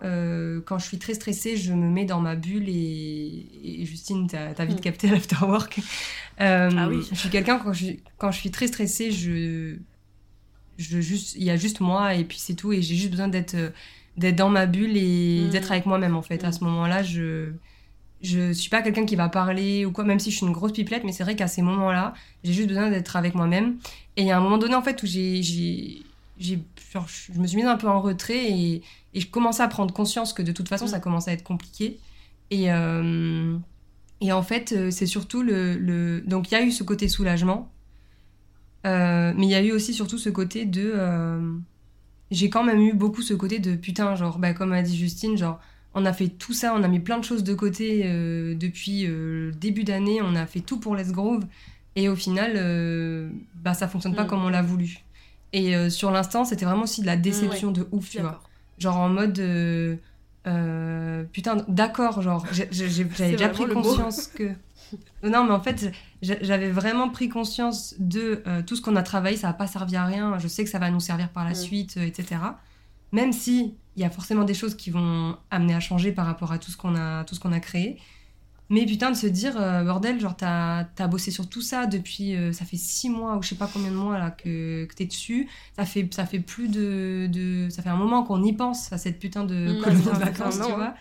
quand je suis très stressée, je me mets dans ma bulle et, et Justine t'as as vite Mm. capté l'afterwork. Ah oui. Je suis quelqu'un quand je quand je suis très stressée, je je juste il y a juste moi et puis c'est tout et j'ai juste besoin d'être d'être dans ma bulle et Mm. d'être avec moi-même en fait à Mm. ce moment-là je je suis pas quelqu'un qui va parler ou quoi même si je suis une grosse pipelette mais c'est vrai qu'à ces moments-là j'ai juste besoin d'être avec moi-même et il y a un moment donné en fait où j'ai j'ai je me suis mise un peu en retrait et, et je commençais à prendre conscience que de toute façon Mm. ça commençait à être compliqué et euh, et en fait euh, c'est surtout le, le donc il y a eu ce côté soulagement euh, mais il y a eu aussi surtout ce côté de euh, j'ai quand même eu beaucoup ce côté de putain genre bah comme a dit Justine genre on a fait tout ça on a mis plein de choses de côté euh, depuis euh, le début d'année on a fait tout pour Let's Grove et au final euh, bah ça fonctionne pas Mm. comme on l'a voulu. Et euh, sur l'instant c'était vraiment aussi de la déception de ouf tu vois. Genre en mode putain d'accord genre [LAUGHS] j'avais déjà pris conscience que [LAUGHS] non mais en fait j'a- j'avais vraiment pris conscience de euh, tout ce qu'on a travaillé ça va pas servi à rien je sais que ça va nous servir par la Mm. suite euh, etc même si il y a forcément des choses qui vont amener à changer par rapport à tout ce qu'on a tout ce qu'on a créé. Mais putain de se dire euh, bordel genre t'as as bossé sur tout ça depuis ça fait six mois ou je sais pas combien de mois là que, que t'es dessus. Ça fait ça fait plus de, de ça fait un moment qu'on y pense à cette putain de Mm, de vacances an, tu hein. vois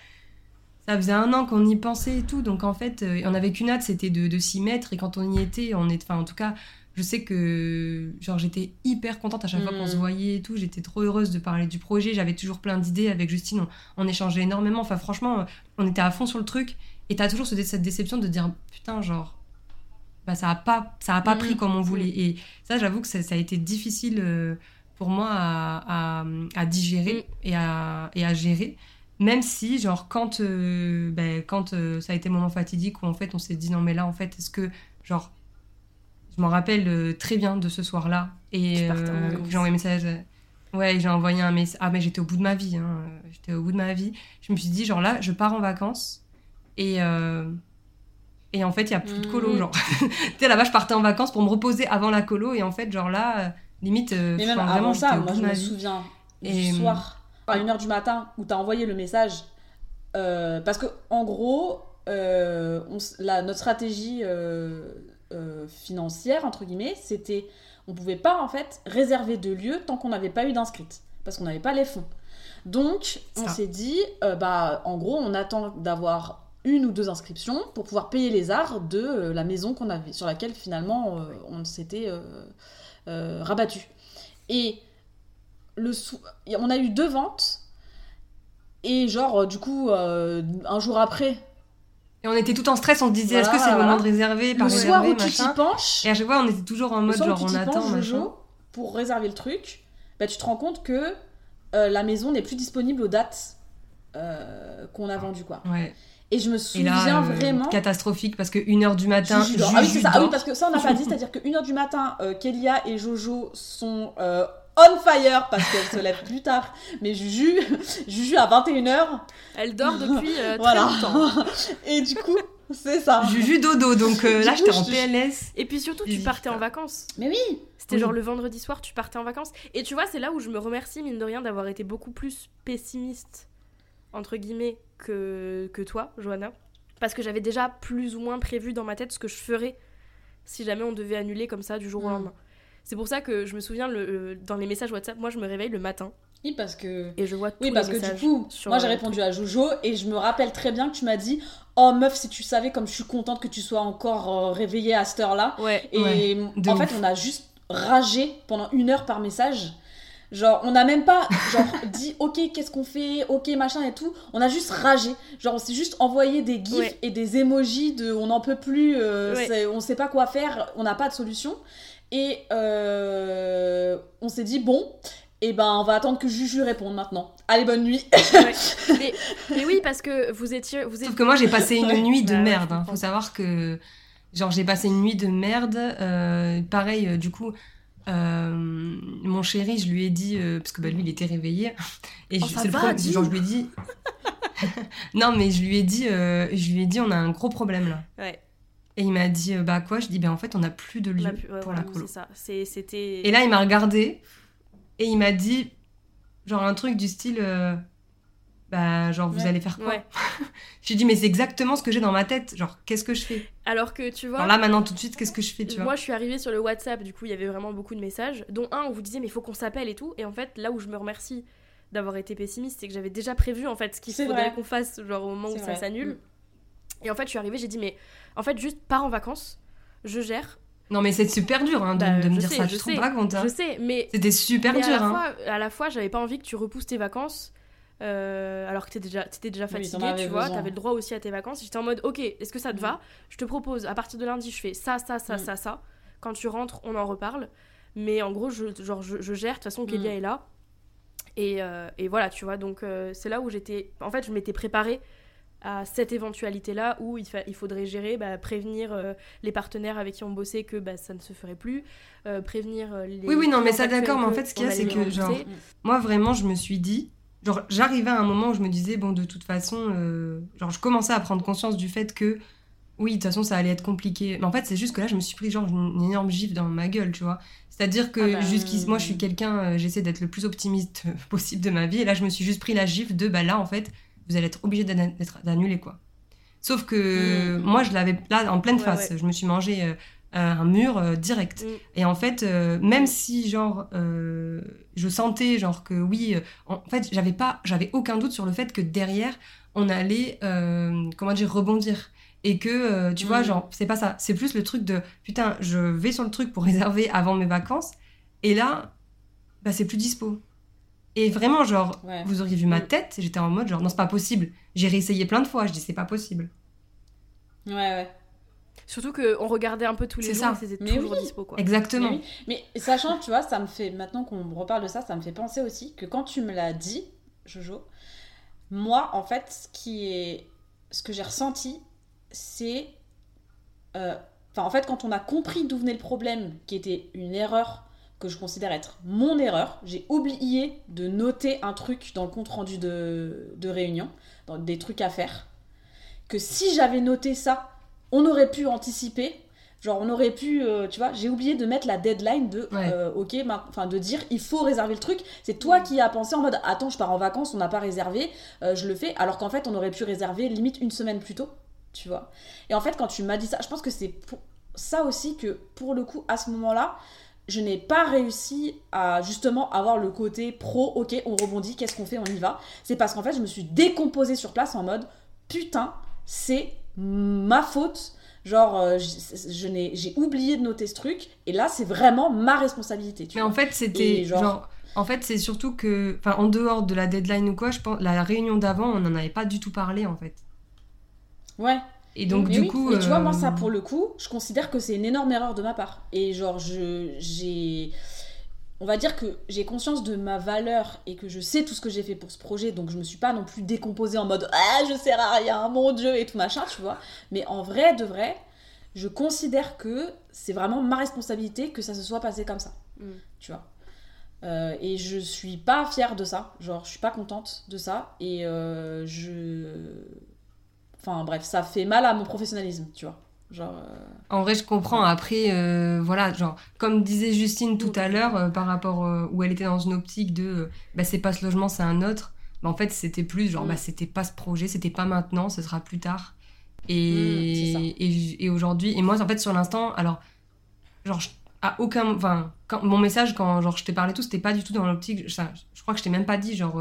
ça faisait un an qu'on y pensait et tout. Donc en fait, euh, on avait qu'une hâte, c'était de, de s'y mettre. Et quand on y était, on est, enfin en tout cas, je sais que genre j'étais hyper contente à chaque fois qu'on se Mm. voyait et tout. J'étais trop heureuse de parler du projet. J'avais toujours plein d'idées avec Justine. On, on échangeait énormément. Enfin franchement, on était à fond sur le truc. Et t'as toujours ce- cette déception de dire putain genre bah ça a pas ça a pas Mm. pris comme on voulait. Et ça j'avoue que ça, ça a été difficile euh, pour moi à, à, à digérer et à, et à gérer. Même si, genre, quand, euh, ben, quand euh, ça a été le moment fatidique où en fait on s'est dit non, mais là, en fait, est-ce que, genre, je m'en rappelle euh, très bien de ce soir-là. Et euh, j'ai envoyé un message. euh, Ouais, j'ai envoyé un message. Ah, mais j'étais au bout de ma vie. hein, J'étais au bout de ma vie. Je me suis dit, genre, là, je pars en vacances. Et. euh, et en fait, il n'y a plus de colo, Mhm. genre. [LAUGHS] tu sais, là-bas, je partais en vacances pour me reposer avant la colo. Et en fait, genre là, limite, Mais même avant ça, moi je me vie. souviens Et, du soir, à 1h du matin, où t'as envoyé le message. euh, parce que, en gros, euh, on s- la, notre stratégie euh, financière, entre guillemets, c'était. On pouvait pas, en fait, réserver de lieux tant qu'on n'avait pas eu d'inscrite. Parce qu'on n'avait pas les fonds. Donc, on s'est dit, bah, en gros, on attend d'avoir une ou deux inscriptions pour pouvoir payer les arts de euh, la maison qu'on avait, sur laquelle finalement euh, on s'était euh, rabattu. Et le sou- on a eu deux ventes et genre euh, du coup euh, un jour après Et on était tout en stress, on se disait, est-ce que c'est le moment de réserver, pas le soir où tu t'y penches Et à chaque fois, on était toujours en mode genre tu on attend, penches machin. Pour réserver le truc bah, tu te rends compte que euh, la maison n'est plus disponible aux dates euh, qu'on a vendues quoi Ouais. et je me souviens là, euh, vraiment catastrophique parce que 1h du matin, Juju. Ah oui, c'est ça. Ah oui, parce que ça, on n'a pas dit. [LAUGHS] C'est-à-dire que 1h du matin, Kélia et Jojo sont on fire parce qu'elles se lèvent plus tard. Mais Juju, [LAUGHS] Juju à 21h. Elle dort depuis euh, très Voilà. longtemps. [LAUGHS] Et du coup, c'est ça. Juju dodo, donc euh, là j'étais en PLS. Et puis surtout, tu partais en vacances. Mais oui. C'était Oui. genre le vendredi soir, tu partais en vacances. Et tu vois, c'est là où je me remercie, mine de rien, d'avoir été beaucoup plus pessimiste, entre guillemets, que, que toi, Johanna. Parce que j'avais déjà plus ou moins prévu dans ma tête ce que je ferais si jamais on devait annuler comme ça du jour au Mm. lendemain. C'est pour ça que je me souviens, le, dans les messages WhatsApp, moi je me réveille le matin Oui, parce que. et je vois tous Oui, parce les que du coup, moi j'ai euh, répondu à Jojo et je me rappelle très bien que tu m'as dit Oh meuf, si tu savais comme je suis contente que tu sois encore euh, réveillée à cette heure-là. Ouais. Et Ouais, en ouf. fait, on a juste ragé pendant une heure par message. Genre, on n'a même pas genre [LAUGHS] dit ok, qu'est-ce qu'on fait, ok, machin et tout. On a juste ragé. Genre, on s'est juste envoyé des gifs Ouais. et des emojis de on n'en peut plus, euh, Ouais. on sait pas quoi faire, on n'a pas de solution. Et euh, on s'est dit bon, et ben on va attendre que Juju réponde maintenant. Allez, bonne nuit. Ouais. [LAUGHS] mais, mais oui, parce que vous étiez. Vous Sauf que moi j'ai passé une nuit de Bah merde. je hein. Faut savoir que genre j'ai passé une nuit de merde. euh, pareil, euh, du coup, euh, mon chéri, je lui ai dit euh, parce que bah, lui il était réveillé et Oh, je- ça le problème, genre je lui ai dit. [LAUGHS] non mais je lui ai dit, euh, je lui ai dit on a un gros problème là. Ouais. Et il m'a dit euh, bah quoi? Je dis ben en fait on n'a plus de lieu ouais, pour la colo. Ça. C'était. Et là, il m'a regardé et il m'a dit, genre un truc du style, euh, bah, genre, vous Ouais. allez faire quoi? Ouais. [LAUGHS] J'ai dit, mais c'est exactement ce que j'ai dans ma tête. Genre, qu'est-ce que je fais? Alors que tu vois. Alors là, maintenant, tout de suite, qu'est-ce que je fais, tu vois? Moi, je suis arrivée sur le WhatsApp, du coup, il y avait vraiment beaucoup de messages, dont un où vous disiez, mais il faut qu'on s'appelle et tout. Et en fait, là où je me remercie d'avoir été pessimiste, c'est que j'avais déjà prévu, en fait, ce qu'il faudrait qu'on fasse, genre au moment où ça s'annule. Mm. Et en fait, je suis arrivée, j'ai dit, mais en fait, juste pars en vacances, je gère. Non, mais c'est super dur hein, de, Bah, de me je dire sais, ça. je rends sais, pas compte hein Je sais, mais. C'était super mais à dur. la, hein. fois, à la fois, j'avais pas envie que tu repousses tes vacances. euh, alors que t'étais déjà, t'étais déjà Oui, avais tu vois, t'avais le droit aussi à tes vacances. J'étais en mode, ok, est-ce que ça te Mm. va? Je te propose, à partir de lundi, je fais ça, ça, ça, Mm. ça, ça. Quand tu rentres, on en reparle. Mais en gros, je, genre, je, je gère. De toute façon, Kélia Mm. est là. Et, euh, et voilà, tu vois. Donc, euh, c'est là où j'étais. En fait, je m'étais préparée à cette éventualité-là où il, fa- il faudrait gérer, bah, prévenir euh, les partenaires avec qui on bossait que bah, ça ne se ferait plus, euh, prévenir euh, les. Oui, oui, non, mais ça, d'accord, mais en fait, ce qu'il y a, c'est que, genre. Moi, vraiment, je me suis dit. Genre, j'arrivais à un moment où je me disais, bon, de toute façon, genre, je commençais à prendre conscience du fait que, oui, de toute façon, ça allait être compliqué. Mais en fait, c'est juste que là, je me suis pris, genre, une, énorme gifle dans ma gueule, tu vois. C'est-à-dire que, Ah bah, jusqu'ici, moi, je suis quelqu'un, j'essaie d'être le plus optimiste possible de ma vie. Et là, je me suis juste pris la gifle de, bah là, en fait, vous allez être obligé d'annuler, quoi. Sauf que, Mhm. moi, je l'avais là, en pleine Ouais, face. ouais. Je me suis mangé euh, un mur euh, direct. Mm. Et en fait, euh, même si genre euh, je sentais genre que oui, euh, en fait, j'avais pas, j'avais aucun doute sur le fait que derrière, on allait, euh, comment dire, rebondir. Et que, euh, tu vois, Mhm. genre, c'est pas ça. C'est plus le truc de, putain, je vais sur le truc pour réserver avant mes vacances. Et là, bah, c'est plus dispo. Et vraiment, genre, Ouais. vous auriez vu ma Mm. tête, j'étais en mode, genre, non, c'est pas possible. J'ai réessayé plein de fois, je dis, c'est pas possible. Ouais, ouais. Surtout qu'on regardait un peu tous les C'est jours c'était Mais toujours oui. dispo quoi. Exactement. Mais, oui. Mais sachant, tu vois, ça me fait, maintenant qu'on me reparle de ça, ça me fait penser aussi que quand tu me l'as dit, Jojo, moi, en fait, ce qui est. Ce que j'ai ressenti, c'est. euh, Enfin, en fait, quand on a compris d'où venait le problème, qui était une erreur que je considère être mon erreur, j'ai oublié de noter un truc dans le compte rendu de, de réunion, dans des trucs à faire, que si j'avais noté ça, on aurait pu anticiper. Genre, on aurait pu, euh, tu vois, j'ai oublié de mettre la deadline de, Ouais. euh, ok, enfin, de dire, il faut réserver le truc. C'est toi qui as pensé en mode, attends, je pars en vacances, on n'a pas réservé, euh, je le fais. Alors qu'en fait, on aurait pu réserver limite une semaine plus tôt, tu vois. Et en fait, quand tu m'as dit ça, je pense que c'est pour ça aussi que, pour le coup, à ce moment-là, je n'ai pas réussi à justement avoir le côté pro, ok, on rebondit, qu'est-ce qu'on fait, on y va. C'est parce qu'en fait, je me suis décomposée sur place en mode, putain, c'est ma faute. Genre, euh, je, je n'ai- j'ai oublié de noter ce truc, et là, c'est vraiment ma responsabilité. Tu Mais vois. en fait, c'était genre- genre... En fait, c'est surtout que, enfin, en dehors de la deadline ou quoi, je pense, la réunion d'avant, on n'en avait pas du tout parlé, en fait. Ouais. Et donc, Mais du oui, coup. mais tu vois, moi, euh, ça, pour le coup, je considère que c'est une énorme erreur de ma part. Et genre, je, j'ai. On va dire que j'ai conscience de ma valeur et que je sais tout ce que j'ai fait pour ce projet, donc je me suis pas non plus décomposée en mode Ah, je sers à rien, mon dieu, et tout machin, tu vois. Mais en vrai, de vrai, je considère que c'est vraiment ma responsabilité que ça se soit passé comme ça. Mm. Tu vois. Euh, et je suis pas fière de ça. Genre, je suis pas contente de ça. Et euh, je. Enfin, bref, ça fait mal à mon professionnalisme, tu vois. Genre. euh, En vrai, je comprends. Après, euh, voilà, genre, comme disait Justine tout à l'heure, euh, par rapport où elle était dans une optique de, bah, c'est pas ce logement, c'est un autre. Bah, en fait, c'était plus, genre, Mm. bah, c'était pas ce projet, c'était pas maintenant, ce sera plus tard. Mm. Et, et, et aujourd'hui, et moi, en fait, sur l'instant, alors, genre, je- à aucun, enfin, mon message, quand, genre, je t'ai parlé tout, c'était pas du tout dans l'optique, je, je crois que je t'ai même pas dit, genre,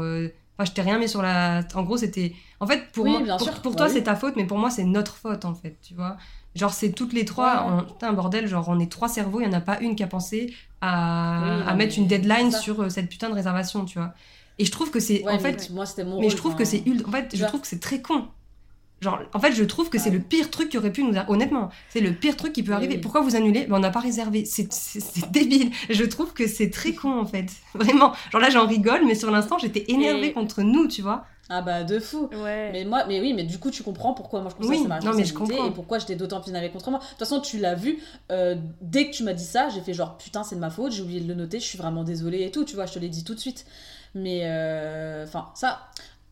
enfin, je t'ai rien mis sur la, en gros, c'était, en fait, pour Oui, moi, bien pour, sûr, pour bah toi, oui. c'est ta faute, mais pour moi, c'est notre faute, en fait, tu vois. Genre, c'est toutes les trois, Ouais, on- putain, bordel, genre, on est trois cerveaux, il y en a pas une qui a pensé à, Oui, à non, mettre une deadline sur euh, cette putain de réservation, tu vois. Et je trouve que c'est, ouais, en fait, moi, c'était mon mais rôle, je trouve que c'est en fait, je trouve que c'est très con. Genre, en fait, je trouve que c'est Ouais. le pire truc qui aurait pu nous arriver. Honnêtement, c'est le pire truc qui peut arriver. oui. Pourquoi vous annulez? Ben, On n'a pas réservé. C'est débile. Je trouve que c'est très con, en fait. [LAUGHS] Vraiment. Genre là, j'en rigole, mais sur l'instant, j'étais énervée Et- contre nous, tu vois. Ah bah, de fou. Ouais. Mais moi, mais oui, mais du coup, tu comprends pourquoi moi je considère Oui, que c'est ma non, mais je comprends. et pourquoi j'étais d'autant plus énervée contre moi. De toute façon, tu l'as vu, euh, dès que tu m'as dit ça, j'ai fait genre putain, c'est de ma faute, j'ai oublié de le noter, je suis vraiment désolée et tout, tu vois, je te l'ai dit tout de suite. Mais euh, enfin, ça,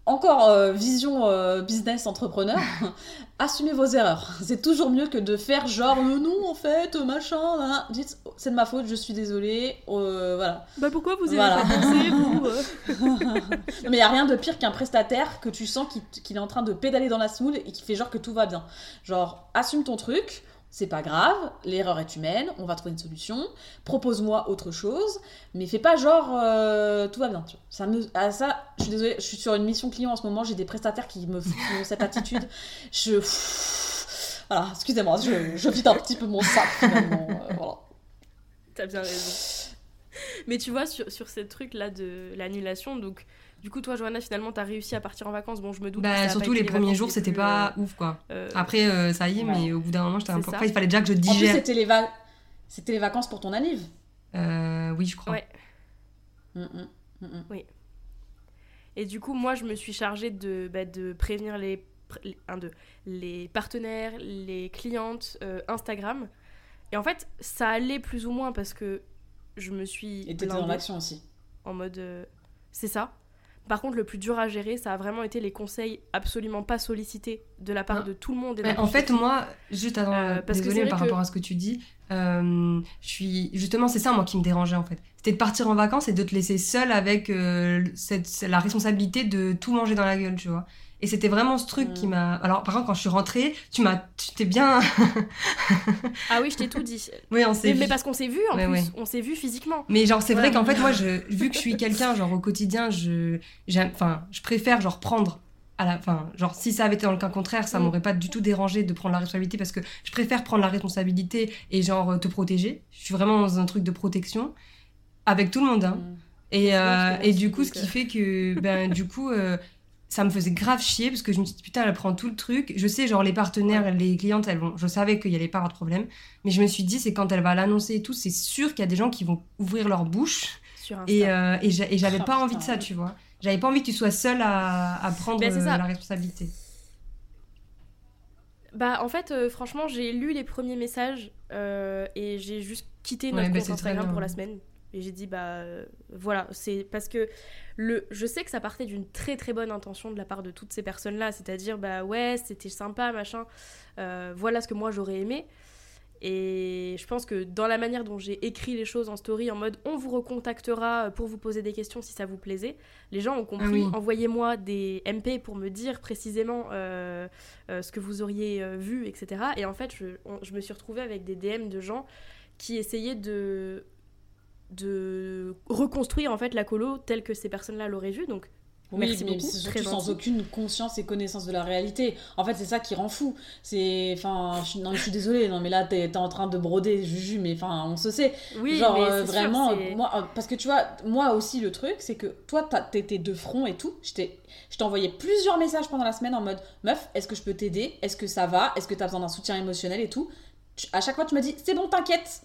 encore euh, vision euh, business entrepreneur, [LAUGHS] assumez vos erreurs. [LAUGHS] C'est toujours mieux que de faire genre euh, non, en fait, machin, nan, nan. dites oh, c'est de ma faute, je suis désolée, euh, voilà. Bah pourquoi vous avez Voilà. pensé vous euh [LAUGHS] Mais il n'y a rien de pire qu'un prestataire que tu sens qu'il qu'il est en train de pédaler dans la semoule et qui fait genre que tout va bien. Genre, assume ton truc, c'est pas grave, l'erreur est humaine, on va trouver une solution, propose-moi autre chose, mais fais pas genre euh, tout va bien. Ça me, ah, ça, je suis désolée, je suis sur une mission client en ce moment, j'ai des prestataires qui me font [LAUGHS] cette attitude. Je. Voilà, excusez-moi, je, je vide un petit peu mon sac finalement. euh, voilà. T'as bien raison. Mais tu vois, sur, sur ces trucs-là de l'annulation, donc du coup, toi, Johanna, finalement, t'as réussi à partir en vacances. Bon, je me doute. Bah, surtout les premiers jours, c'était pas ouf, quoi. euh, euh, Après, euh, ça y est, Ouais. mais au bout d'un moment, j'étais un peu. Après, il fallait déjà que je En plus, digère. c'était les, va- c'était les vacances pour ton anniv. Euh, oui, je crois. Ouais. Mm, mm, mm, mm. Et du coup, moi, je me suis chargée de, bah, de prévenir les, un, deux, les partenaires, les clientes, euh, Instagram. Et en fait, ça allait plus ou moins parce que je me suis Et t'étais dans l'action aussi. en mode... euh, c'est ça. Par contre, le plus dur à gérer, ça a vraiment été les conseils absolument pas sollicités de la part Ah. de tout le monde. Et Mais en fait, moi, juste attends, Euh, parce que par que- rapport à ce que tu dis, euh, je suis justement, c'est ça moi qui me dérangeait en fait. C'était de partir en vacances et de te laisser seule avec euh, cette, la responsabilité de tout manger dans la gueule, tu vois. Et c'était vraiment ce truc Mm. qui m'a. Alors, par contre, quand je suis rentrée, tu m'as, tu t'es bien. Ah oui, je t'ai tout dit. [LAUGHS] oui, on mais, s'est mais vu. parce qu'on s'est vu en Ouais, plus. ouais. On s'est vu physiquement. Mais genre, c'est vrai qu'en fait, moi, je, [LAUGHS] vu que je suis quelqu'un, genre au quotidien, je, enfin, je préfère genre prendre à la fin, genre si ça avait été dans le cas contraire, ça Mm. m'aurait pas du tout dérangé de prendre la responsabilité parce que je préfère prendre la responsabilité et genre te protéger. Je suis vraiment dans un truc de protection avec tout le monde. Hein. Mm. Et, euh, et du coup, ce qui fait que, ben, du coup, euh, ça me faisait grave chier parce que je me suis dit, putain, elle prend tout le truc. Je sais, genre, les partenaires, les clientes, elles vont, je savais qu'il y allait pas avoir de problème. Mais je me suis dit, c'est quand elle va l'annoncer et tout, c'est sûr qu'il y a des gens qui vont ouvrir leur bouche. Sur. Et, euh, et j'a- et j'avais Ah, [LAUGHS] pas envie de ça, ouais. tu vois. J'avais pas envie que tu sois seule à, à prendre Ben, ça. la responsabilité. Bah en fait, euh, franchement, j'ai lu les premiers messages euh, et j'ai juste quitté Ouais, notre compte très Instagram bien. pour la semaine. Et j'ai dit bah euh, voilà, c'est parce que le, je sais que ça partait d'une très très bonne intention de la part de toutes ces personnes-là, c'est-à-dire bah ouais c'était sympa machin, euh, voilà ce que moi j'aurais aimé. Et je pense que dans la manière dont j'ai écrit les choses en story, en mode on vous recontactera pour vous poser des questions si ça vous plaisait, les gens ont compris. Ah oui. Envoyez-moi des MP pour me dire précisément euh, euh, ce que vous auriez euh, vu, etc. Et en fait, je, on- je me suis retrouvée avec des DM de gens qui essayaient de de reconstruire en fait la colo telle que ces personnes-là l'auraient vue. Donc Oui, Merci mais c'est surtout sans gentil. aucune conscience et connaissance de la réalité. En fait, c'est ça qui rend fou. C'est, enfin, je, non, je suis désolée, non, mais là, t'es t'es en train de broder, Juju, mais enfin, on se sait. oui, Genre, mais euh, sûr, vraiment, moi, euh, parce que tu vois, moi aussi, le truc, c'est que toi, t'étais de front et tout. Je t'ai je t'ai envoyé plusieurs messages pendant la semaine en mode, meuf, est-ce que je peux t'aider? Est-ce que ça va? Est-ce que t'as besoin d'un soutien émotionnel et tout? Tu- À chaque fois, tu m'as dit, c'est bon, t'inquiète.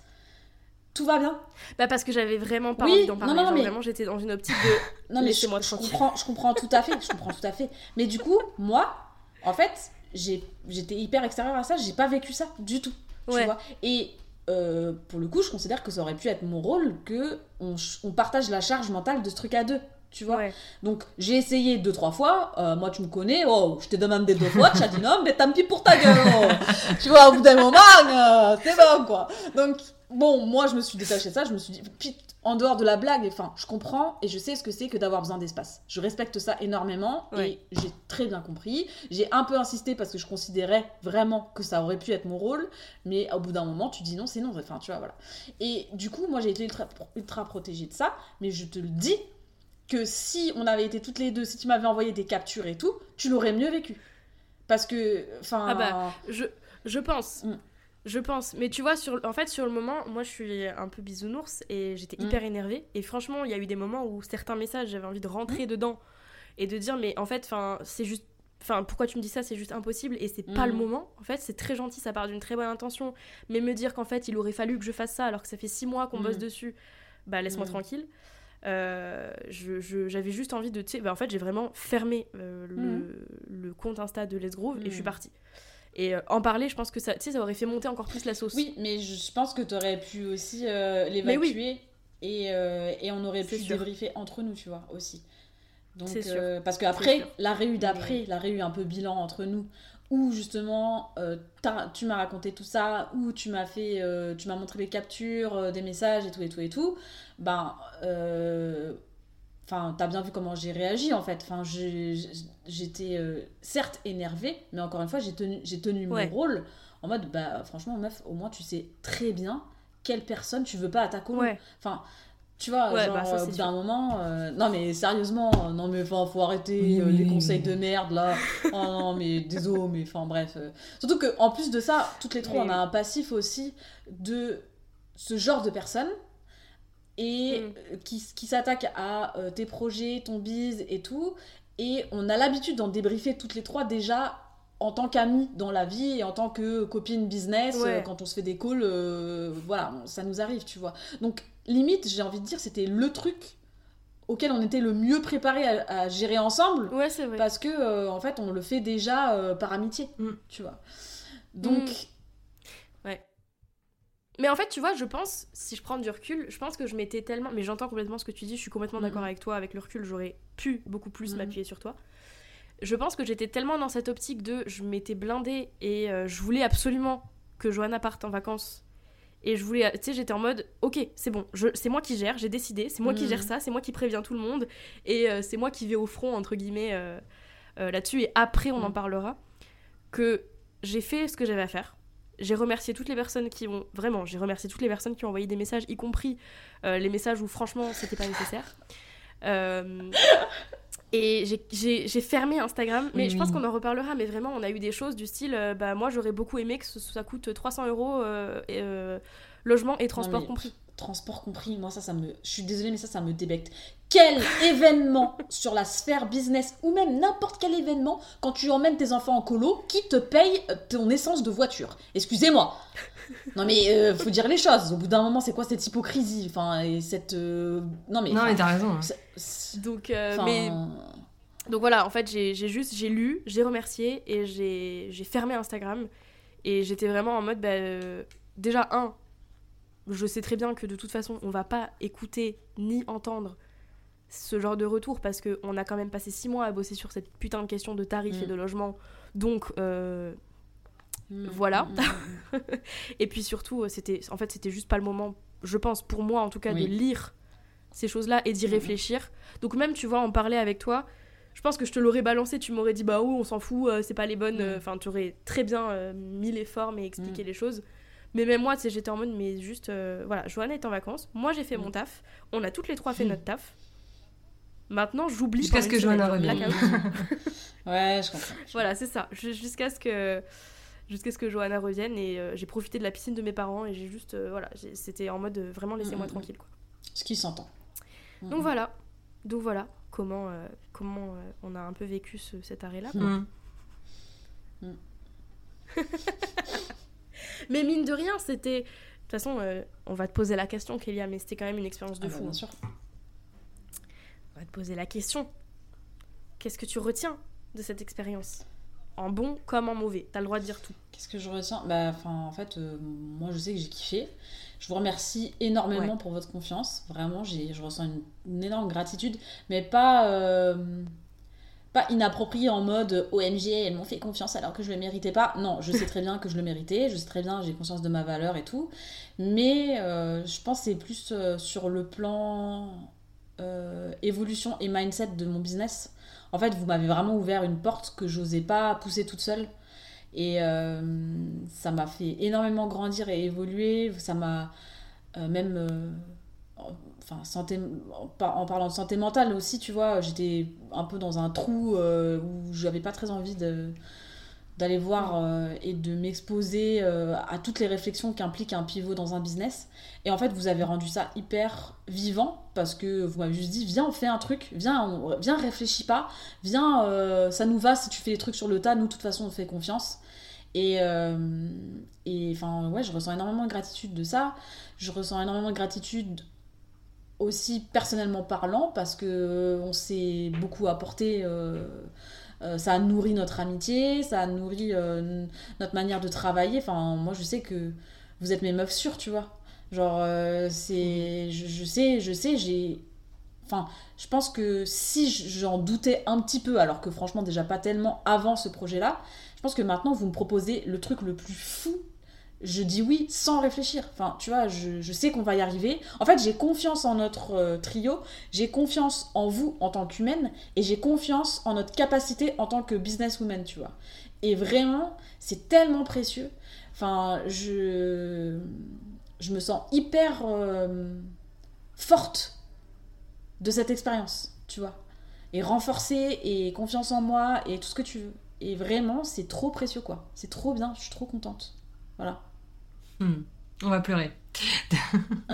Tout va bien. Bah parce que j'avais vraiment pas Oui, envie d'en non, parler. non, Genre, mais- Vraiment, j'étais dans une optique de [LAUGHS] Non mais je, je comprends, je comprends tout à fait, je comprends tout à fait. Mais du coup, moi, en fait, j'ai- j'étais hyper extérieure à ça, j'ai pas vécu ça du tout, tu Ouais. vois. Et euh, pour le coup, je considère que ça aurait pu être mon rôle que on, on partage la charge mentale de ce truc à deux, tu vois. Ouais. Donc j'ai essayé deux trois fois, euh, moi tu me connais, oh, je t'ai demandé deux fois, tu as dit non, mais tant pis pour ta gueule, oh. [LAUGHS] tu vois, au bout d'un moment, euh, c'est bon quoi. Donc bon, moi je me suis détachée de ça, je me suis dit, en dehors de la blague, enfin, je comprends et je sais ce que c'est que d'avoir besoin d'espace. Je respecte ça énormément Ouais. et j'ai très bien compris. J'ai un peu insisté parce que je considérais vraiment que ça aurait pu être mon rôle, mais au bout d'un moment, tu dis non, c'est non. Enfin, tu vois, voilà. Et du coup, moi j'ai été ultra, ultra protégée de ça, mais je te le dis que si on avait été toutes les deux, si tu m'avais envoyé des captures et tout, tu l'aurais mieux vécu. Parce que, enfin. Ah bah, Je, je pense. Mm. Je pense. Mais tu vois, sur, en fait, sur le moment, moi, je suis un peu bisounours et j'étais Mm. hyper énervée. Et franchement, il y a eu des moments où certains messages, j'avais envie de Mm. rentrer dedans et de dire, mais en fait, c'est juste. Enfin, pourquoi tu me dis ça C'est juste impossible et c'est pas Mm. le moment. En fait, c'est très gentil, ça part d'une très bonne intention. Mais me dire qu'en fait, il aurait fallu que je fasse ça alors que ça fait six mois qu'on Mm. bosse dessus, bah laisse-moi Mm. tranquille. Euh, je- je- j'avais juste envie de. Bah, en fait, j'ai vraiment fermé euh, le, le compte Insta de Les Groove et je suis Mm. partie. Et euh, en parler, je pense que ça, tu sais, ça aurait fait monter encore plus la sauce. Oui, mais je pense que tu aurais pu aussi euh, Mais oui. l'évacuer et, euh, et on aurait pu sûr. débriefer entre nous, tu vois, aussi. Donc, sûr. euh, parce que C'est après, sûr. la réu d'après, la réu un peu bilan entre nous, où justement euh, tu m'as raconté tout ça, où tu m'as fait, euh, tu m'as montré les captures, euh, des messages et tout et tout et tout, ben, enfin, t'as bien vu comment j'ai réagi en fait. Enfin, j'étais euh, certes énervée, mais encore une fois, j'ai tenu, j'ai tenu Ouais. mon rôle en mode, bah, franchement, meuf, au moins tu sais très bien quelle personne tu veux pas à ta colo. Ouais. Enfin, tu vois, Ouais, genre, bah, ça, euh, d'un moment, euh, non mais sérieusement, euh, non mais enfin, faut arrêter Oui, euh, oui, les conseils oui. de merde là. Oh non mais désolé, mais enfin bref. euh. Surtout que en plus de ça, toutes les trois, Oui, on a un passif aussi de ce genre de personnes et Mm. euh, qui, qui s'attaquent à euh, tes projets, ton bise et tout. Et on a l'habitude d'en débriefer toutes les trois déjà en tant qu'amis dans la vie et en tant que copine business, Ouais. euh, quand on se fait des calls, euh, voilà, ça nous arrive, tu vois. Donc, limite, j'ai envie de dire, c'était le truc auquel on était le mieux préparé à, à gérer ensemble, Ouais, c'est vrai. parce que, en fait, on le fait déjà par amitié, Mm. tu vois. Donc, Mais en fait, tu vois, je pense, si je prends du recul, je pense que je m'étais tellement. Mais j'entends complètement ce que tu dis, je suis complètement d'accord Mhm. avec toi. Avec le recul, j'aurais pu beaucoup plus Mhm. m'appuyer sur toi. Je pense que j'étais tellement dans cette optique de. Je m'étais blindée et euh, je voulais absolument que Johanna parte en vacances. Et je voulais. Tu sais, j'étais en mode, ok, c'est bon, c'est moi qui gère, j'ai décidé, c'est moi qui Mhm. gère ça, c'est moi qui préviens tout le monde. Et euh, c'est moi qui vais au front, entre guillemets, euh, là-dessus. Et après, on en Mhm. parlera. Que j'ai fait ce que j'avais à faire. J'ai remercié toutes les personnes qui ont vraiment, j'ai remercié toutes les personnes qui ont envoyé des messages, y compris euh, les messages où franchement c'était pas nécessaire. Euh, Et j'ai- fermé Instagram, mais Oui, je pense oui. qu'on en reparlera. Mais vraiment, on a eu des choses du style, euh, bah moi j'aurais beaucoup aimé que ce- ça coûte 300 euros euh, euh, logement et transport compris. Transport compris, moi ça, ça me. Je suis désolée, mais ça, ça me débecte. Quel événement sur la sphère business ou même n'importe quel événement quand tu emmènes tes enfants en colo qui te paye ton essence de voiture Excusez-moi. Non mais euh, faut dire les choses. Au bout d'un moment, c'est quoi cette hypocrisie? Enfin, et cette. euh, Non mais. Non, mais t'as raison. Donc, euh, mais Donc voilà, en fait, j'ai juste, j'ai lu, j'ai remercié et j'ai j'ai fermé Instagram. Et j'étais vraiment en mode, bah, euh, déjà, un, je sais très bien que de toute façon, on va pas écouter ni entendre ce genre de retour parce qu'on a quand même passé six mois à bosser sur cette putain de question de tarifs et Mm. de logement. Donc, euh, mm, voilà. mm, [LAUGHS] et puis surtout, euh, c'était, en fait, c'était juste pas le moment, je pense, pour moi en tout cas, Oui. de lire ces choses-là et d'y réfléchir. Donc même, tu vois, en parler avec toi, je pense que je te l'aurais balancé, tu m'aurais dit, bah oh, on s'en fout, euh, c'est pas les bonnes... Enfin, tu aurais très bien euh, mis les formes et expliqué les choses. Mais même moi, tu sais, j'étais en mode, mais juste, euh, voilà, Johanna est en vacances, moi j'ai fait mon taf, on a toutes les trois fait [LAUGHS] notre taf. Maintenant, j'oublie. Jusqu'à ce que Johanna revienne. [LAUGHS] Ouais, je comprends. Voilà, c'est ça. Ju- Jusqu'à ce que jusqu'à ce que Johanna revienne et euh, j'ai profité de la piscine de mes parents et j'ai juste euh, voilà, c'était en mode euh, vraiment laissez-moi Mm, mm, tranquille quoi. Ce qui s'entend. Mm, Donc voilà. Donc voilà comment euh, comment euh, on a un peu vécu ce- cet arrêt là. Mm. [LAUGHS] Mais mine de rien, c'était de toute façon euh, on va te poser la question Kélia mais c'était quand même une expérience de Ah bah, fou. bien hein. sûr. On va te poser la question. Qu'est-ce que tu retiens de cette expérience? En bon comme en mauvais. T'as le droit de dire tout. Qu'est-ce que je retiens? Bah, enfin, en fait, euh, moi, je sais que j'ai kiffé. Je vous remercie énormément Ouais. pour votre confiance. Vraiment, j'ai, je ressens une, une énorme gratitude, mais pas, euh, pas inappropriée en mode OMG, elles m'ont fait confiance alors que je le méritais pas. Non, je sais très bien que je le méritais. Je sais très bien, j'ai conscience de ma valeur et tout. Mais euh, je pense que c'est plus euh, sur le plan euh, évolution et mindset de mon business. En fait, vous m'avez vraiment ouvert une porte que j'osais pas pousser toute seule. Et euh, ça m'a fait énormément grandir et évoluer. Ça m'a euh, même. en- Enfin, en, par- en parlant de santé mentale aussi, tu vois, j'étais un peu dans un trou où j'avais pas très envie de d'aller voir euh, et de m'exposer euh, à toutes les réflexions qu'implique un pivot dans un business. Et en fait, vous avez rendu ça hyper vivant parce que vous m'avez juste dit viens, on fait un truc, viens, on, viens, réfléchis pas, viens, euh, ça nous va si tu fais les trucs sur le tas, nous, de toute façon, on fait confiance. Et, et enfin, ouais, je ressens énormément de gratitude de ça. Je ressens énormément de gratitude aussi personnellement parlant parce que on s'est beaucoup apporté. Euh, ça a nourri notre amitié, ça a nourri euh, notre manière de travailler. Enfin, moi, je sais que vous êtes mes meufs sûres, tu vois. Genre, euh, c'est. Je, je sais, je sais, j'ai. Enfin, je pense que si j'en doutais un petit peu, alors que franchement, déjà pas tellement avant ce projet-là, je pense que maintenant, vous me proposez le truc le plus fou. Je dis oui sans réfléchir. Enfin, tu vois, je, sais qu'on va y arriver. En fait, j'ai confiance en notre euh, trio, j'ai confiance en vous en tant qu'humaine, et j'ai confiance en notre capacité en tant que businesswoman, tu vois. Et vraiment, c'est tellement précieux. Enfin, je, je me sens hyper euh, forte de cette expérience, tu vois. Et renforcée, et confiance en moi, et tout ce que tu veux. Et vraiment, c'est trop précieux, quoi. C'est trop bien, je suis trop contente. Voilà. Hmm. On va pleurer. [LAUGHS]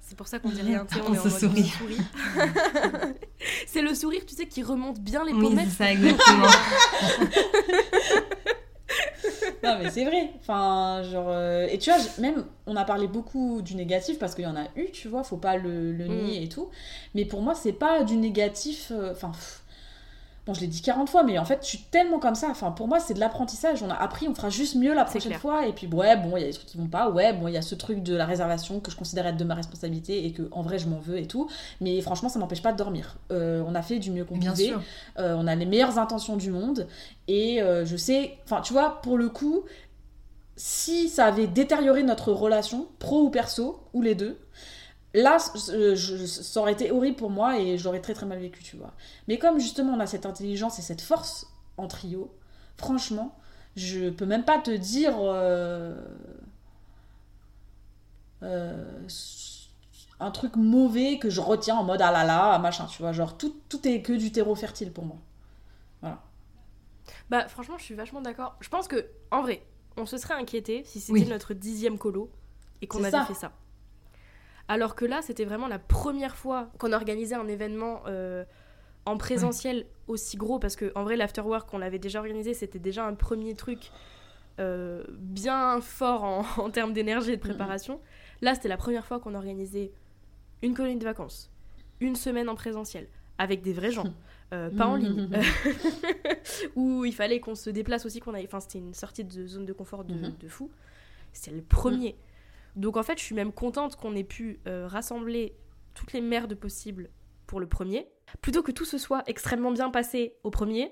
C'est pour ça qu'on dit rien, [LAUGHS] on, On est en se sourit. [LAUGHS] c'est le sourire, tu sais, qui remonte bien les Oui, pommettes. c'est ça, exactement. Non, mais c'est vrai. Enfin, genre. euh, Et tu vois, même, on a parlé beaucoup du négatif parce qu'il y en a eu, tu vois, faut pas le, le Mm. nier et tout. Mais pour moi, c'est pas du négatif. euh, Enfin. Bon, je l'ai dit 40 fois, mais en fait, je suis tellement comme ça. Enfin, pour moi, c'est de l'apprentissage. On a appris, on fera juste mieux la prochaine fois. Et puis, ouais, bon, il y a des trucs qui vont pas. Ouais, bon, il y a ce truc de la réservation que je considère être de ma responsabilité et que, en vrai, je m'en veux et tout. Mais franchement, ça m'empêche pas de dormir. Euh, on a fait du mieux qu'on pouvait. Euh, on a les meilleures intentions du monde. Et euh, je sais, enfin, tu vois, pour le coup, si ça avait détérioré notre relation, pro ou perso, ou les deux, là, je- je- ça aurait été horrible pour moi et j'aurais très très mal vécu, tu vois. Mais comme justement on a cette intelligence et cette force en trio, franchement, je peux même pas te dire. euh, euh, un truc mauvais que je retiens en mode ah là là, machin, tu vois. Genre, tout, tout est que du terreau fertile pour moi. Voilà. Bah, franchement, je suis vachement d'accord. Je pense que, en vrai, on se serait inquiété si c'était Oui. notre dixième colo et qu'on avait ça. fait ça. Alors que là, c'était vraiment la première fois qu'on organisait un événement euh, en présentiel aussi gros, parce que en vrai, l'afterwork, on l'avait déjà organisé, c'était déjà un premier truc euh, bien fort en, [LAUGHS] en termes d'énergie et de préparation. Là, c'était la première fois qu'on organisait une colonie de vacances, une semaine en présentiel, avec des vrais gens, euh, [LAUGHS] pas en ligne, [LAUGHS] où il fallait qu'on se déplace aussi, qu'on aille. Enfin, c'était une sortie de zone de confort de, Mhm. de fou. C'était le premier. Donc en fait, je suis même contente qu'on ait pu euh, rassembler toutes les merdes possibles pour le premier, plutôt que tout se soit extrêmement bien passé au premier,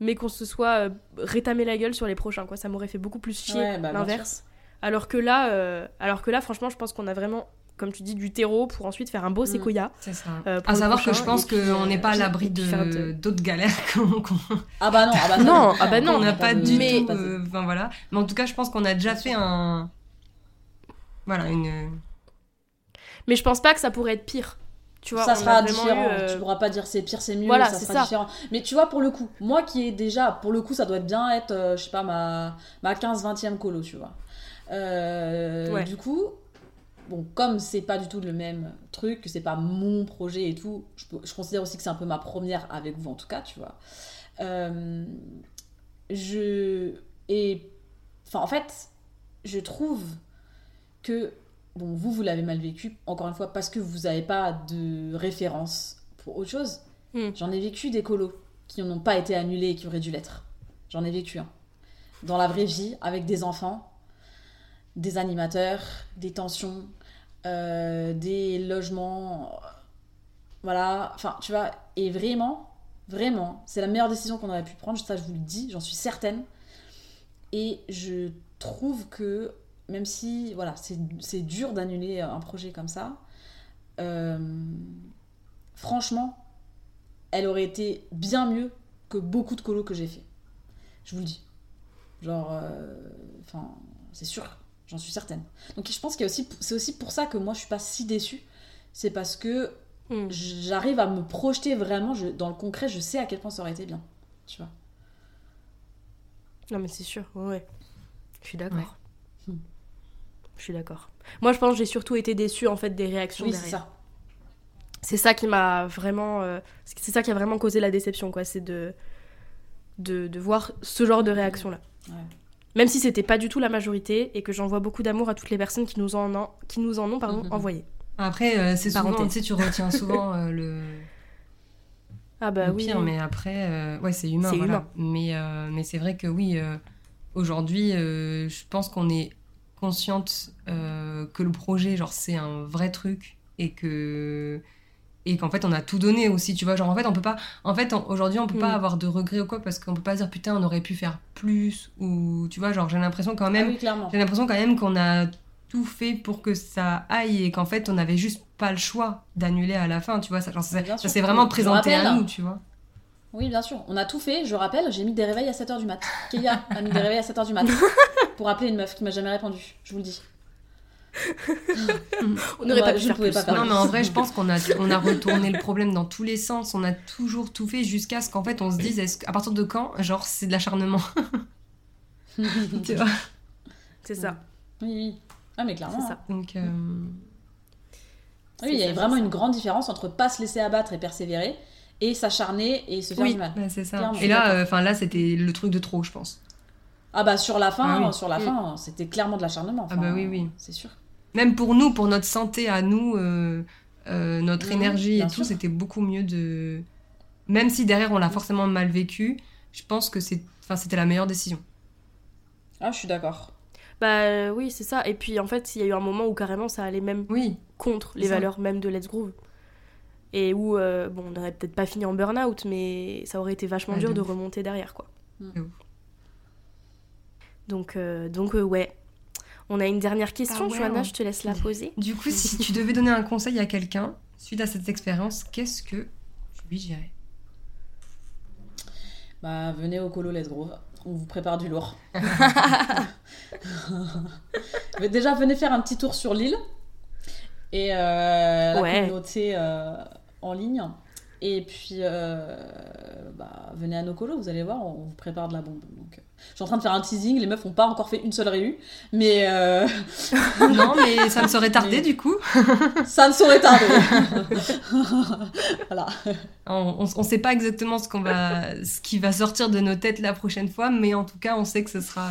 mais qu'on se soit euh, rétamé la gueule sur les prochains. Quoi, ça m'aurait fait beaucoup plus chier Ouais, bah, l'inverse. Alors que là, euh, alors que là, franchement, je pense qu'on a vraiment, comme tu dis, du terreau pour ensuite faire un beau Mm. séquoia. C'est ça. Euh, à savoir que je pense qu'on n'est pas à l'abri de- d'autres galères [LAUGHS] Ah bah non, ah bah Non, ah bah non, on n'a pas de- du mais- tout. euh, Enfin voilà. Mais en tout cas, je pense qu'on a déjà fait un. Voilà, une. Mais je pense pas que ça pourrait être pire. Tu vois, ça sera différent. eu, euh, Tu pourras pas dire c'est pire, c'est mieux. Voilà, ça c'est sera ça. différent. Mais tu vois, pour le coup, moi qui est déjà, pour le coup, ça doit être bien être, euh, je sais pas, ma, ma 15-20e colo, tu vois. Euh, Ouais. Du coup, bon, comme c'est pas du tout le même truc, que c'est pas mon projet et tout, je, je considère aussi que c'est un peu ma première avec vous en tout cas, tu vois. Euh, je. Et. Enfin, en fait, je trouve que. Bon, vous, vous l'avez mal vécu, encore une fois, parce que vous n'avez pas de référence pour autre chose. Hmm. J'en ai vécu des colos qui n'ont pas été annulés et qui auraient dû l'être. J'en ai vécu un. Dans la vraie vie, avec des enfants, des animateurs, des tensions, euh, des logements. Voilà, enfin, tu vois, et vraiment, vraiment, c'est la meilleure décision qu'on aurait pu prendre, ça je vous le dis, j'en suis certaine. Et je trouve que, même si, voilà, c'est c'est dur d'annuler un projet comme ça, euh, franchement, elle aurait été bien mieux que beaucoup de colos que j'ai fait. Je vous le dis. Genre, euh, enfin, c'est sûr, j'en suis certaine. Donc je pense qu'il y a aussi, c'est aussi pour ça que moi je suis pas si déçue. C'est parce que hmm. j'arrive à me projeter vraiment je- dans le concret, je sais à quel point ça aurait été bien. Tu vois. Non, mais c'est sûr, ouais, ouais. Je suis d'accord. Ouais. Je suis d'accord. Moi, je pense que j'ai surtout été déçue en fait des réactions Oui, c'est ça. C'est ça qui m'a vraiment. euh, c'est ça qui a vraiment causé la déception, quoi. C'est de, de, de voir ce genre de réaction-là. Ouais. Même si c'était pas du tout la majorité et que j'envoie beaucoup d'amour à toutes les personnes qui nous en ont, qui nous en ont pardon, Mhm. envoyé. Après, euh, c'est souvent, tu sais, tu retiens [LAUGHS] souvent euh, le, Ah bah le oui. pire, mais après, ouais, c'est humain. C'est voilà. humain. Mais, mais c'est vrai que oui, aujourd'hui, je pense qu'on est consciente euh, que le projet, genre, c'est un vrai truc et que et qu'en fait on a tout donné aussi tu vois. Genre en fait on peut pas en fait aujourd'hui on peut pas Mm. avoir de regrets ou quoi parce qu'on peut pas dire putain on aurait pu faire plus ou tu vois genre j'ai l'impression quand même Ah oui, j'ai l'impression quand même qu'on a tout fait pour que ça aille et qu'en fait on avait juste pas le choix d'annuler à la fin tu vois. Ça, genre, ça, s'est vraiment présenté à nous tu vois Oui, bien sûr. On a tout fait. Je rappelle, j'ai mis des réveils à 7h du mat. Kélia a mis des réveils à 7h du mat. [LAUGHS] pour appeler une meuf qui m'a jamais répondu. Je vous le dis. [LAUGHS] On n'aurait Bah, pas pu je faire pouvais plus. pas faire non mais en vrai je pense qu'on a on a [LAUGHS] retourné le problème dans tous les sens on a toujours tout fait jusqu'à ce qu'en fait on se dise est-ce à partir de quand genre c'est de l'acharnement tu vois C'est ça. Oui, oui. Ah, mais clairement. C'est ça. donc euh, Oui, il y a vraiment une grande différence entre pas se laisser abattre et persévérer et s'acharner et se faire Oui. du mal. bah, c'est ça Clairement. et là enfin là c'était le truc de trop je pense Ah bah sur la fin, Ah oui. sur la Mm. fin, c'était clairement de l'acharnement. Ah bah oui, oui. C'est sûr. même pour nous pour notre santé à nous euh, euh, notre Mhm, énergie et tout c'était beaucoup mieux de même si derrière on l'a forcément mal vécu je pense que c'est enfin c'était la meilleure décision Ah, je suis d'accord. Bah euh, oui, c'est ça. Et puis en fait, il y a eu un moment où carrément ça allait même oui contre les ça. valeurs même de Let's Groove. Et où, euh, bon, on n'aurait peut-être pas fini en burn-out, mais ça aurait été vachement dur de ouf. remonter derrière, quoi. Ouf. Donc, euh, donc euh, ouais. On a une dernière question, Ah ouais, Johanna, on- je te laisse la poser. Du coup, [LAUGHS] si tu devais donner un conseil à quelqu'un suite à cette expérience, qu'est-ce que tu lui dirais? Bah venez au colo Let's Grove. On vous prépare du lourd. [LAUGHS] Mais Déjà, venez faire un petit tour sur l'île. et euh, la Ouais. communauté euh, en ligne. Et puis, euh, bah, venez à nos colos, vous allez voir, on vous prépare de la bombe. Donc, euh, je suis en train de faire un teasing, les meufs n'ont pas encore fait une seule réu, mais euh, [LAUGHS] non, mais ça me serait tardé Mais- du coup. [LAUGHS] ça ne saurait tarder. [LAUGHS] voilà. On, on, on sait pas exactement ce qu'on va, ce qui va sortir de nos têtes la prochaine fois, mais en tout cas, on sait que ce sera.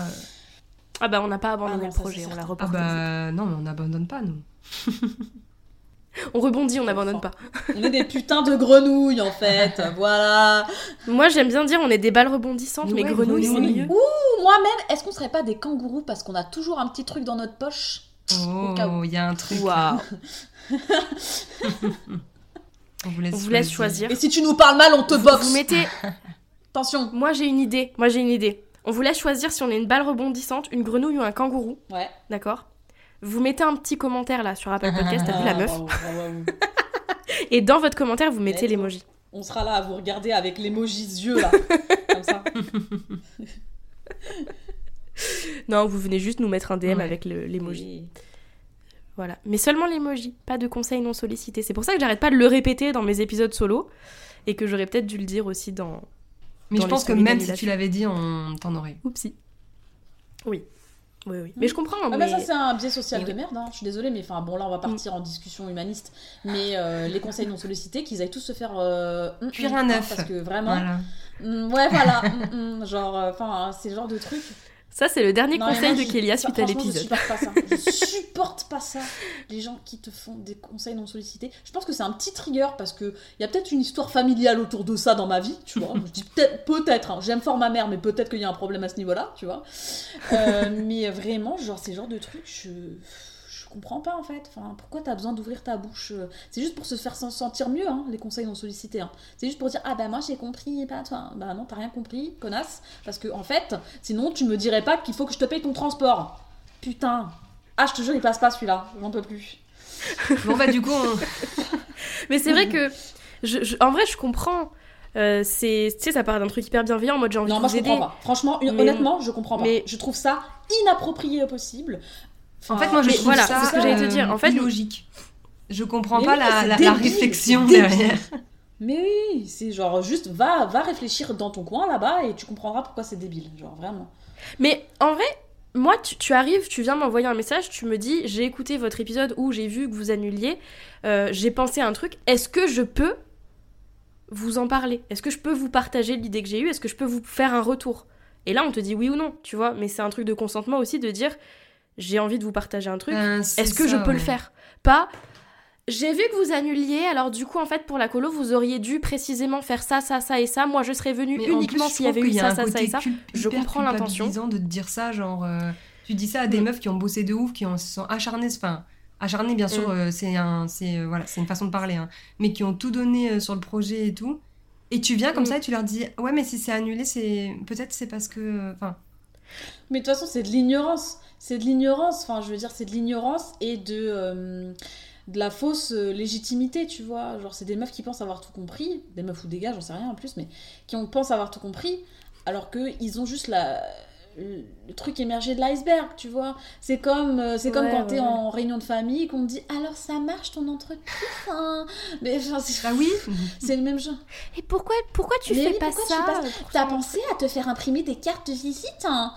Ah bah on n'a pas abandonné Ah non, le projet, on l'a. Ah reporté. bah non, mais on n'abandonne pas nous. On rebondit, on n'abandonne pas. On est des putains de grenouilles en fait, voilà. Moi j'aime bien dire on est des balles rebondissantes, mais Ouais, grenouilles c'est mieux. Ouh, moi-même, est-ce qu'on serait pas des kangourous parce qu'on a toujours un petit truc dans notre poche. Oh, il y a un truc. Waouh. [LAUGHS] On vous laisse, On vous laisse choisir. Et si tu nous parles mal, on te boxe. Vous mettez. Attention. Moi j'ai une idée. Moi j'ai une idée. On vous laisse choisir si on est une balle rebondissante, une grenouille ou un kangourou, Ouais. d'accord Vous mettez un petit commentaire là sur Apple [LAUGHS] Podcast, t'as vu la Ah, meuf bravo, bravo, bravo. [LAUGHS] Et dans votre commentaire vous mettez l'emoji. On sera là à vous regarder avec l'emoji yeux là. [LAUGHS] Comme ça. Non, vous venez juste nous mettre un DM Ouais. avec le- l'emoji. Et- Voilà. Mais seulement l'emoji, pas de conseils non sollicités. C'est pour ça que j'arrête pas de le répéter dans mes épisodes solo et que j'aurais peut-être dû le dire aussi dans. Mais dans je pense que même si tu l'avais dit, on t'en aurait. Oupsie. Oui. Oui, oui. Mais je comprends. Ah, mais... mais ça c'est un biais social Mais de oui. merde, hein. je suis désolée, mais enfin bon là on va partir en discussion humaniste, mais euh, les conseils non sollicités, qu'ils aillent tous se faire euh, hum, Cuire un hein, œuf. parce que vraiment, Voilà. ouais voilà, genre, euh, enfin c'est le genre de truc. Ça, c'est le dernier Non, conseil de Kélia suite à l'épisode. Je supporte pas ça. [LAUGHS] Je supporte pas ça. Les gens qui te font des conseils non sollicités. Je pense que c'est un petit trigger parce que il y a peut-être une histoire familiale autour de ça dans ma vie, tu vois. Je dis peut-être, peut-être. hein. J'aime fort ma mère, mais peut-être qu'il y a un problème à ce niveau-là, tu vois. Euh, mais vraiment, genre ces genres de trucs, je comprends pas en fait. Enfin, pourquoi t'as besoin d'ouvrir ta bouche euh, C'est juste pour se faire sen- sentir mieux, hein, les conseils non sollicités. hein. C'est juste pour dire ah bah moi j'ai compris et pas toi. Bah non, t'as rien compris, connasse. Parce que en fait, sinon tu me dirais pas qu'il faut que je te paye ton transport. Putain. Ah, je te jure, il passe pas celui-là. J'en peux plus. [LAUGHS] Bon bah du coup, on... [LAUGHS] Mais c'est vrai que, je, je- en vrai, je comprends. Euh, c'est, tu sais, ça part d'un truc hyper bienveillant en mode j'ai envie Non, de moi vous je aider. comprends pas. Franchement, Mais- honnêtement, je comprends pas. mais- Je trouve ça inapproprié au possible. En fait, moi je trouve voilà, ça c'est ce que j'allais te dire. En fait- illogique. Je comprends Mais pas oui, la, la- réflexion débile. derrière. Mais oui, c'est genre juste va, va réfléchir dans ton coin là-bas et tu comprendras pourquoi c'est débile. Genre vraiment. Mais en vrai, moi, tu, tu arrives, tu viens m'envoyer un message, tu me dis j'ai écouté votre épisode où j'ai vu que vous annuliez, euh, j'ai pensé à un truc, est-ce que je peux vous en parler? Est-ce que je peux vous partager l'idée que j'ai eue? Est-ce que je peux vous faire un retour? Et là, on te dit oui ou non, tu vois, mais c'est un truc de consentement aussi de dire j'ai envie de vous partager un truc, c'est est-ce que je peux le faire Pas. J'ai vu que vous annuliez, alors du coup, en fait, pour la colo, vous auriez dû précisément faire ça, ça, ça et ça. Moi, je serais venue Mais uniquement s'il y avait eu y ça, ça, ça et ça. Je comprends l'intention. de te dire ça, genre, euh, tu dis ça à des Mm. meufs qui ont bossé de ouf, qui ont, se sont acharnées, enfin, acharnées bien sûr, Mm. euh, c'est un, c'est euh, voilà, c'est une façon de parler, hein, mais qui ont tout donné euh, sur le projet et tout. Et tu viens comme Mm. ça et tu leur dis, ouais, mais si c'est annulé, c'est peut-être c'est parce que, euh, enfin, Mais de toute façon, c'est de l'ignorance. C'est de l'ignorance. Enfin, je veux dire, c'est de l'ignorance et de, euh, de la fausse euh, légitimité, tu vois. Genre, c'est des meufs qui pensent avoir tout compris. Des meufs ou des gars, j'en sais rien en plus, mais qui ont, pensent avoir tout compris. Alors qu'ils ont juste la, le, truc émergé de l'iceberg, tu vois. C'est comme, euh, c'est comme quand ouais, t'es en réunion de famille qu'on te dit alors ça marche ton entreprise hein [LAUGHS] Mais enfin, c'est bah oui, [LAUGHS] c'est le même jeu. Et pourquoi, pourquoi tu Mais fais oui, pas pourquoi tu ça? T'as pensé à te faire imprimer des cartes de visite hein?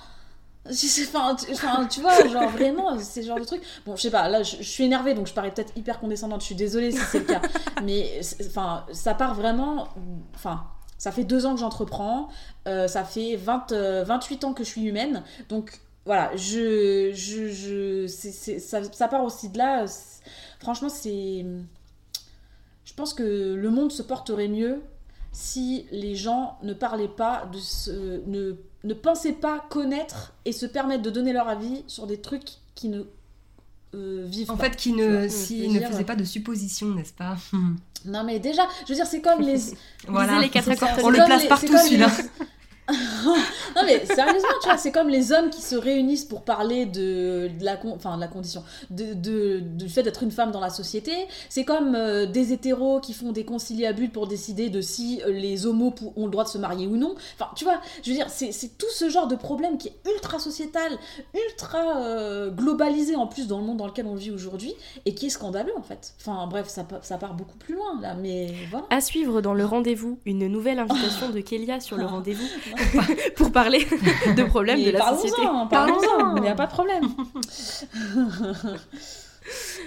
Enfin, tu, enfin, tu vois, genre vraiment, c'est ce genre de truc. Bon, je sais pas, là, je, je suis énervée, donc je parais peut-être hyper condescendante. Je suis désolée si c'est le cas. [LAUGHS] Mais, enfin, ça part vraiment. Enfin, ça fait deux ans que j'entreprends. euh, ça fait 20, euh, 28 ans que je suis humaine. Donc, voilà, je. je, je ça, ça part aussi de là. Franchement, c'est. Je pense que le monde se porterait mieux si les gens ne parlaient pas de ce, ne, ne pensaient pas connaître et se permettre de donner leur avis sur des trucs qui ne euh, vivent en pas. fait, qui ne, si, ne dire. faisait pas de suppositions, n'est-ce pas Non mais déjà, je veux dire, c'est comme les... [LAUGHS] Voilà. les quatre accords. On le place les- partout, celui-là. [LAUGHS] [LAUGHS] non mais sérieusement, tu vois, c'est comme les hommes qui se réunissent pour parler de, de la, enfin, de la condition, de, de- du fait d'être une femme dans la société. C'est comme euh, des hétéros qui font des conciliabules pour décider de si euh, les homos ont le droit de se marier ou non. Enfin, tu vois, je veux dire, c'est tout ce genre de problème qui est ultra sociétal, ultra euh, globalisé en plus dans le monde dans lequel on vit aujourd'hui et qui est scandaleux en fait. Enfin bref, ça, ça part beaucoup plus loin là, mais voilà. À suivre dans le rendez-vous, une nouvelle invitation de Kélia sur le rendez-vous [LAUGHS] [LAUGHS] pour parler de problèmes de la parlons-en, société. Parlons-en. il n'y a pas de problème. [LAUGHS]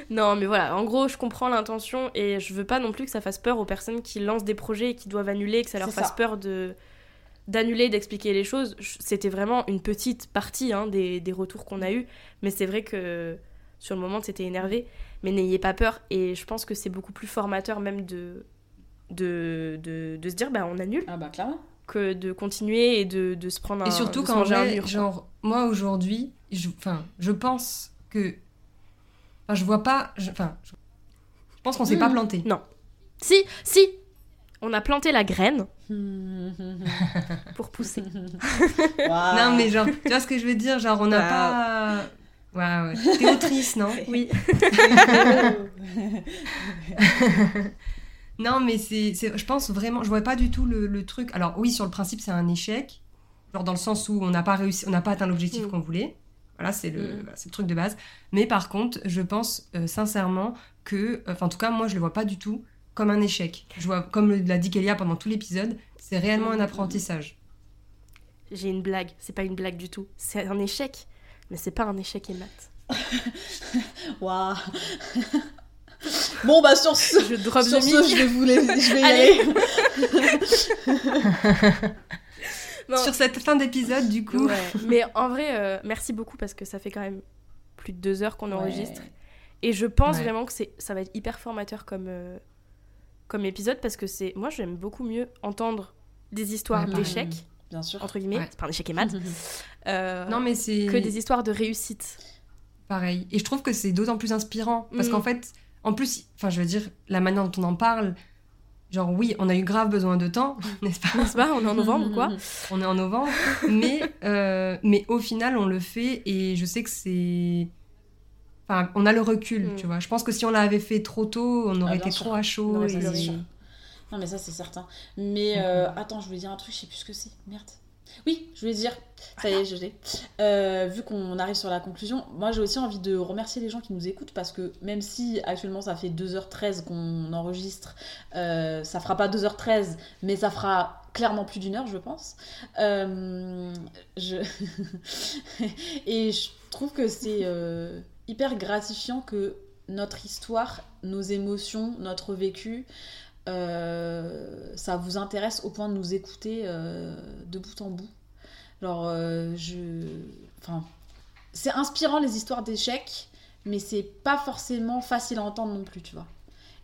Non, mais voilà, en gros, je comprends l'intention et je veux pas non plus que ça fasse peur aux personnes qui lancent des projets et qui doivent annuler, que ça leur C'est fasse ça. peur de d'annuler, d'expliquer les choses. C'était vraiment une petite partie hein, des, des retours qu'on a eus, mais c'est vrai que sur le moment, c'était énervé. Mais n'ayez pas peur et je pense que c'est beaucoup plus formateur même de, de, de, de se dire, bah on annule, Ah bah clairement. Que de continuer et de, de se prendre un Et surtout quand quoi. genre, moi aujourd'hui, je, enfin, je pense que. Enfin, je vois pas. je- Enfin, je, je pense qu'on s'est pas Mhm. planté. Non. Si, si On a planté la graine [LAUGHS] pour pousser. Waouh. Non, mais genre, tu vois ce que je veux dire? Genre, on n'a Waouh. pas. Ouais, ouais. T'es autrice, non? Oui. [LAUGHS] [LAUGHS] Non, mais c'est, c'est- je pense vraiment, je vois pas du tout le, le truc. Alors oui, sur le principe, c'est un échec, genre dans le sens où on n'a pas réussi, on n'a pas atteint l'objectif Mm. qu'on voulait. Voilà, c'est le, Mm. voilà, le truc de base. Mais par contre, je pense euh, sincèrement que, enfin en tout cas, moi, je le vois pas du tout comme un échec. Je vois, comme l'a dit Kélia pendant tout l'épisode, c'est réellement un Mm. apprentissage. J'ai une blague, c'est pas une blague du tout. C'est un échec, mais c'est pas un échec et maths. [LAUGHS] Waouh. [LAUGHS] [LAUGHS] Bon bah sur ce, Je drop sur ce, je vais vous les, je vais y [LAUGHS] aller. Non. [LAUGHS] Sur cette fin d'épisode, du coup, Ouais. Mais en vrai, euh, merci beaucoup parce que ça fait quand même plus de deux heures qu'on enregistre. Ouais. Et je pense Ouais. vraiment que c'est, ça va être hyper formateur comme, euh, comme épisode parce que c'est, moi j'aime beaucoup mieux entendre des histoires d'échecs, Bien sûr. entre guillemets, Ouais. c'est pas un échec et maths, euh, non mais c'est que des histoires de réussite. Pareil. Et je trouve que c'est d'autant plus inspirant. Parce Mm. qu'en fait, en plus, enfin, je veux dire, la manière dont on en parle, genre, oui, on a eu grave besoin de temps, [LAUGHS] n'est-ce pas N'est-ce pas? On est en novembre quoi [LAUGHS] On est en novembre. mais, euh, mais au final, on le fait et je sais que c'est. Enfin, on a le recul, Mm. tu vois. Je pense que si on l'avait fait trop tôt, on aurait Ah, bien été sûr. trop à chaud. Non, mais et- ça, c'est sûr. Non mais ça c'est certain. Mais euh, attends, je voulais dire un truc, je sais plus ce que c'est. Merde. Oui, je voulais dire. Ça y est, je l'ai. Euh, vu qu'on arrive sur la conclusion, moi j'ai aussi envie de remercier les gens qui nous écoutent parce que même si actuellement ça fait 2h13 qu'on enregistre, euh, ça fera pas 2h13, mais ça fera clairement plus d'une heure, je pense. Euh. [LAUGHS] Et je trouve que c'est hyper gratifiant que notre histoire, nos émotions, notre vécu, euh, ça vous intéresse au point de nous écouter euh, de bout en bout. Genre, euh, je. Enfin. C'est inspirant les histoires d'échecs, mais c'est pas forcément facile à entendre non plus, tu vois.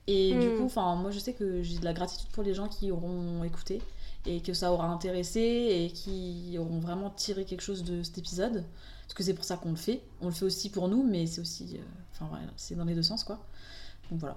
Et du Mm. coup, enfin, moi je sais que j'ai de la gratitude pour les gens qui auront écouté et que ça aura intéressé et qui auront vraiment tiré quelque chose de cet épisode. Parce que c'est pour ça qu'on le fait. On le fait aussi pour nous, mais c'est aussi. euh, Enfin, voilà, c'est dans les deux sens, quoi. Donc voilà.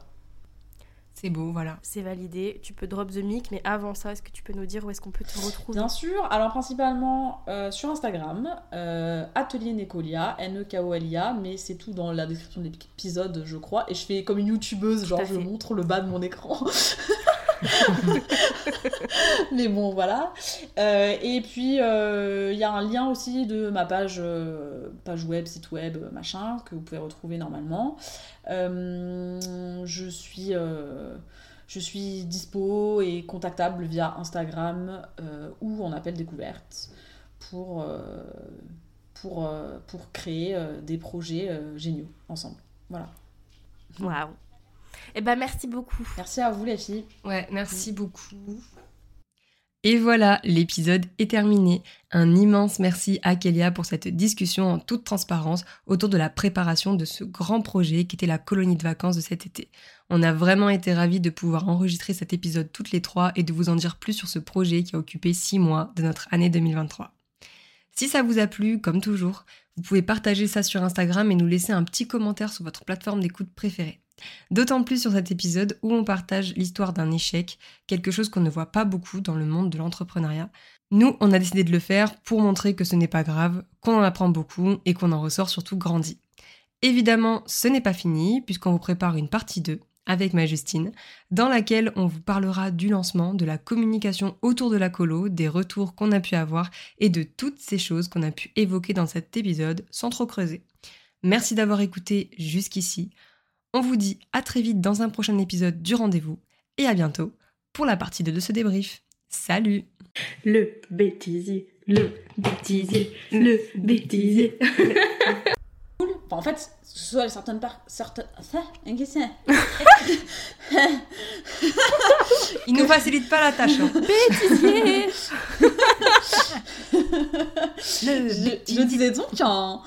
C'est beau, voilà. C'est validé, tu peux drop the mic, mais avant ça, est-ce que tu peux nous dire où est-ce qu'on peut te retrouver? Bien sûr, alors principalement euh, sur Instagram, euh, Atelier Necolia, N-E-K-O-L-I-A, mais c'est tout dans la description de l'épisode, je crois. Et je fais comme une youtubeuse, genre je montre le bas de mon écran. [LAUGHS] [LAUGHS] mais bon, voilà. Euh, et puis, euh, il y a un lien aussi de ma page, euh, page web, site web, machin, que vous pouvez retrouver normalement. Je suis. je suis dispo et contactable via Instagram ou en appel découverte pour, pour, pour créer des projets géniaux ensemble. Voilà. Waouh Eh ben merci beaucoup. Merci à vous les filles. Ouais, merci beaucoup. Et voilà, l'épisode est terminé. Un immense merci à Kélia pour cette discussion en toute transparence autour de la préparation de ce grand projet qui était la colonie de vacances de cet été. On a vraiment été ravis de pouvoir enregistrer cet épisode toutes les trois et de vous en dire plus sur ce projet qui a occupé six mois de notre année 2023. Si ça vous a plu, comme toujours, vous pouvez partager ça sur Instagram et nous laisser un petit commentaire sur votre plateforme d'écoute préférée. D'autant plus sur cet épisode où on partage l'histoire d'un échec, quelque chose qu'on ne voit pas beaucoup dans le monde de l'entrepreneuriat. Nous, on a décidé de le faire pour montrer que ce n'est pas grave, qu'on en apprend beaucoup et qu'on en ressort surtout grandi. Évidemment, ce n'est pas fini, puisqu'on vous prépare une partie 2 avec ma Justine, dans laquelle on vous parlera du lancement, de la communication autour de la colo, des retours qu'on a pu avoir et de toutes ces choses qu'on a pu évoquer dans cet épisode sans trop creuser. Merci d'avoir écouté jusqu'ici. On vous dit à très vite dans un prochain épisode du rendez-vous et à bientôt pour la partie 2 de ce débrief. Salut Le bêtisier, le bêtisier, le bêtisier. [LAUGHS] en fait, soit certaines parts. Certaines... Ça, un. Il nous facilite pas la tâche. Hein. [LAUGHS] Bêtisier [LAUGHS] je, je disais donc qu'en